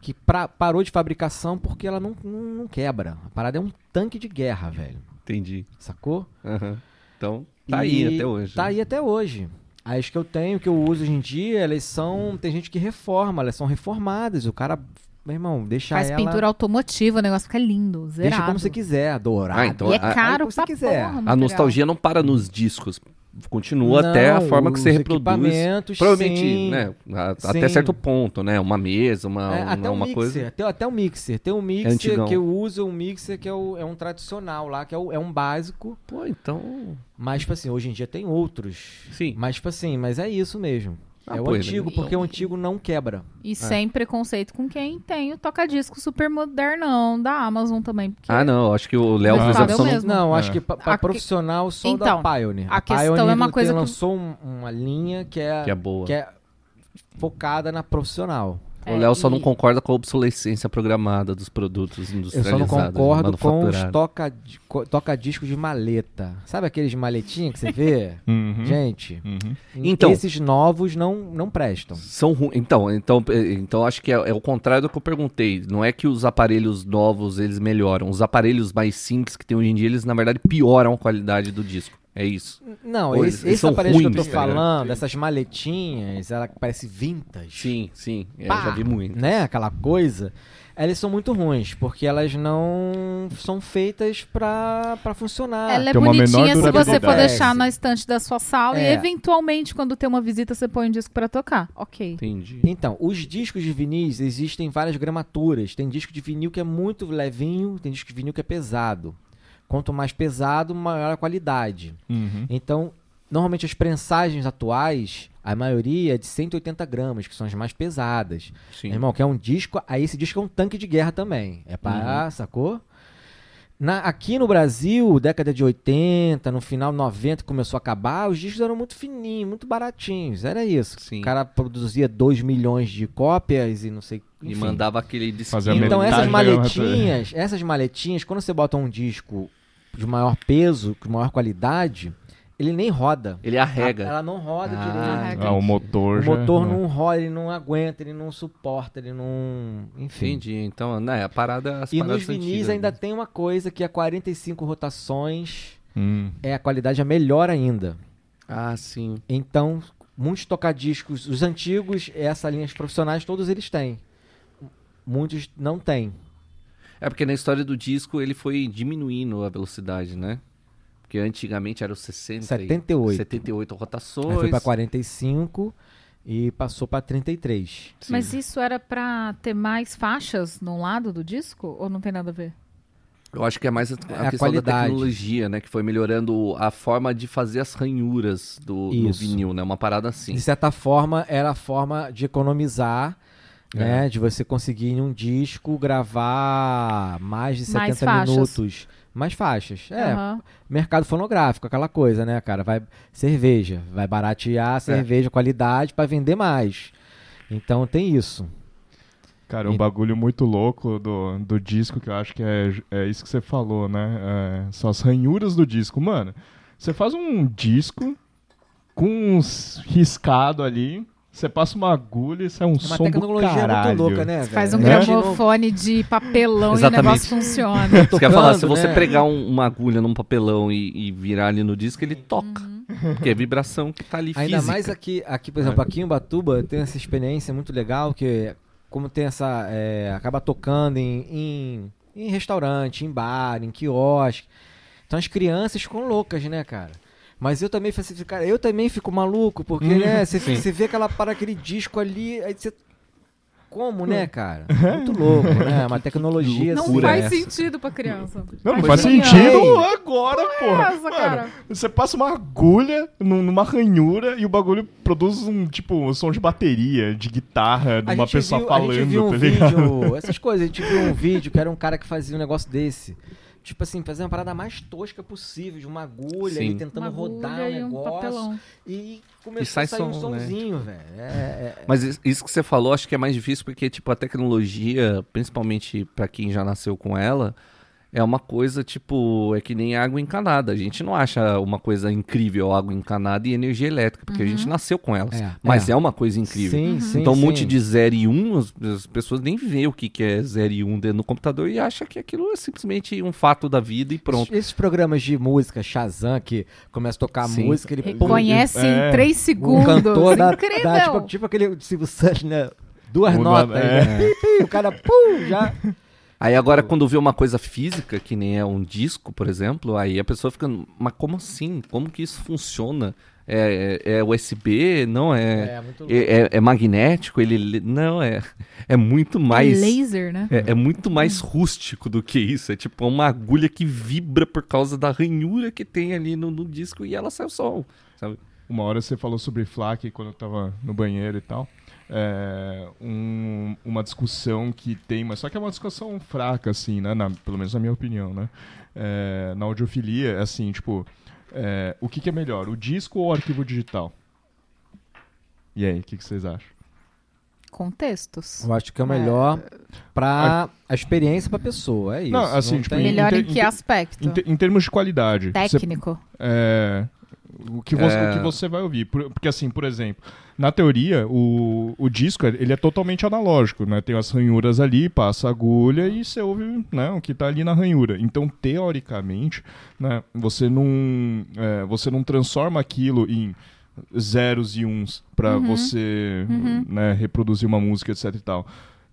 que pra- parou de fabricação porque ela não, não, não quebra. A parada é um tanque de guerra, velho. Entendi. Sacou? Aham. Então, tá E aí até hoje. Tá né? aí até hoje. As que eu tenho, que eu uso hoje em dia, elas são. Tem gente que reforma, elas são reformadas. O cara, meu irmão, deixa Faz ela. pintura automotiva, o negócio fica lindo, zerado. Deixa como você quiser, dourado. Ah, então E é a- caro aí você pra quiser. porra, A nostalgia não para nos discos. Continua Não, até a forma que você reproduz. equipamentos, Provavelmente, sim. né? a-. Até certo ponto, né? Uma mesa, uma, É, uma, até um uma mixer, coisa. Até, até um mixer. Tem um mixer antigão. que eu uso, um mixer que é, o- é um tradicional lá, que é, o- é um básico. Pô, então. Mas, tipo assim, hoje em dia tem outros. Sim. Mas, tipo assim, mas é isso mesmo. Ah, é o antigo, então- porque o antigo não quebra. E sem preconceito com quem tem o toca-disco super modernão da Amazon também. porque Ah, não. Acho que o Léo a eu opção. mesmo. Não, É. acho que pra, pra A que- profissional só Então, da Pioneer. a questão Pioneer é uma coisa que- lançou um- uma linha que é, Que é boa. que é focada na profissional. O É, Léo só não e- concorda com a obsolescência programada dos produtos Eu industrializados. só não concordo com os manufaturados. toca, de maleta. Sabe aqueles de maletinha que você vê? [LAUGHS] Uhum. Gente, Uhum. Então- esses novos não, não prestam. São ruins. Então, então, eh, então acho que é, é o contrário do que eu perguntei. Não é que os aparelhos novos eles melhoram. Os aparelhos mais simples que tem hoje em dia, eles na verdade pioram a qualidade do disco. É isso. Não, Ou esse, esse são aparelho que eu tô tá falando, essas maletinhas, ela parece vintage. Sim, sim. É, Pá, já vi muito. Né? Aquela coisa. Elas são muito ruins, porque elas não são feitas pra, pra funcionar. Ela é Tem bonitinha se você for deixar na estante da sua sala e É. eventualmente quando tem uma visita você põe um disco pra tocar. Ok. Entendi. Então, os discos de vinis existem várias gramaturas. Tem disco de vinil que é muito levinho, tem disco de vinil que é pesado. Quanto mais pesado, maior a qualidade. Uhum. Então, normalmente as prensagens atuais, a maioria é de 180 gramas, que são as mais pesadas. Sim. Meu irmão, quer um disco, aí esse disco é um tanque de guerra também. É para, sacou? Na- aqui no Brasil, década de 80, no final 90, começou a acabar, os discos eram muito fininhos, muito baratinhos. Era isso. Sim. O cara produzia 2 milhões de cópias e não sei E enfim. mandava aquele. Fazia Então essas maletinhas, essas maletinhas, quando você bota um disco de maior peso, de maior qualidade, ele nem roda. Ele arrega. Ela não roda Ah, direito. Arrega. Ah, o motor O já... motor não roda, ele não aguenta, ele não suporta, ele não. Enfim. Entendi. Então, né, a parada. As E nos vinis ainda né? tem uma coisa que a 45 rotações Hum. é a qualidade é melhor ainda. Ah, sim. Então, muitos tocadiscos, os antigos, essas linhas profissionais, todos eles têm. Muitos não têm. É porque na história do disco ele foi diminuindo a velocidade, né? Porque antigamente era os 60 e- 78. 78 rotações. Aí foi pra 45 e passou pra 33. Sim. Mas isso era pra ter mais faixas num lado do disco? Ou não tem nada a ver? Eu acho que é mais a, a É a questão qualidade. da tecnologia, né? Que foi melhorando a forma de fazer as ranhuras do, do vinil, né? Uma parada assim. De certa forma, era a forma de economizar, É. né? De você conseguir em um disco gravar mais de 70 Mais faixas. minutos. Mais faixas. É, Aham. mercado fonográfico, aquela coisa, né, cara? Vai cerveja, vai baratear a cerveja, qualidade pra vender mais. Então tem isso. Cara, um E- bagulho muito louco do, do disco que eu acho que é, é isso que você falou, né? É, são as ranhuras do disco. Mano, você faz um disco com uns riscado ali, Você passa uma agulha e sai um É uma som do tecnologia caralho. muito louca, né? Faz um? Imagina gramofone de papelão Exatamente. e o negócio funciona. [LAUGHS] Você quer falar, se tocando, você né? pregar um- uma agulha num papelão e, e virar ali no disco, ele toca. Uhum. Porque é vibração que tá ali Ainda física. mais aqui, aqui, por exemplo, aqui em Ubatuba eu tenho essa experiência muito legal que como tem essa é, acaba tocando em, em, em restaurante, em bar, em quiosque. Então as crianças ficam loucas, né, cara? Mas eu também faço assim, cara, eu também fico maluco, porque né, você sim. você vê aquela para aquele disco ali, aí você como, né, cara? Muito louco, né? Uma [LAUGHS] tecnologia Não assim. faz é essa? sentido pra criança. Não, não faz assim, sentido ó. agora, porra. essa, Mano, cara? você passa uma agulha num- numa ranhura e o bagulho produz um, tipo, um som de bateria, de guitarra, de uma pessoa viu, falando, A gente viu um tá ligado? vídeo, [LAUGHS] essas coisas, a gente viu um vídeo que era um cara que fazia um negócio desse. Tipo assim, fazer uma parada mais tosca possível, de uma agulha Sim. ali tentando Uma rodar o um negócio. papelão. e começou E sai a sair um som, né? somzinho, velho. É, é- Mas is- isso que você falou, acho que é mais difícil porque, tipo, a tecnologia, principalmente pra quem já nasceu com ela, é uma coisa, tipo, é que nem água encanada. A gente não acha uma coisa incrível água encanada e energia elétrica, porque a gente nasceu com elas. É, Mas é. é. uma coisa incrível. Sim, sim, então, um sim. monte de 0 e 1, um, as, as pessoas nem vê o que, que é 0 e 1 um dentro do computador e acham que aquilo é simplesmente um fato da vida e pronto. Esses, programas de música, Shazam, que começa a tocar Sim. música, ele Reconhece é, em três o segundos. cantor dá, Incrível. dá tipo, tipo aquele Silvio Santos, né? Duas Muda- notas, é. né? [LAUGHS] O cara, pum, já. Aí agora, quando vê uma coisa física, que nem é um disco, por exemplo, aí a pessoa fica, mas como assim? Como que isso funciona? É, é- é USB? Não é. É, muito louco. É, é- é magnético? Ele não é. É muito mais. É laser, né? É, é muito mais rústico do que isso. É tipo uma agulha que vibra por causa da ranhura que tem ali no, no disco e ela sai o som. Sabe? Uma hora você falou sobre FLAC quando eu tava no banheiro e tal. É, um- uma discussão que tem, mas só que é uma discussão fraca, assim, né? na- pelo menos na minha opinião, né? É, na audiofilia, é assim, tipo, é, o que, que é melhor, o disco ou o arquivo digital? E aí, o que, que vocês acham? Contextos. Eu acho que é o melhor pra a experiência pra pessoa, é isso. Não, assim, tipo, tem- em- Melhor em que aspecto? Em, em termos de qualidade, você Técnico. É, o, que você, É. o que você vai ouvir. Por- porque, assim, por exemplo, na teoria, o, o disco ele é totalmente analógico, né? Tem as ranhuras ali, passa a agulha e você ouve né, o que está ali na ranhura. Então, teoricamente, né, você, não, é, você não transforma aquilo em zeros e uns para você né, reproduzir uma música, etc e tal.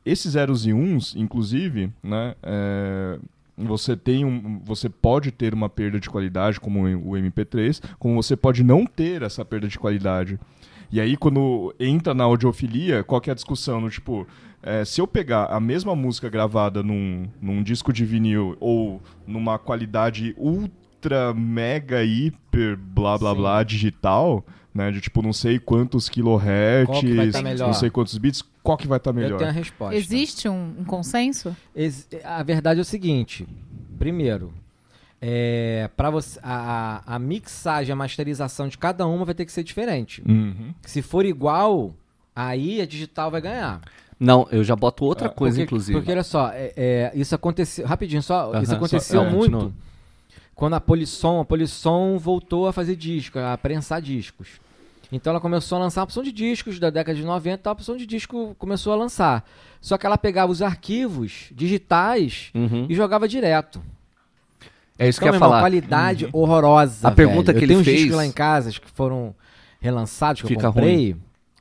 Esses zeros e uns, inclusive, né, é, você tem um, você pode ter uma perda de qualidade como o MP3, como você pode não ter essa perda de qualidade. E aí quando entra na audiofilia, qual que é a discussão? No, tipo, é, se eu pegar a mesma música gravada num, num disco de vinil ou numa qualidade ultra mega hiper blá blá Sim. blá digital, né, de tipo não sei quantos kilohertz, tá não sei quantos bits, qual que vai estar Eu melhor? tenho a resposta. Existe um, um consenso? Ex- a verdade é o seguinte: primeiro, é, para você a, a- a mixagem, a masterização de cada uma vai ter que ser diferente. Uhum. Se for igual, aí a digital vai ganhar. Não, eu já boto outra Ah, coisa, porque, inclusive. Porque olha só, é- é, isso aconteceu. Rapidinho, só. Aham, isso só- aconteceu é, muito continua. quando a Polisson, a Polisson voltou a fazer disco, a prensar discos. Então ela começou a lançar uma opção de discos da década de 90, a opção de disco começou a lançar. Só que ela pegava os arquivos digitais Uhum. e jogava direto. É isso Então, que eu meu ia irmão, falar. qualidade horrorosa. A pergunta velho. que eu ele tenho uns fez- discos lá em casa que foram relançados, que Fica eu comprei.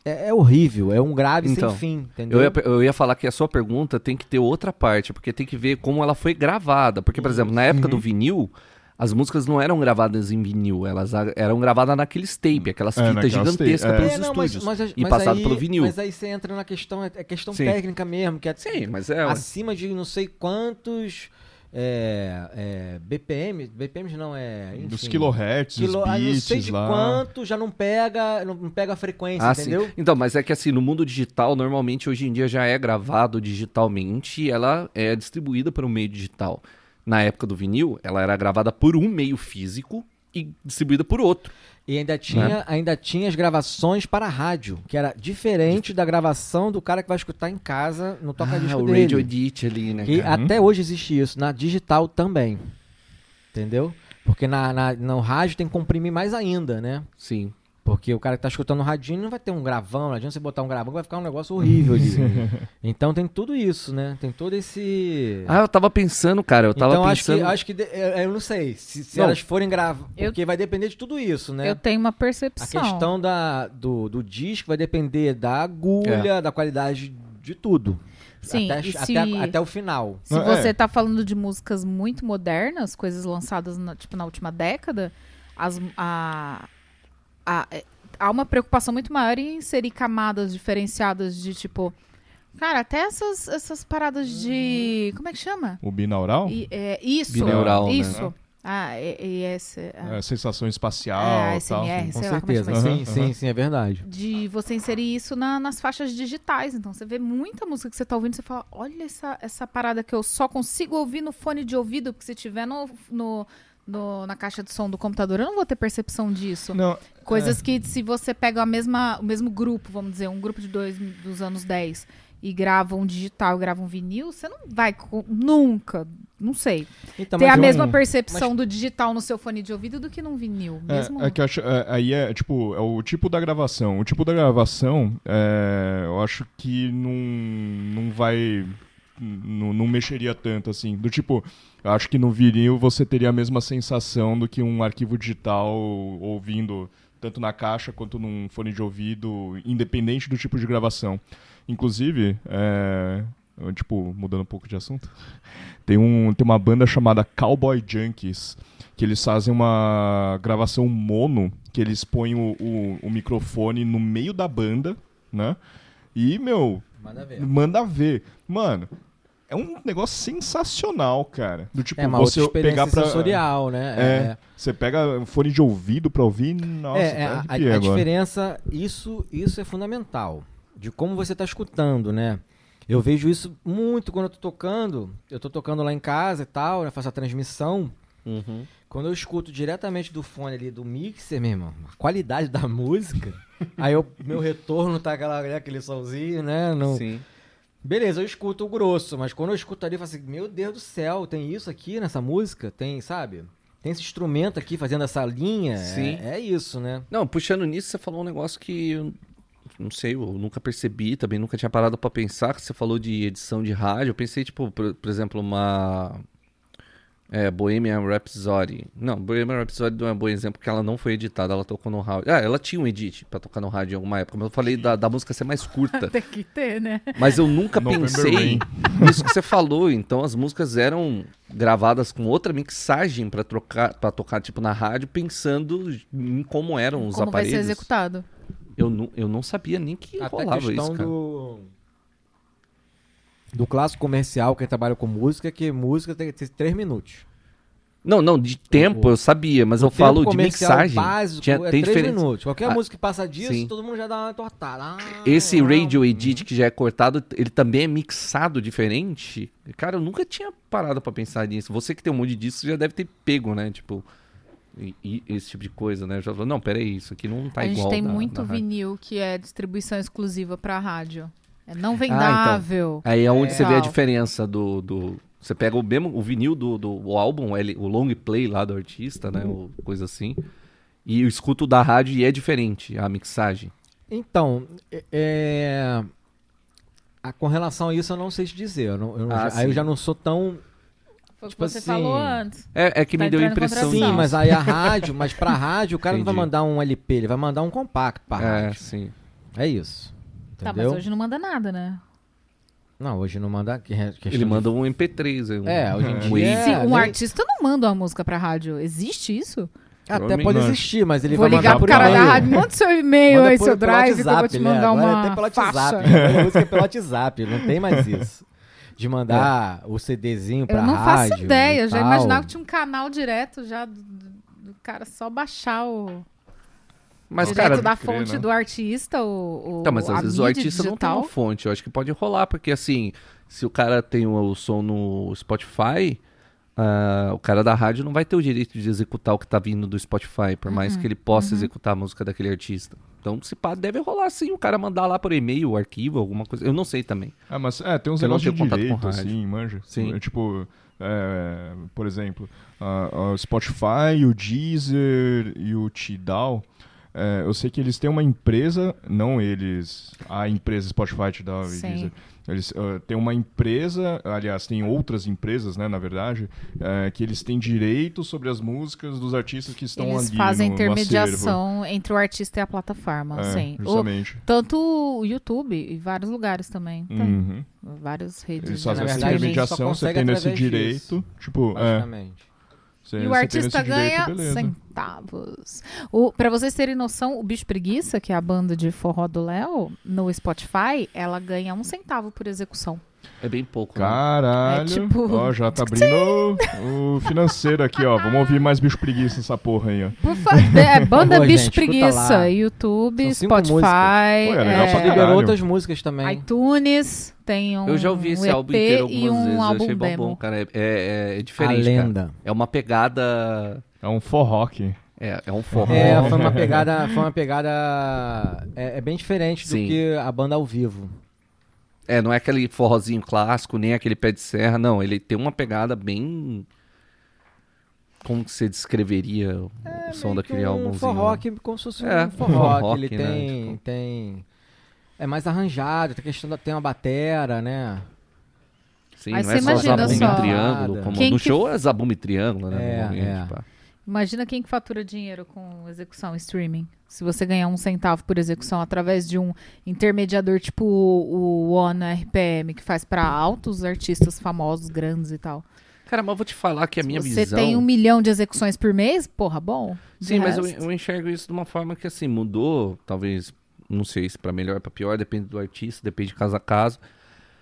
É, é horrível, é um grave Então, sem fim, entendeu? Eu ia, eu ia falar que a sua pergunta tem que ter outra parte, porque tem que ver como ela foi gravada. Porque, por exemplo, na época Uhum. do vinil, as músicas não eram gravadas em vinil, elas eram gravadas naqueles tape, aquelas É, fitas gigantescas tape, é. pelos É, não, mas- estúdios. mas- e mas passado aí- pelo vinil. Mas aí você entra na questão, é é questão Sim. técnica mesmo, que é Sim, mas é. acima de não sei quantos é, é, BPM, BPMs não é, enfim, Dos kilohertz, quilo- os ah, não bits sei de lá. quanto já não pega, não não pega a frequência, Ah, entendeu? sim. Então, mas é que assim, no mundo digital, normalmente hoje em dia já é gravado digitalmente e ela é distribuída para um meio digital. Na época do vinil, ela era gravada por um meio físico e distribuída por outro. E ainda tinha, ainda tinha as gravações para rádio, que era diferente da gravação do cara que vai escutar em casa no toca-disco ah, o dele. Radio Edit ali, né? Que cara? até hoje existe isso, na digital também. Entendeu? Porque na, na- no rádio tem que comprimir mais ainda, né? Sim. Porque o cara que tá escutando o radinho não vai ter um gravão, não adianta você botar um gravão, vai ficar um negócio horrível ali. [LAUGHS] então tem tudo isso, né? Tem todo esse. Ah, eu tava pensando, cara, eu tava então acho pensando... que, acho que de- é, eu não sei se, se Não. elas forem gravar. Eu- Porque vai depender de tudo isso, né? Eu tenho uma A percepção. questão da, do, do disco vai depender da agulha, da qualidade de tudo. Sim, até, e até, se- até o final. Se Não, você é. tá falando de músicas muito modernas, coisas lançadas na, tipo, na última década, as, a, a- é, há uma preocupação muito maior em inserir camadas diferenciadas de tipo. Cara, até essas, essas paradas de. Como é que chama? O binaural? I- é, isso. Binaural, né? Isso. Ah, e, e esse. ah, É, sensação espacial É, e tal. ASMR. sim. Com lá é que certeza. Sim, sim, sim, é verdade. de você inserir isso na- nas faixas digitais. Então, você vê muita música que você tá ouvindo, você fala, olha essa, essa parada que eu só consigo ouvir no fone de ouvido, porque se tiver no, no- no- na caixa de som do computador, eu não vou ter percepção disso. Não, Coisas que se você pega a mesma, o mesmo grupo, vamos dizer, um grupo de dois dos anos 10 e grava um digital, grava um vinil, você não vai nunca, não sei, Então, ter mas a mesma percepção do digital no seu fone de ouvido do que num vinil. Mesmo... É, é que eu acho, é, aí é tipo, é o tipo da gravação. O tipo da gravação, é, eu acho que não, não vai. Não, não mexeria tanto assim. Do tipo, eu acho que no vinil você teria a mesma sensação do que um arquivo digital ouvindo tanto na caixa quanto num fone de ouvido, independente do tipo de gravação. Inclusive, é, tipo, mudando um pouco de assunto, tem, um, tem uma banda chamada Cowboy Junkies, que eles fazem uma gravação mono, que eles põem o, o, o microfone no meio da banda, né? E, meu, Manda ver. manda ver. Mano, é um negócio sensacional, cara. Do tipo, É uma você outra pegar pra. sensorial, né? É, você pega um fone de ouvido pra ouvir, nossa, É, é, tá a, a agora. diferença, isso, isso é fundamental. De como você está escutando, né? Eu vejo isso muito quando eu tô tocando. Eu tô tocando lá em casa e tal, né? Faço a transmissão. Uhum. Quando eu escuto diretamente do fone ali do mixer, meu irmão, a qualidade da [LAUGHS] música. aí eu, meu retorno tá aquela, né, aquele solzinho, né? Não, Sim. Beleza, eu escuto o grosso, mas quando eu escuto ali, eu falo assim, meu Deus do céu, tem isso aqui nessa música? Tem, sabe? Tem esse instrumento aqui fazendo essa linha? Sim. É, é isso, né? Não, puxando nisso, você falou um negócio que eu não sei, eu nunca percebi, também nunca tinha parado pra pensar, que você falou de edição de rádio, eu pensei, tipo, por, por exemplo, uma é, Bohemian Rhapsody. Não, Bohemian Rhapsody não é um bom exemplo, porque ela não foi editada, ela tocou no rádio. Ah, ela tinha um edit pra tocar no rádio em alguma época, mas eu falei da, da música ser mais curta. [LAUGHS] Tem que ter, né? Mas eu nunca November pensei Rain. [LAUGHS] nisso que você falou. Então as músicas eram gravadas com outra mixagem pra trocar, para tocar tipo na rádio, pensando em como eram os Como vai aparelhos. ser executado. Eu não, eu não sabia nem que Até rolava questão isso, cara. do. Do clássico comercial, quem trabalha com música, que música tem que ter três minutos. Não, não, de tempo eu sabia, mas O eu falo de mixagem. básico Tinha, é tem três diferença. minutos. Qualquer Ah, música que passa disso, sim. todo mundo já dá uma tortada. Ah, Esse radio edit que já é cortado, ele também é mixado diferente. Cara, eu nunca tinha parado pra pensar nisso. Você que tem um monte disso já deve ter pego, né? Tipo, e- e esse tipo de coisa, né? Já falou, não, peraí, isso aqui não tá a gente igual. tem da- muito da rádio." vinil que é distribuição exclusiva pra rádio. É não então. vendável. Aí é onde você vê a diferença do, do- Você pega o mesmo o vinil do, do o álbum, ele- o long play lá do artista, né? Ou coisa assim. E eu escuto da rádio e é diferente a mixagem. Então, é- é... a- com relação a isso, eu não sei te dizer. Eu não- eu Ah, aí eu já não sou tão. Foi o que tipo você assim, falou antes. É, é que Tá me deu a impressão. Sim, disso. mas aí a rádio, mas pra [LAUGHS] rádio, o cara não vai Entendi. mandar um LP, ele vai mandar um compacto pra É, rádio. sim. É isso. Tá, Entendeu? mas hoje não manda nada, né? Não, hoje não manda. Ele de- manda um MP3. um- É, hoje em um dia é- Se um artista não manda uma música pra rádio, existe isso? Até pode não. existir, mas ele Vou vai ligar mandar pro por cara da rádio, manda seu e-mail Manda aí, seu drive, que eu vou WhatsApp, te né? mandar Agora uma Até pelo faixa. WhatsApp. Agora a música é pelo WhatsApp, não tem mais [LAUGHS] isso. De mandar o CDzinho pra Eu não rádio. faço ideia, já imaginava que tinha um canal direto já do, do- do cara só baixar o Mas, direto cara, da crer, fonte né? do artista, o, o Tá, mas a às vezes o mídia artista não tem digital. uma fonte. Eu acho que pode rolar, porque assim, se o cara tem o, o som no Spotify, ah, o cara da rádio não vai ter o direito de executar o que tá vindo do Spotify, por mais Uhum, que ele possa executar a música daquele artista. Então, se pá, deve rolar sim, o cara mandar lá por e-mail, o arquivo, alguma coisa. Eu não sei também. Ah, mas é, tem uns negócios de com direito, rádio. assim, manja. Sim. É, tipo, é, por exemplo, a Spotify, o Deezer e o Tidal, é, eu sei que eles têm uma empresa, não eles, a empresa Spotify te dá. Deezer. Eles uh, têm uma empresa, aliás, tem outras empresas, né, na verdade, é, que eles têm direito sobre as músicas dos artistas que estão Eles ali fazem no, no intermediação entre o artista e a plataforma, É, sim. O- justamente. tanto o YouTube e vários lugares também. Tem. Uhum. Várias redes. Eles de fazem essa intermediação, você tendo esse direito. Tipo, é, Basicamente. Você, E o artista direito, ganha beleza. centavos. O, pra vocês terem noção, o Bicho Preguiça, que é a banda de forró do Léo, no Spotify, ela ganha um centavo por execução. É bem pouco. né? Caralho. É tipo- Ó, já tá abrindo [LAUGHS] o, financeiro aqui, ó. Vamos ouvir mais bicho preguiça nessa porra aí, ó. Por favor, é banda favor, Bicho gente, Preguiça. YouTube, Spotify, Pô, é legal é, pra caralho. outras músicas também. iTunes, tem um, Eu já ouvi um esse EP álbum inteiro e algumas um vezes, eu álbum achei bom, demo. bom, cara. É, é, é a diferente, cara. lenda. É uma pegada... É um forrock. É, é um forró. É, foi uma pegada, foi uma pegada é, é bem diferente do Sim. que a banda ao vivo. É, não é aquele forrozinho clássico, nem aquele pé de serra, não. Ele tem uma pegada bem... Como que você descreveria o, o som Meio daquele que um álbumzinho? forró que como se fosse É, um forró, forró, que ele né, tem, tipo. tem é mais arranjado, tem questão da tem uma batera, né? Sim, Aí não você é só zabumba só. e triângulo. Como Quem no que- show é zabumba e triângulo, né? É, é. pá. Imagina quem que fatura dinheiro com execução streaming. Se você ganhar um centavo por execução através de um intermediador tipo o, o One RPM, que faz pra altos artistas famosos, grandes e tal. Cara, mas eu vou te falar que a minha você visão... tem um milhão de execuções por mês, porra, bom. Sim, mas eu, eu enxergo isso de uma forma que, assim, mudou, talvez, não sei se pra melhor ou pra pior, depende do artista, depende de caso a caso.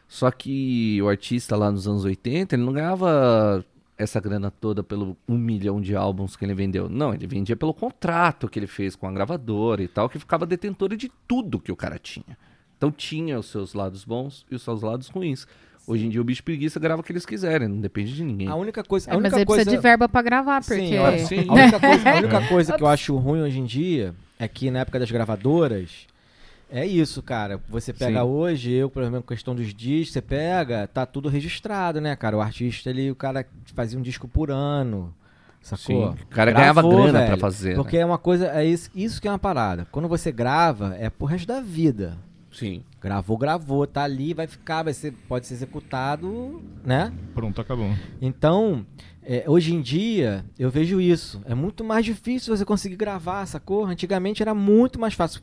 Só que o artista lá nos anos 80, ele não ganhava essa grana toda pelo um milhão de álbuns que ele vendeu. Não, ele vendia pelo contrato que ele fez com a gravadora e tal, que ficava detentora de tudo que o cara tinha. Então tinha os seus lados bons e os seus lados ruins. Hoje em dia o bicho preguiça grava o que eles quiserem, não depende de ninguém. A única coisa, a É, mas única ele coisa precisa de verba pra gravar, porque. Sim, ó, Sim. A [LAUGHS] única coisa, a única coisa que eu acho ruim hoje em dia é que na época das gravadoras é isso, cara. Você pega Sim. hoje, eu, por exemplo, questão dos discos, você pega, tá tudo registrado, né, cara? O artista, ele, o cara fazia um disco por ano. Sacou? Sim, o cara ganhava grana pra velho, fazer, né? Porque é uma coisa, é isso, isso que é uma parada. Quando você grava, é pro resto da vida. Sim. Gravou, gravou, tá ali, vai ficar, vai ser, pode ser executado, né? Pronto, acabou. Então, é, hoje em dia, eu vejo isso. É muito mais difícil você conseguir gravar, sacou? Antigamente era muito mais fácil.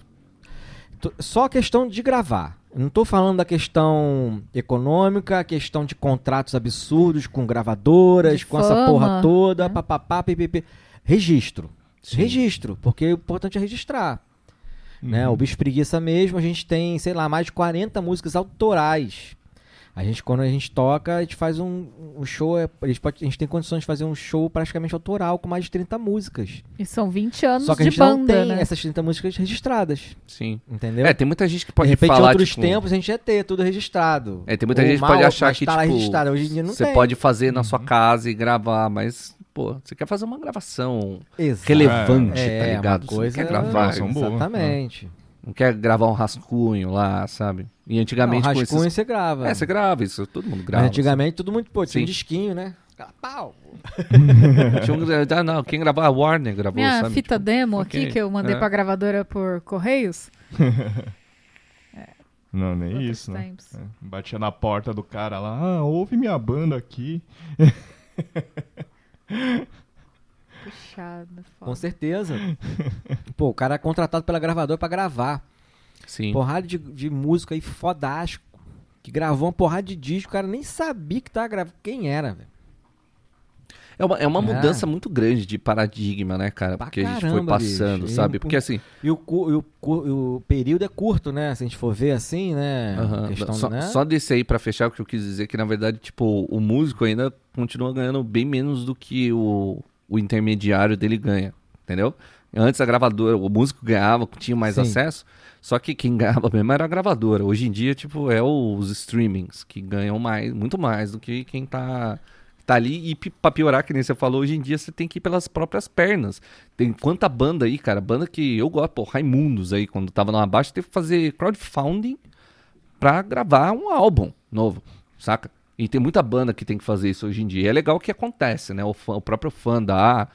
Só a questão de gravar. Eu não tô falando da questão econômica, a questão de contratos absurdos com gravadoras, De com essa fama, porra toda, né? papapá, ppp. Registro. Sim. Registro, porque o importante é registrar. Né? Uhum. O Bicho Preguiça mesmo, a gente tem, sei lá, mais de 40 músicas autorais. A gente, quando a gente toca, a gente faz um, um show, é- a gente, pode- a gente tem condições de fazer um show praticamente autoral com mais de 30 músicas. E são 20 anos Só que a de gente não banda, tem né? essas 30 músicas registradas, Sim. entendeu? É, tem muita gente que de pode repente, em falar, outros tipo, tempos, a gente ia ter tudo registrado. É, tem muita Ou gente que pode achar que, tá tipo, registrado. Hoje em dia não você tem. pode fazer na Uhum. sua casa e gravar, mas, pô, você quer fazer uma gravação Exato. relevante, É, tá uma ligado? coisa- Você não quer gravar, Gravação boa, Exatamente. Não quer gravar um rascunho lá, sabe? E Não, antigamente com rascunho esses... você grava. É, você grava isso, todo mundo Mas grava. antigamente todo mundo, pô, tinha um Sim. disquinho, né? Pau. assim. [LAUGHS] Tinha um... Ah, não, quem gravava a Warner gravou, Minha sabe? fita Tipo, demo ok, aqui que eu mandei é. pra gravadora por Correios. [LAUGHS] Não, nem Outros isso, né? É, Batia na porta do cara lá, ah, ouve minha banda aqui. [LAUGHS] Puxado, Com foda. certeza. [LAUGHS] Pô, o cara é contratado pela gravadora pra gravar. Sim. Porrada de, de música aí fodástico. Que gravou uma porrada de disco, o cara nem sabia que tava gravando. Quem era, velho? É uma, é uma É. mudança muito grande de paradigma, né, cara? Pra Porque a gente foi caramba, passando, bicho. sabe? Porque assim, E o, e o, e o período é curto, né? Se a gente for ver assim, né? Aham. Questão, só, né? só desse aí pra fechar, o que eu quis dizer é que, na verdade, tipo, o músico ainda continua ganhando bem menos do que o, o intermediário dele ganha, entendeu? Antes a gravadora, o músico ganhava, tinha mais Sim. acesso, só que quem [LAUGHS] ganhava mesmo era a gravadora. Hoje em dia, tipo, é os streamings que ganham mais, muito mais do que quem tá, tá ali. E pra piorar, que nem você falou, hoje em dia você tem que ir pelas próprias pernas. Tem quanta banda aí, cara, banda que eu gosto, pô, Raimundos aí, quando tava lá abaixo, teve que fazer crowdfunding pra gravar um álbum novo, saca? E tem muita banda que tem que fazer isso hoje em dia. E é legal que acontece, né? O, fã- o próprio fã dá.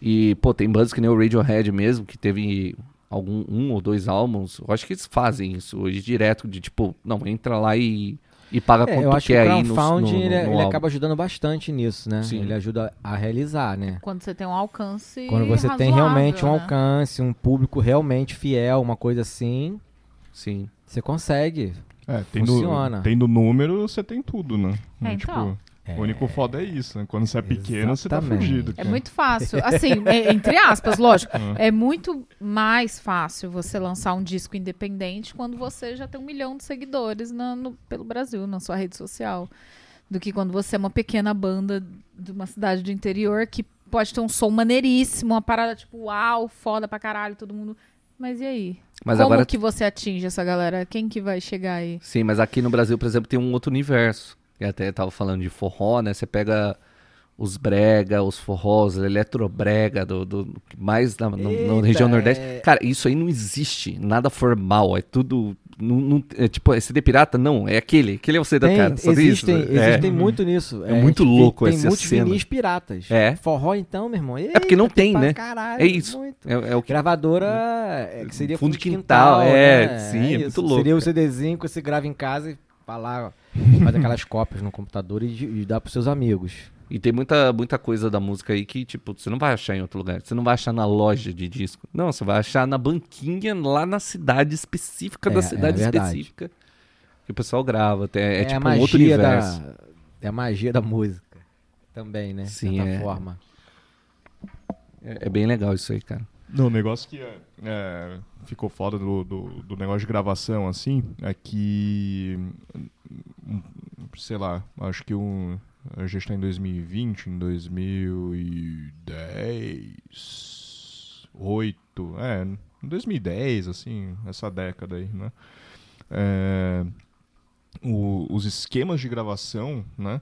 E, pô, tem bandas que nem o Radiohead mesmo, que teve algum um ou dois álbuns, eu acho que eles fazem isso hoje direto, de tipo, não, entra lá e, e paga É, quanto eu tu acho que quer o aí no, no, ele, é, no ele álbum. acaba ajudando bastante nisso, né? Sim. Ele ajuda a realizar, né? Quando você tem um alcance. Quando você tem razoável, realmente um né? alcance, um público realmente fiel, uma coisa assim, Sim. você consegue. É, tendo, Funciona. tendo número, você tem tudo, né? É, tipo, então. o único foda é isso, né? Quando você é pequeno, você tá Exatamente. fugido. É cara. muito fácil. [LAUGHS] Assim, é- entre aspas, lógico. Hum. É muito mais fácil você lançar um disco independente quando você já tem um milhão de seguidores na- no- pelo Brasil, na sua rede social. Do que quando você é uma pequena banda de uma cidade do interior que pode ter um som maneiríssimo, uma parada tipo, uau, foda pra caralho, todo mundo. Mas e aí? Mas Como agora que você atinge essa galera? Quem que vai chegar aí? Sim, mas aqui no Brasil, por exemplo, tem um outro universo. E até tava falando de forró, né? Você pega os brega, os forrós, eletrobrega, do, do, mais na, no- na Eita, região é. nordeste. Cara, isso aí não existe. Nada formal. É tudo. Não, não- é tipo, é CD pirata? Não, é aquele. Aquele é o CD Tem, cara. Só existem, isso. É. existem muito nisso. É muito louco Tem essa muitos cena. vinis piratas. É. Forró então, meu irmão. É porque não Eita, tem, né? Caralho, É isso. muito. É, é o que. Gravadora é, que seria Fundo fundo, de quintal, quintal, é, né? sim, é muito louco, Seria o cara. CDzinho que você grava em casa e lá, faz aquelas cópias no computador e, e dá pros seus amigos. E tem muita, muita coisa da música aí que, tipo, você não vai achar em outro lugar. Você não vai achar na loja de disco. Não, você vai achar na banquinha lá na cidade específica É, da é cidade verdade. específica. Que o pessoal grava. É, é a tipo um magia outro universo. Da, é a magia da música também, né? De Sim, certa é. forma. É, é bem legal isso aí, cara. Não, o negócio que é, é, ficou foda do, do, do negócio de gravação, assim, é que, hum, sei lá, acho que um, a gente tá em 2020, em 2010, 8, é, em 2010, assim, essa década aí, né? É, o- os esquemas de gravação, né?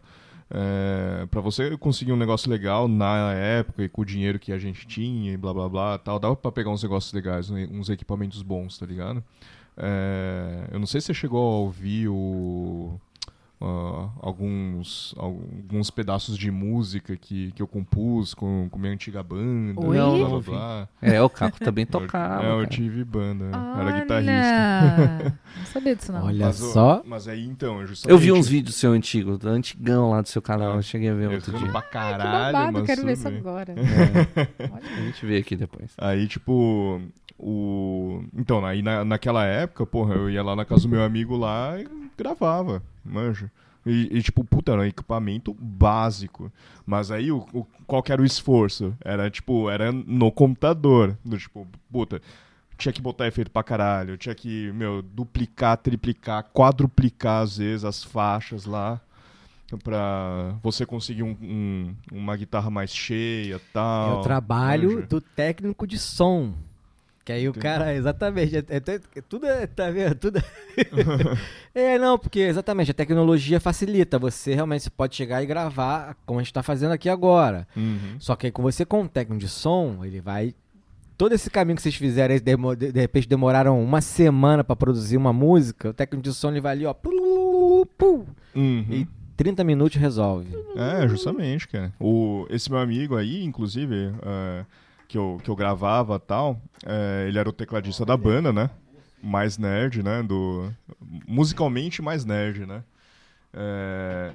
É, para você conseguir um negócio legal na época e com o dinheiro que a gente tinha e blá blá blá tal, dava pra pegar uns negócios legais, né, uns equipamentos bons, tá ligado? É, eu não sei se você chegou a ouvir o, ah, alguns, alguns pedaços de música que, que eu compus com, com minha antiga banda, Oi? Não, blá não blá blá. É, o Caco também [LAUGHS] tocava. É, eu cara. tive banda, era Olha! guitarrista. Não sabia disso, não. Olha Mas, só. Mas aí então, é justamente. Eu vi uns vídeos seu antigo, do antigão lá do seu canal. É. Eu cheguei a ver outro Errando dia. pra Que caralho, babado, mas quero ver isso bem. agora. A gente vê aqui depois. Aí, tipo, o. Então, aí na, naquela época, porra, eu ia lá na casa do meu amigo lá e gravava, manja. E, e, tipo, puta, era um equipamento básico. Mas aí, o, o- qual que era o esforço? Era, tipo, era no computador. Do tipo, puta, tinha que botar efeito pra caralho. Tinha que, meu, duplicar, triplicar, quadruplicar, às vezes, as faixas lá. Pra você conseguir um- um- uma guitarra mais cheia e É tal. o trabalho manja. do técnico de som. Que aí o cara, exatamente, é, é- é- tudo é, tá vendo? Tudo [LAUGHS] é, não, porque exatamente, a tecnologia facilita, você realmente pode chegar e gravar, como a gente tá fazendo aqui agora. Uhum. Só que aí com você com um técnico de som, ele vai... Todo esse caminho que vocês fizeram, demo- de, de repente demoraram uma semana pra produzir uma música, o técnico de som ele vai ali, ó, plu, plu, Uhum. e 30 minutos resolve. É, justamente, cara. O, esse meu amigo aí, inclusive, é, que, eu, que eu gravava tal, é, ele era o tecladista da banda, né? Mais nerd, né? Do, musicalmente mais nerd, né? É,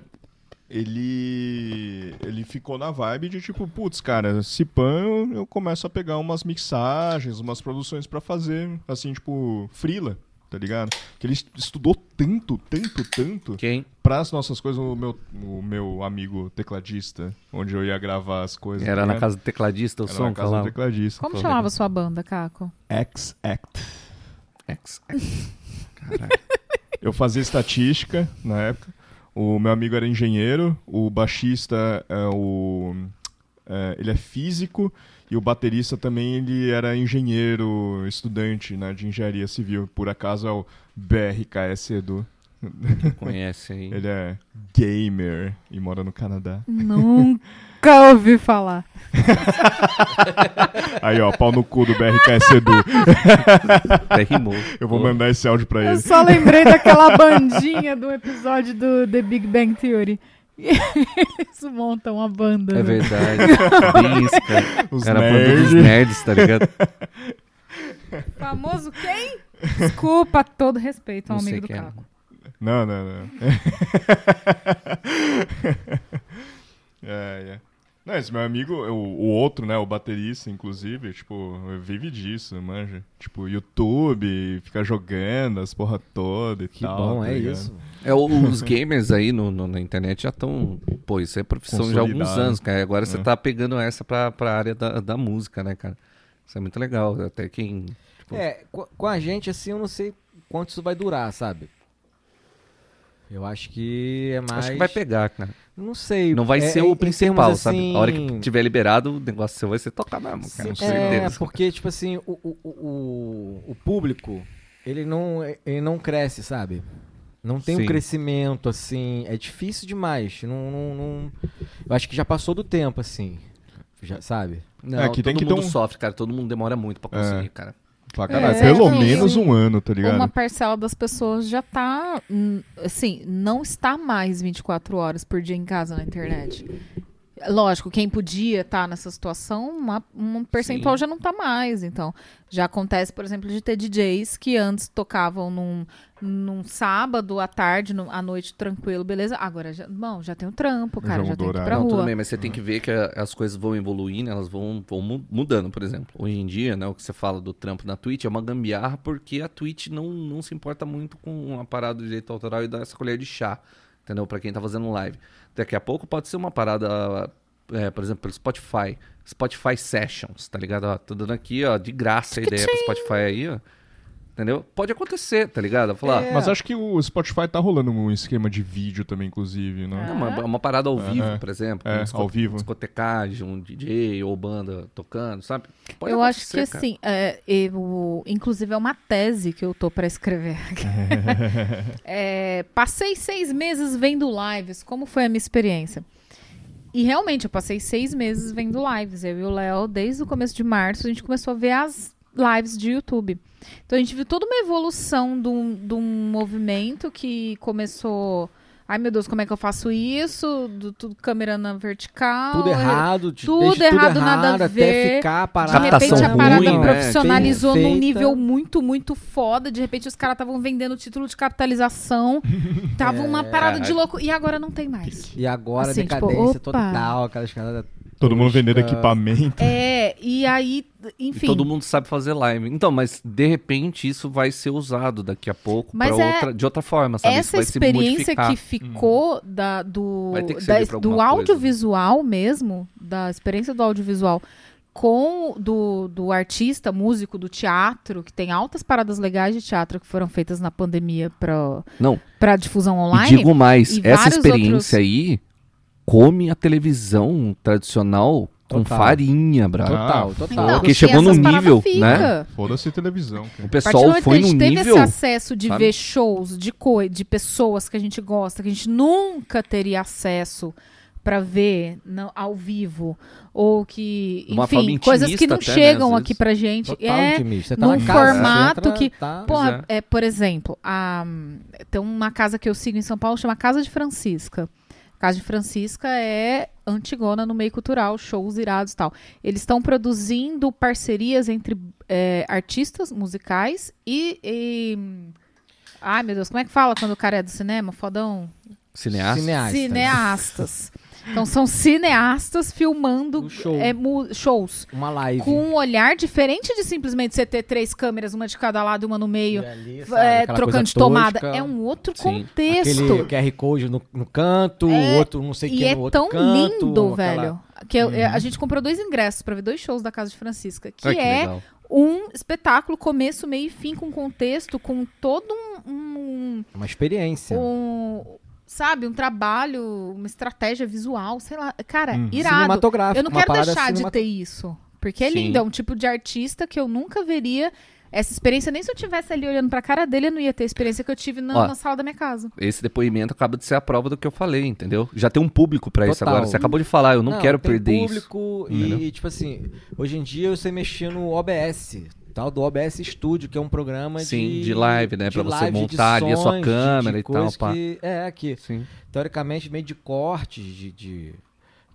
ele, ele ficou na vibe de tipo, putz, cara, se pan eu, eu começo a pegar umas mixagens, umas produções pra fazer, assim, tipo, frila, tá ligado? Que ele estudou tanto, tanto, tanto Quem? para as nossas coisas, o meu, o meu amigo tecladista, onde eu ia gravar as coisas. Era tá na casa do tecladista o Era som na casa do tecladista. Como Falava. chamava sua banda, Caco? X-Act. X. Caralho. [LAUGHS] Eu fazia estatística na época. O meu amigo era engenheiro. O baixista é o. é, ele é físico. E o baterista também ele era engenheiro, estudante né, de engenharia civil. Por acaso é o BRKS Edu. Conhece aí? [LAUGHS] Ele é gamer e mora no Canadá. Nunca [LAUGHS] ouvi falar. [LAUGHS] Aí, ó, pau no cu do BRKS Edu. Até rimou. Eu vou mandar esse áudio pra Eu ele. só lembrei daquela bandinha do episódio do The Big Bang Theory. Eles montam uma banda. É né? verdade. Isso, cara. Os Era a banda dos nerd. nerds, tá ligado? Famoso quem? Desculpa, todo respeito ao Não amigo do é. Caco. Não, não, não. [LAUGHS] é, é. Não, esse meu amigo, o, o outro, né, o baterista, inclusive, tipo, vive disso, manja. Tipo, YouTube, fica jogando as porra toda e Que tal. bom, tá é ligado? isso. É, os [LAUGHS] gamers aí no, no- na internet já estão. Pô, isso é profissão já há alguns anos, cara. Agora você É. tá pegando essa pra, pra área da, da música, né, cara? Isso é muito legal. Até quem. tipo, É, co- com a gente, assim, eu não sei quanto isso vai durar, sabe? Eu acho que é mais. Acho que vai pegar, cara. Não sei. Não vai é- ser o principal, termos, sabe? A hora que assim, tiver liberado, o negócio seu vai ser tocar mesmo, cara. Com É, porque, tipo assim, o, o, o, o- o público, ele não, ele não cresce, sabe? Não tem um Sim. crescimento, assim, é difícil demais. Não, não, não- Eu acho que já passou do tempo, assim. Já, sabe? Não, É, que todo tem que ter mundo um- sofre, cara. Todo mundo demora muito pra conseguir, cara. Pra caralho, É, pelo é, menos um- um ano, tá ligado? Uma parcela das pessoas já tá, hum, assim, não está mais 24 horas por dia em casa na internet. Lógico, quem podia estar nessa situação, uma, um percentual Sim. já não tá mais. Então, já acontece, por exemplo, de ter DJs que antes tocavam num, num sábado à tarde, no- à noite, tranquilo, beleza. Agora, já, bom, já tem o trampo, Já cara, já, mudou tem que ir pra Não, tudo rua. bem, mas você tem que ver que a- as coisas vão evoluindo, elas vão, vão mu- mudando, por exemplo. Hoje em dia, né, o que você fala do trampo na Twitch é uma gambiarra porque a Twitch não, não se importa muito com a parada do direito autoral e dar essa colher de chá, entendeu? Pra quem tá fazendo live. Daqui a pouco pode ser uma parada, é, por exemplo, pelo Spotify. Spotify Sessions, tá ligado? Ó, tô dando aqui, ó, de graça a ideia pro Spotify aí, ó. Entendeu? Pode acontecer, tá ligado? Falar, É. Mas acho que o Spotify tá rolando um esquema de vídeo também, inclusive, né? É uma, uma parada ao vivo, é. por exemplo. É, ao vivo. Discotecagem, um DJ ou banda tocando, sabe? Pode eu acho que cara. assim, é, eu, inclusive é uma tese que eu tô pra escrever. [LAUGHS] É, passei seis meses vendo lives. Como foi a minha experiência? E realmente, eu passei seis meses vendo lives. Eu e o Léo, desde o começo de março, a gente começou a ver as lives de YouTube. Então a gente viu toda uma evolução de um, de um movimento que começou. Ai meu Deus, como é que eu faço isso? Do, tudo câmera na vertical. Tudo errado, de- tudo desde errado, nada a até ver. ficar De parado. repente Captação a parada ruim, né? profissionalizou num Perfeita. nível muito, muito foda. De repente os caras estavam vendendo título de capitalização. [LAUGHS] Tava uma parada de louco. E agora não tem mais. E agora Assim, tipo, decadência opa. total, aquelas caras. Todo mundo vendendo toscas. equipamento. É, e aí, E enfim. todo mundo sabe fazer live. Então, mas de repente isso vai ser usado daqui a pouco Mas é- outra, de outra forma, sabe? Isso Essa vai se experiência que ficou da, do, da- do coisa. audiovisual mesmo, da experiência do audiovisual com do, do artista, músico do teatro, que tem altas paradas legais de teatro que foram feitas na pandemia pra, Não, pra difusão e online. digo mais, e essa experiência outros- aí come a televisão tradicional com Total. farinha, bravo. Total, total. Então, Porque chegou num nível, né? Foda-se televisão, O cara. Do pessoal foi que a gente num teve nível... esse acesso de sabe? ver shows de, coi de pessoas que a gente gosta, que a gente nunca teria acesso pra ver não, ao vivo, ou que, enfim, coisas que não até, né, chegam às aqui pra gente. Total é, intimista. Tá num formato entra, que- Tá... Porra, é, por exemplo, a, tem uma casa que eu sigo em São Paulo, chama Casa de Francisca. Casa de Francisca é antigona no meio cultural, shows irados e tal. Eles estão produzindo parcerias entre é, artistas musicais e, e- Ai, meu Deus, como é que fala quando o cara é do cinema? Fodão? Cineasta? Cineasta. Cineastas. Então são cineastas filmando show. é, shows Uma live. com um olhar diferente de simplesmente você ter três câmeras, uma de cada lado e uma no meio E ali, é, trocando de tomada. tosca, É um outro Sim. contexto. Aquele QR Code no, no canto, o É, outro não sei o E que é no outro tão canto. lindo, aquela- velho. Que é, a gente comprou dois ingressos pra ver dois shows da Casa de Francisca. Que, que é legal. um espetáculo, começo, meio e fim, com contexto, com todo um- um, Uma experiência. um, sabe, um trabalho, uma estratégia visual, sei lá. Cara, Hum. irado. Cinematográfico. Eu não quero deixar de cinemat- ter isso. Porque é Sim. lindo, é um tipo de artista que eu nunca veria essa experiência. Nem se eu tivesse ali olhando pra cara dele, eu não ia ter a experiência que eu tive na, Ó. na sala da minha casa. Esse depoimento acaba de ser a prova do que eu falei, entendeu? Já tem um público pra isso agora. Você acabou de falar, eu não, quero tem perder isso. público Entendeu? E, tipo assim, hoje em dia eu sei mexer no OBS. Tal do OBS Studio, que é um programa Sim, de... de live, né, pra você de montar ali a sua câmera de e tal, pá. que- é, que Sim. teoricamente meio de cortes, de... de-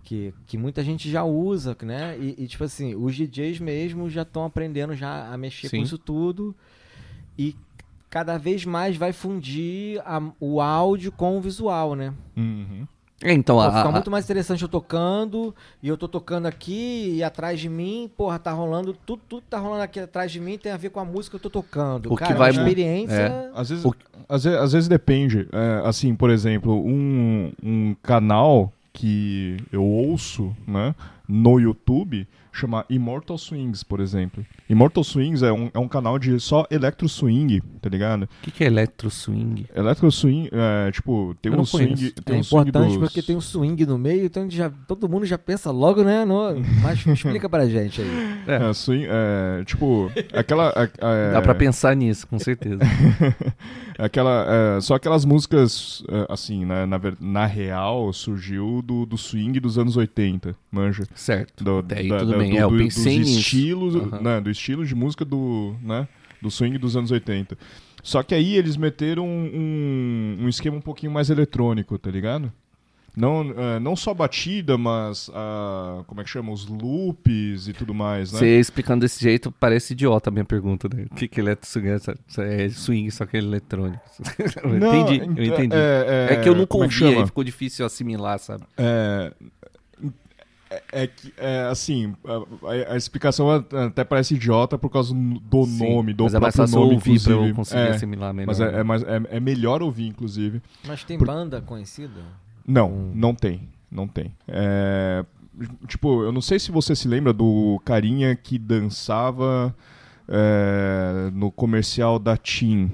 que, que muita gente já usa, né? E, e, tipo assim, os DJs mesmo já estão aprendendo já a mexer Sim. com isso tudo. E cada vez mais vai fundir a- o áudio com o visual, né? Uhum. É, Então, Pô, a, fica a- muito mais interessante eu tocando, e eu tô tocando aqui, e atrás de mim, porra, tá rolando, tudo, tudo que tá rolando aqui atrás de mim tem a ver com a música que eu tô tocando. O que Cara, vai uma mu- experiência... é. Às vezes, O- às vezes, às vezes depende. É, assim, por exemplo, um, um canal que eu ouço né, no YouTube chama Immortal Swings, por exemplo. Immortal Swings é um, é um canal de só electro swing, tá ligado? o que, que é electro swing? Electro swing, é, tipo, tem Eu um swing. Tem é um swing importante dos- porque tem um swing no meio, então já, todo mundo já pensa logo, né? No, mas [LAUGHS] explica pra gente aí. É, swing, é, tipo, aquela. é, [LAUGHS] Dá pra pensar nisso, com certeza. [LAUGHS] Aquela, é, só aquelas músicas, é, assim, né, na, na real, surgiu do, do swing dos anos 80, manja. certo. Do, Até aí da- tudo da- bem. Do- é, eu do- pensei dos estilos, Aham. né, do estilo de música do, né, do swing dos anos 80. Só que aí eles meteram um, um esquema um pouquinho mais eletrônico, tá ligado? Não, é, não só batida, mas ah, como é que chama? Os loops e tudo mais, né? Você explicando desse jeito parece idiota a minha pergunta, né? O que, que é swing? É swing, só que é eletrônico. [LAUGHS] eu Não, entendi, ent- eu entendi. É, É, que eu nunca é ouvi, aí chama? ficou difícil assimilar, sabe? É, é, é que, é, assim, a, a explicação até parece idiota por causa do Sim, nome, do mas é mais próprio fácil nome, ouvir inclusive. pra eu conseguir é, assimilar melhor. mas é, é, mais- é- é melhor ouvir, inclusive. Mas tem Por- banda conhecida? Não, Hum. não tem. Não tem. É, tipo, eu não sei se você se lembra do carinha que dançava é, no comercial da TIM.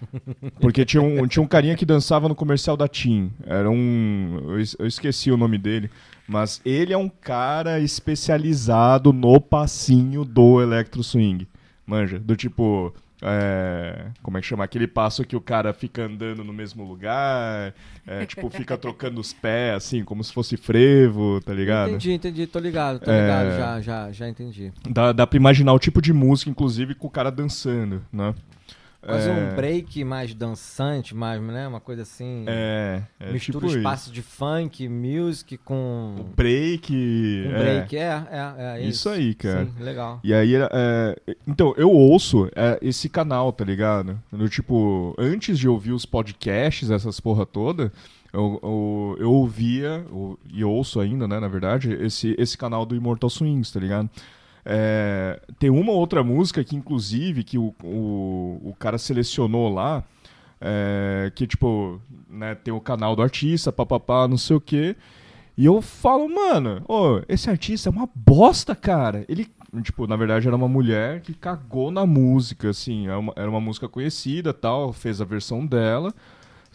[LAUGHS] Porque tinha um, tinha um carinha que dançava no comercial da TIM. Era um. Eu esqueci o nome dele. Mas ele é um cara especializado no passinho do Electro Swing. Manja? Do tipo. é, como é que chama? Aquele passo que o cara fica andando no mesmo lugar. é, [LAUGHS] tipo, fica trocando os pés, assim, como se fosse frevo, tá ligado? Entendi, entendi, tô ligado, tô É. ligado, já, já, já entendi. Dá, dá pra imaginar o tipo de música, inclusive, com o cara dançando, né? Quase É, um break mais dançante, mais, né? Uma coisa assim. É, é mistura tipo o isso. espaço de funk, music com. O break. um é. break, é, é, é Isso isso. aí, cara. Sim, legal. E aí, é, então, eu ouço é, esse canal, tá ligado? Do tipo, antes de ouvir os podcasts, essas porra toda, eu, eu, eu ouvia, eu- e ouço ainda, né, na verdade, esse, esse canal do Immortal Swings, tá ligado? É, tem uma outra música que, inclusive, que o, o, o cara selecionou lá, é, que, tipo, né, tem o canal do artista, papapá, não sei o quê. E eu falo, mano, ô, esse artista é uma bosta, cara. Ele, tipo, na verdade era uma mulher que cagou na música, assim. Era uma, era uma música conhecida tal, fez a versão dela.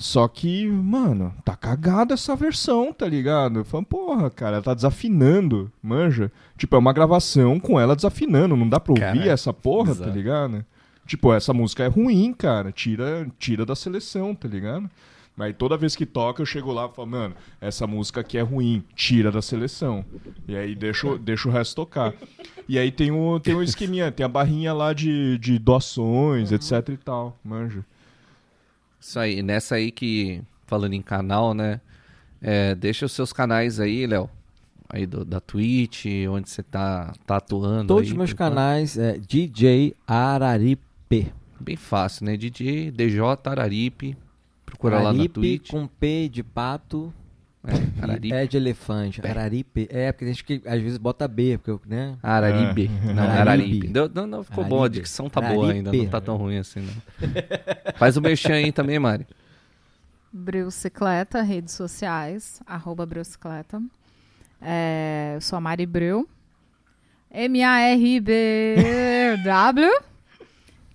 Só que, mano, tá cagada essa versão, tá ligado? Eu falo, porra, cara, ela tá desafinando, manja. Tipo, é uma gravação com ela desafinando, não dá pra ouvir essa porra, bizarro. tá ligado? Tipo, essa música é ruim, cara. Tira, tira da seleção, tá ligado? Mas toda vez que toca, eu chego lá e falo, mano, essa música aqui é ruim, tira da seleção. E aí deixa, o- deixa o resto tocar. E aí tem o, tem o esqueminha, tem a barrinha lá de, de doações, etc e tal, manja. Isso aí, nessa aí que, falando em canal, né? é, deixa os seus canais aí, Léo. Aí do, da Twitch, onde você tá, tá atuando. Todos aí, os meus canais é DJ Araripe. Bem fácil, né? DJ, DJ Araripe. Procura lá na Araripe Twitch. com P de pato É, Araripe. E de elefante. Araripe. É, porque tem gente que às vezes bota B, porque, né? Araribe. É. Não, Araribe. Araribe. Deu- não, não, ficou boa, a dicção tá boa ainda, não Araripe. tá tão ruim assim, não. Faz o merchan aí também, Mari. Breucicleta, redes sociais, arroba Breucicleta. É, eu sou a Mari Breu. M-A-R-B-W.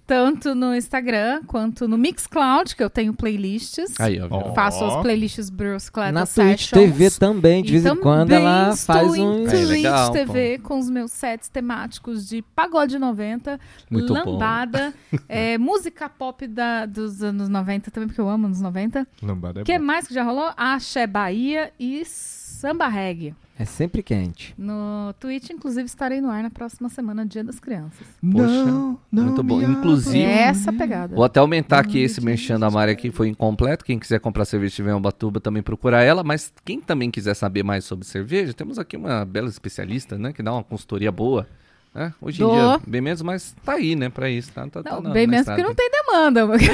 Tanto no Instagram quanto no Mixcloud, que eu tenho playlists. Aí, ó. Ó. Faço as playlists Breucicleta Na Twitch Sessions. TV também, de vez em quando ela faz um. Aí, Twitch legal, TV com os meus sets temáticos de pagode 90, Muito lambada, [LAUGHS] é, música pop da, dos anos 90 também, porque eu amo anos 90. Lambada é O que bom. mais que já rolou? Axé Bahia e samba reggae. É sempre quente. No Twitch, inclusive, estarei no ar na próxima semana, Dia das Crianças. Poxa, muito bom. Inclusive- É essa pegada. Vou até aumentar aqui esse merchan da Mari aqui, foi incompleto. Quem quiser comprar cerveja e tiver em Ubatuba, também procura ela. Mas quem também quiser saber mais sobre cerveja, temos aqui uma bela especialista, né? Que dá uma consultoria boa. Né? Hoje em dia, bem menos, mas tá aí, né? Pra isso. Tá, tá, tá Não, na- bem na mesmo porque não tem demanda. [LAUGHS]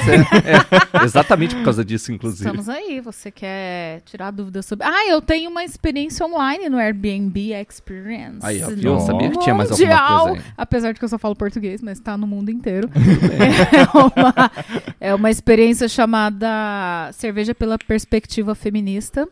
É, exatamente por causa disso, inclusive. Estamos aí. Você quer tirar dúvidas sobre. Ah, eu tenho uma experiência online no Airbnb Experience. Aí, ó? Eu sabia que tinha mais alguma Mundial. coisa aí. Apesar de que eu só falo português, mas tá no mundo inteiro. [LAUGHS] é, uma, é uma experiência chamada Cerveja pela Perspectiva Feminista,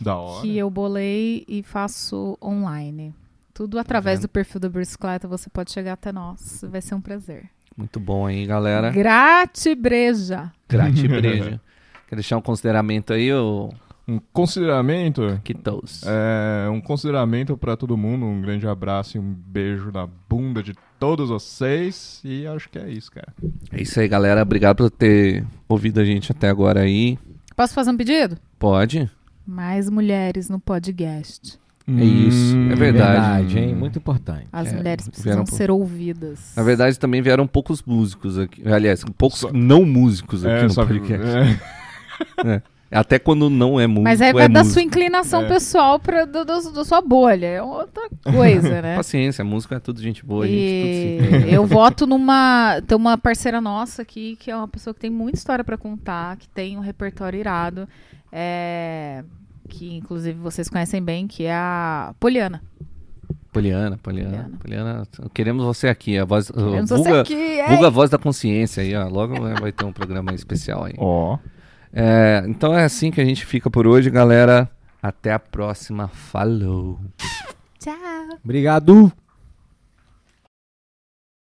Da hora. que eu bolei e faço online. Tudo através vendo? do perfil da Bicicleta, você pode chegar até nós. Vai ser um prazer. Muito bom aí, galera. Gratibreja. Gratibreja. [LAUGHS] Quer deixar um consideramento aí, ô Um consideramento. Kitos? É, um consideramento pra todo mundo, um grande abraço e um beijo na bunda de todos vocês. E acho que é isso, cara. É isso aí, galera. Obrigado por ter ouvido a gente até agora aí. Posso fazer um pedido? Pode? Mais mulheres no podcast. É isso, é verdade. hein? Muito importante. As É, mulheres precisam pro- ser ouvidas. Na verdade, também vieram poucos músicos aqui. Aliás, poucos Só- não músicos aqui É, no podcast. [LAUGHS] é. Até quando não é músico, Mas aí é vai da músico. sua inclinação É. pessoal pra, do, do- da sua bolha. É outra coisa, né? [LAUGHS] Paciência, música é tudo gente boa, gente. E Tudo sim. [LAUGHS] eu voto numa. Tem uma parceira nossa aqui, que é uma pessoa que tem muita história pra contar, que tem um repertório irado. é, que inclusive vocês conhecem bem, que é a Poliana. Poliana, Poliana, Poliana. Queremos você aqui. A voz, Queremos vulga, você aqui, vulga a voz da consciência aí, ó. Logo vai ter um programa especial aí. Ó. É, então é assim que a gente fica por hoje, galera. Até a próxima. Falou. Tchau. Obrigado.